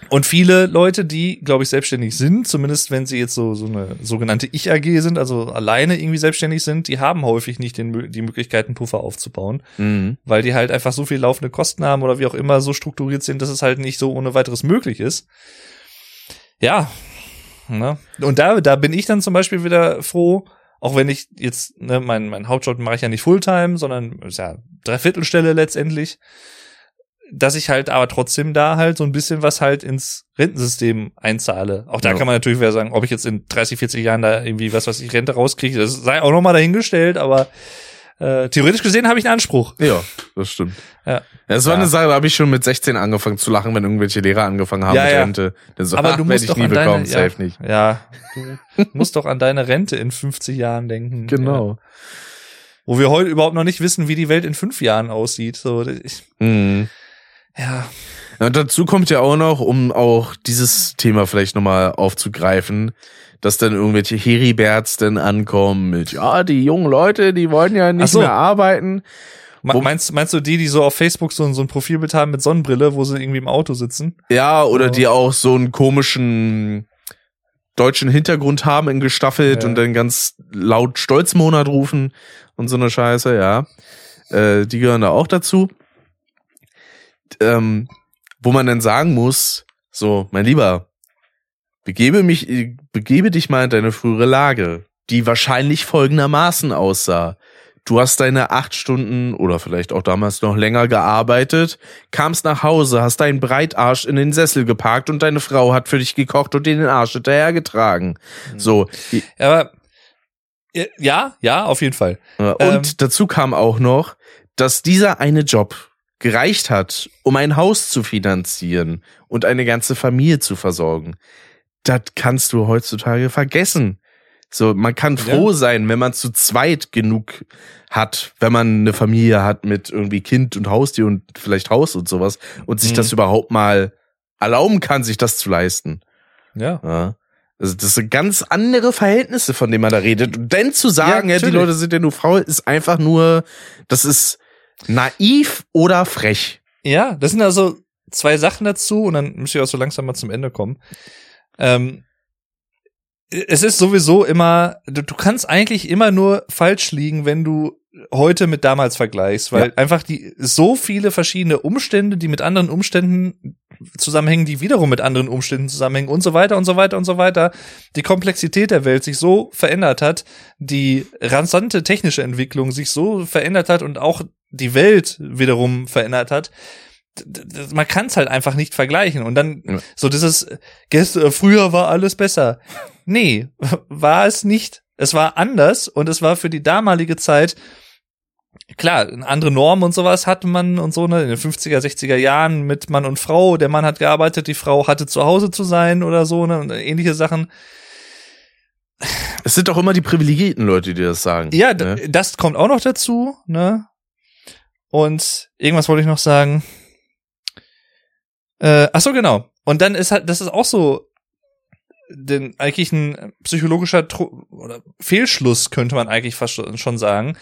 Und viele Leute, die, glaube ich, selbstständig sind, zumindest wenn sie jetzt so, so eine sogenannte Ich-AG sind, also alleine irgendwie selbstständig sind, die haben häufig nicht den, die Möglichkeit, einen Puffer aufzubauen, Mhm. weil die halt einfach so viel laufende Kosten haben oder wie auch immer so strukturiert sind, dass es halt nicht so ohne weiteres möglich ist. Ja. Ne? Und da, da bin ich dann zum Beispiel wieder froh, auch wenn ich jetzt, ne, mein, mein Hauptjob mache ich ja nicht Fulltime, sondern ist ja Dreiviertelstelle letztendlich, dass ich halt aber trotzdem da halt so ein bisschen was halt ins Rentensystem einzahle. Auch da Ja. kann man natürlich wieder sagen, ob ich jetzt in 30, 40 Jahren da irgendwie was, was ich Rente rauskriege, das sei auch nochmal dahingestellt, aber äh, theoretisch gesehen habe ich einen Anspruch. Ja, das stimmt. Ja. Das war Ja. eine Sache, da habe ich schon mit 16 angefangen zu lachen, wenn irgendwelche Lehrer angefangen haben Ja, mit ja. Rente. So, Aber ach, du musst doch nie an bekommen, deine, ja, nicht. Ja, du musst doch an deine Rente in 50 Jahren denken. Genau. Wo wir heute überhaupt noch nicht wissen, wie die Welt in fünf Jahren aussieht. So, ich, Mhm. Ja, Ja, Und dazu kommt ja auch noch, um auch dieses Thema vielleicht nochmal aufzugreifen, dass dann irgendwelche Heriberts dann ankommen mit, ja, die jungen Leute, die wollen ja nicht so. mehr arbeiten. Wo- meinst, meinst du die, die so auf Facebook so, so ein Profilbild haben mit Sonnenbrille, wo sie irgendwie im Auto sitzen? Ja, oder Oh. die auch so einen komischen deutschen Hintergrund haben in gestaffelt Ja. und dann ganz laut Stolzmonat rufen und so eine Scheiße, ja. Äh, die gehören da auch dazu. Ähm, wo man dann sagen muss, so, mein Lieber, begebe mich, begebe dich mal in deine frühere Lage. die wahrscheinlich folgendermaßen aussah. Du hast deine acht Stunden oder vielleicht auch damals noch länger gearbeitet, kamst nach Hause, hast deinen Breitarsch in den Sessel geparkt und deine Frau hat für dich gekocht und dir den Arsch hinterhergetragen. So. Aber ja, ja, auf jeden Fall. Und Ähm. dazu kam auch noch, dass dieser eine Job gereicht hat, um ein Haus zu finanzieren und eine ganze Familie zu versorgen. Das kannst du heutzutage vergessen. So, man kann froh sein, wenn man zu zweit genug hat, wenn man eine Familie hat mit irgendwie Kind und Haustier und vielleicht Haus und sowas und sich Mhm. das überhaupt mal erlauben kann, sich das zu leisten. Ja. Ja. Also das sind ganz andere Verhältnisse, von denen man da redet. Und dann zu sagen, Ja, ja, die. Leute sind ja nur Frau, ist einfach nur, das ist naiv oder frech. Ja, das sind also zwei Sachen dazu und dann müsst ihr auch so langsam mal zum Ende kommen. Ähm, es ist sowieso immer, du, du kannst eigentlich immer nur falsch liegen, wenn du heute mit damals vergleichst, weil Ja. einfach die so viele verschiedene Umstände, die mit anderen Umständen zusammenhängen, die wiederum mit anderen Umständen zusammenhängen und so weiter und so weiter und so weiter, die Komplexität der Welt sich so verändert hat, die rasante technische Entwicklung sich so verändert hat und auch die Welt wiederum verändert hat. Man kann es halt einfach nicht vergleichen. Und dann Ja. so dieses, gestern, früher war alles besser. Nee, war es nicht. Es war anders und es war für die damalige Zeit klar, andere Normen und sowas hatte man und so, ne, in den 50er, 60er Jahren mit Mann und Frau. Der Mann hat gearbeitet, die Frau hatte zu Hause zu sein oder so, ne, und ähnliche Sachen. Es sind doch immer die privilegierten Leute, die das sagen. Ja, ne? das kommt auch noch dazu, ne? Und irgendwas wollte ich noch sagen. Äh, ach so, genau. Und dann ist halt, das ist auch so, denn eigentlich ein psychologischer Tro oder Fehlschluss könnte man eigentlich fast schon schon sagen.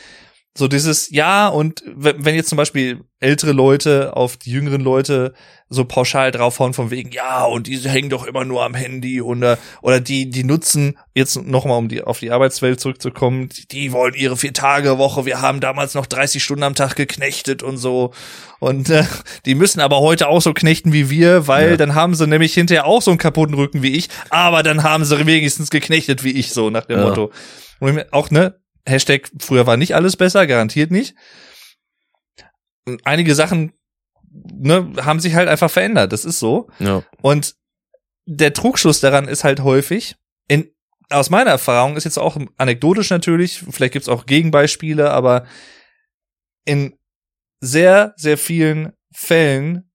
So dieses, ja, und wenn jetzt zum Beispiel ältere Leute auf die jüngeren Leute so pauschal draufhauen von wegen, ja, und die hängen doch immer nur am Handy oder, oder die, die nutzen, jetzt nochmal, um die, auf die Arbeitswelt zurückzukommen, die, die wollen ihre Vier-Tage-Woche, wir haben damals noch 30 Stunden am Tag geknechtet und so. Und äh, die müssen aber heute auch so knechten wie wir, weil Ja. dann haben sie nämlich hinterher auch so einen kaputten Rücken wie ich, aber dann haben sie wenigstens geknechtet wie ich, so nach dem Ja. Motto. Und auch, ne, Hashtag, früher war nicht alles besser, garantiert nicht. Einige Sachen, ne, haben sich halt einfach verändert, das ist so. Ja. Und der Trugschluss daran ist halt häufig, in, aus meiner Erfahrung ist jetzt auch anekdotisch natürlich, vielleicht gibt's auch Gegenbeispiele, aber in sehr, sehr vielen Fällen,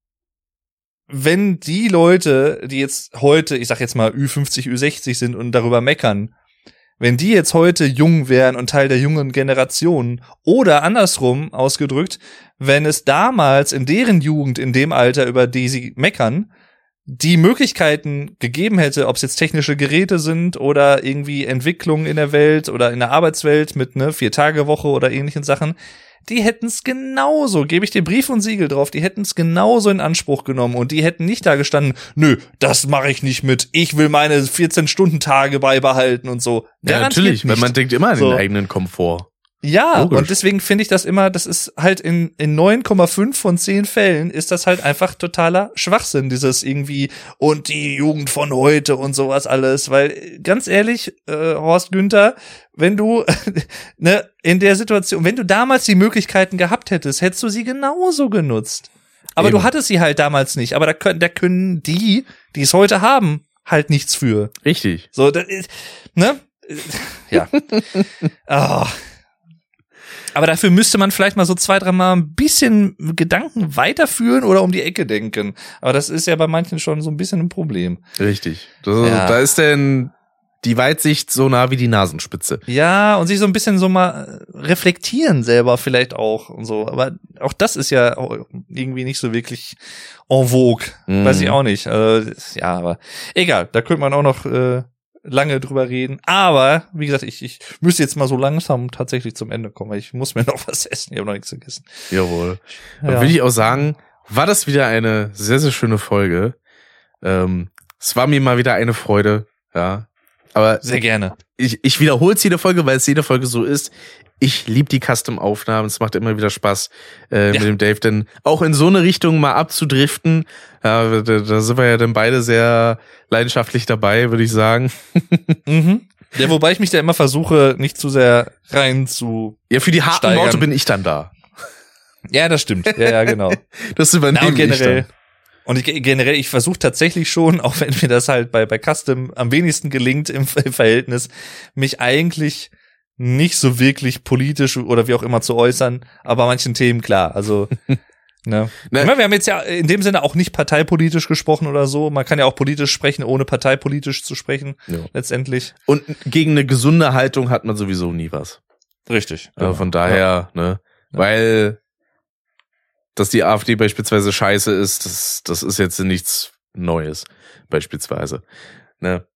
wenn die Leute, die jetzt heute, ich sag jetzt mal Ü50, Ü60 sind und darüber meckern, wenn die jetzt heute jung wären und Teil der jungen Generation oder andersrum ausgedrückt, wenn es damals in deren Jugend, in dem Alter, über die sie meckern, die Möglichkeiten gegeben hätte, ob es jetzt technische Geräte sind oder irgendwie Entwicklungen in der Welt oder in der Arbeitswelt mit ne Vier-Tage-Woche oder ähnlichen Sachen, die hätten es genauso, gebe ich dir Brief und Siegel drauf, die hätten es genauso in Anspruch genommen und die hätten nicht da gestanden, nö, das mache ich nicht mit, ich will meine 14-Stunden-Tage beibehalten und so. Ja, Garantiert natürlich, weil man denkt immer an So. den eigenen Komfort. Ja, Logisch. und deswegen finde ich das immer, das ist halt in, in 9,5 von 10 Fällen ist das halt einfach totaler Schwachsinn, dieses irgendwie und die Jugend von heute und sowas alles, weil ganz ehrlich, äh, Horst Günther, wenn du ne, in der Situation, wenn du damals die Möglichkeiten gehabt hättest, hättest du sie genauso genutzt. Aber Eben. du hattest sie halt damals nicht, aber da können, da können die, die es heute haben, halt nichts für. Richtig. So, das ist, ne? Ja. Ah. Aber dafür müsste man vielleicht mal so zwei, dreimal ein bisschen Gedanken weiterführen oder um die Ecke denken. Aber das ist ja bei manchen schon so ein bisschen ein Problem. Richtig. Das, Ja. Da ist denn die Weitsicht so nah wie die Nasenspitze. Ja, und sich so ein bisschen so mal reflektieren selber vielleicht auch und so. Aber auch das ist ja irgendwie nicht so wirklich en vogue. Mhm. Weiß ich auch nicht. Also, ja, aber egal, da könnte man auch noch äh, lange drüber reden. Aber, wie gesagt, ich, ich müsste jetzt mal so langsam tatsächlich zum Ende kommen, weil ich muss mir noch was essen. Ich habe noch nichts gegessen. Jawohl. Dann Ja. will ich auch sagen, war das wieder eine sehr, sehr schöne Folge. Ähm, es war mir mal wieder eine Freude, ja. Aber Sehr gerne. ich, ich wiederhole es jede Folge, weil es jede Folge so ist. Ich liebe die Custom-Aufnahmen. Es macht immer wieder Spaß äh, Ja. mit dem Dave, denn auch in so eine Richtung mal abzudriften. Ja, da, da sind wir ja dann beide sehr leidenschaftlich dabei, würde ich sagen. Mhm. Ja, wobei ich mich da immer versuche, nicht zu sehr rein zu. Ja, für die harten Steigern. Worte bin ich dann da. Ja, das stimmt. Ja, ja, genau. Das Na, übernehme und generell. ich Und ich, generell, ich versuche tatsächlich schon, auch wenn mir das halt bei, bei Custom am wenigsten gelingt im, im Verhältnis, mich eigentlich nicht so wirklich politisch oder wie auch immer zu äußern, aber manchen Themen klar. Also, ne. Ne. Meine, wir haben jetzt ja in dem Sinne auch nicht parteipolitisch gesprochen oder so. Man kann ja auch politisch sprechen, ohne parteipolitisch zu sprechen. Ja. letztendlich. Und gegen eine gesunde Haltung hat man sowieso nie was. Richtig. Also von daher, ne, Ja. weil dass die AfD beispielsweise scheiße ist, das, das ist jetzt nichts Neues, beispielsweise. Ne?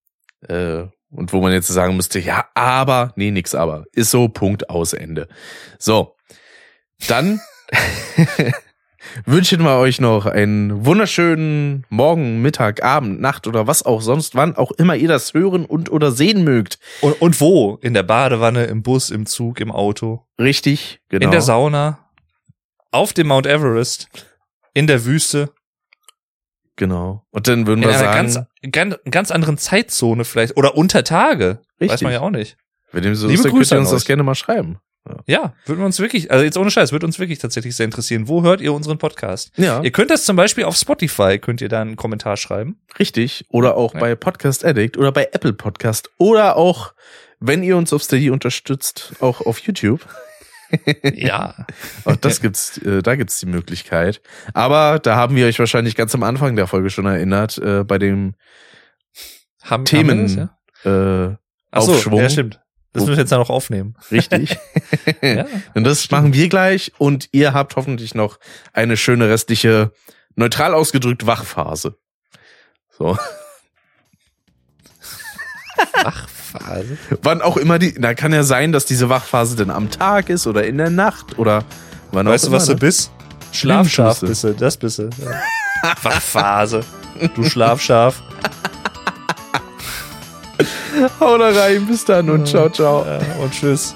Äh, und wo man jetzt sagen müsste, ja, aber, nee, nix aber. Ist so, Punkt, aus, Ende. So. Dann wünschen wir euch noch einen wunderschönen Morgen, Mittag, Abend, Nacht oder was auch sonst, wann auch immer ihr das hören und oder sehen mögt. Und, und wo? In der Badewanne, im Bus, im Zug, im Auto, Richtig, genau. in der Sauna, auf dem Mount Everest, in der Wüste, Genau. Und dann würden in wir einer sagen, ganz, ganz, ganz anderen Zeitzone vielleicht oder unter Tage. Weiß Richtig. man ja auch nicht. wenn dem so Liebe ist, dann könnt Grüße ihr uns das gerne mal schreiben. Ja, würde uns wirklich, also jetzt ohne Scheiß, würde uns wirklich tatsächlich sehr interessieren. Wo hört ihr unseren Podcast? Ja, Ihr könnt das zum Beispiel auf Spotify, könnt ihr da einen Kommentar schreiben. richtig. Oder auch Ja. bei Podcast Addict oder bei Apple Podcast oder auch, wenn ihr uns auf Steady unterstützt, auch auf YouTube. Ja. Auch das gibt's, äh, da gibt's die Möglichkeit. Aber da haben wir euch wahrscheinlich ganz am Anfang der Folge schon erinnert, äh, bei dem Haben, Themen, Haben das, ja? äh, Ach so, Aufschwung. Ja, stimmt. Das müssen wir jetzt ja noch aufnehmen. richtig. Ja. Und das machen wir gleich und ihr habt hoffentlich noch eine schöne restliche, neutral ausgedrückt, Wachphase. So. Wachphase. Wann auch immer die, da kann ja sein, dass diese Wachphase dann am Tag ist oder in der Nacht oder wann Weißt auch du, was du ne? bist? Schlafschaf bist du, das bist du. Ja. Wachphase. Du Schlafschaf. Hau da rein, bis dann und ciao, ciao. Ja, und tschüss.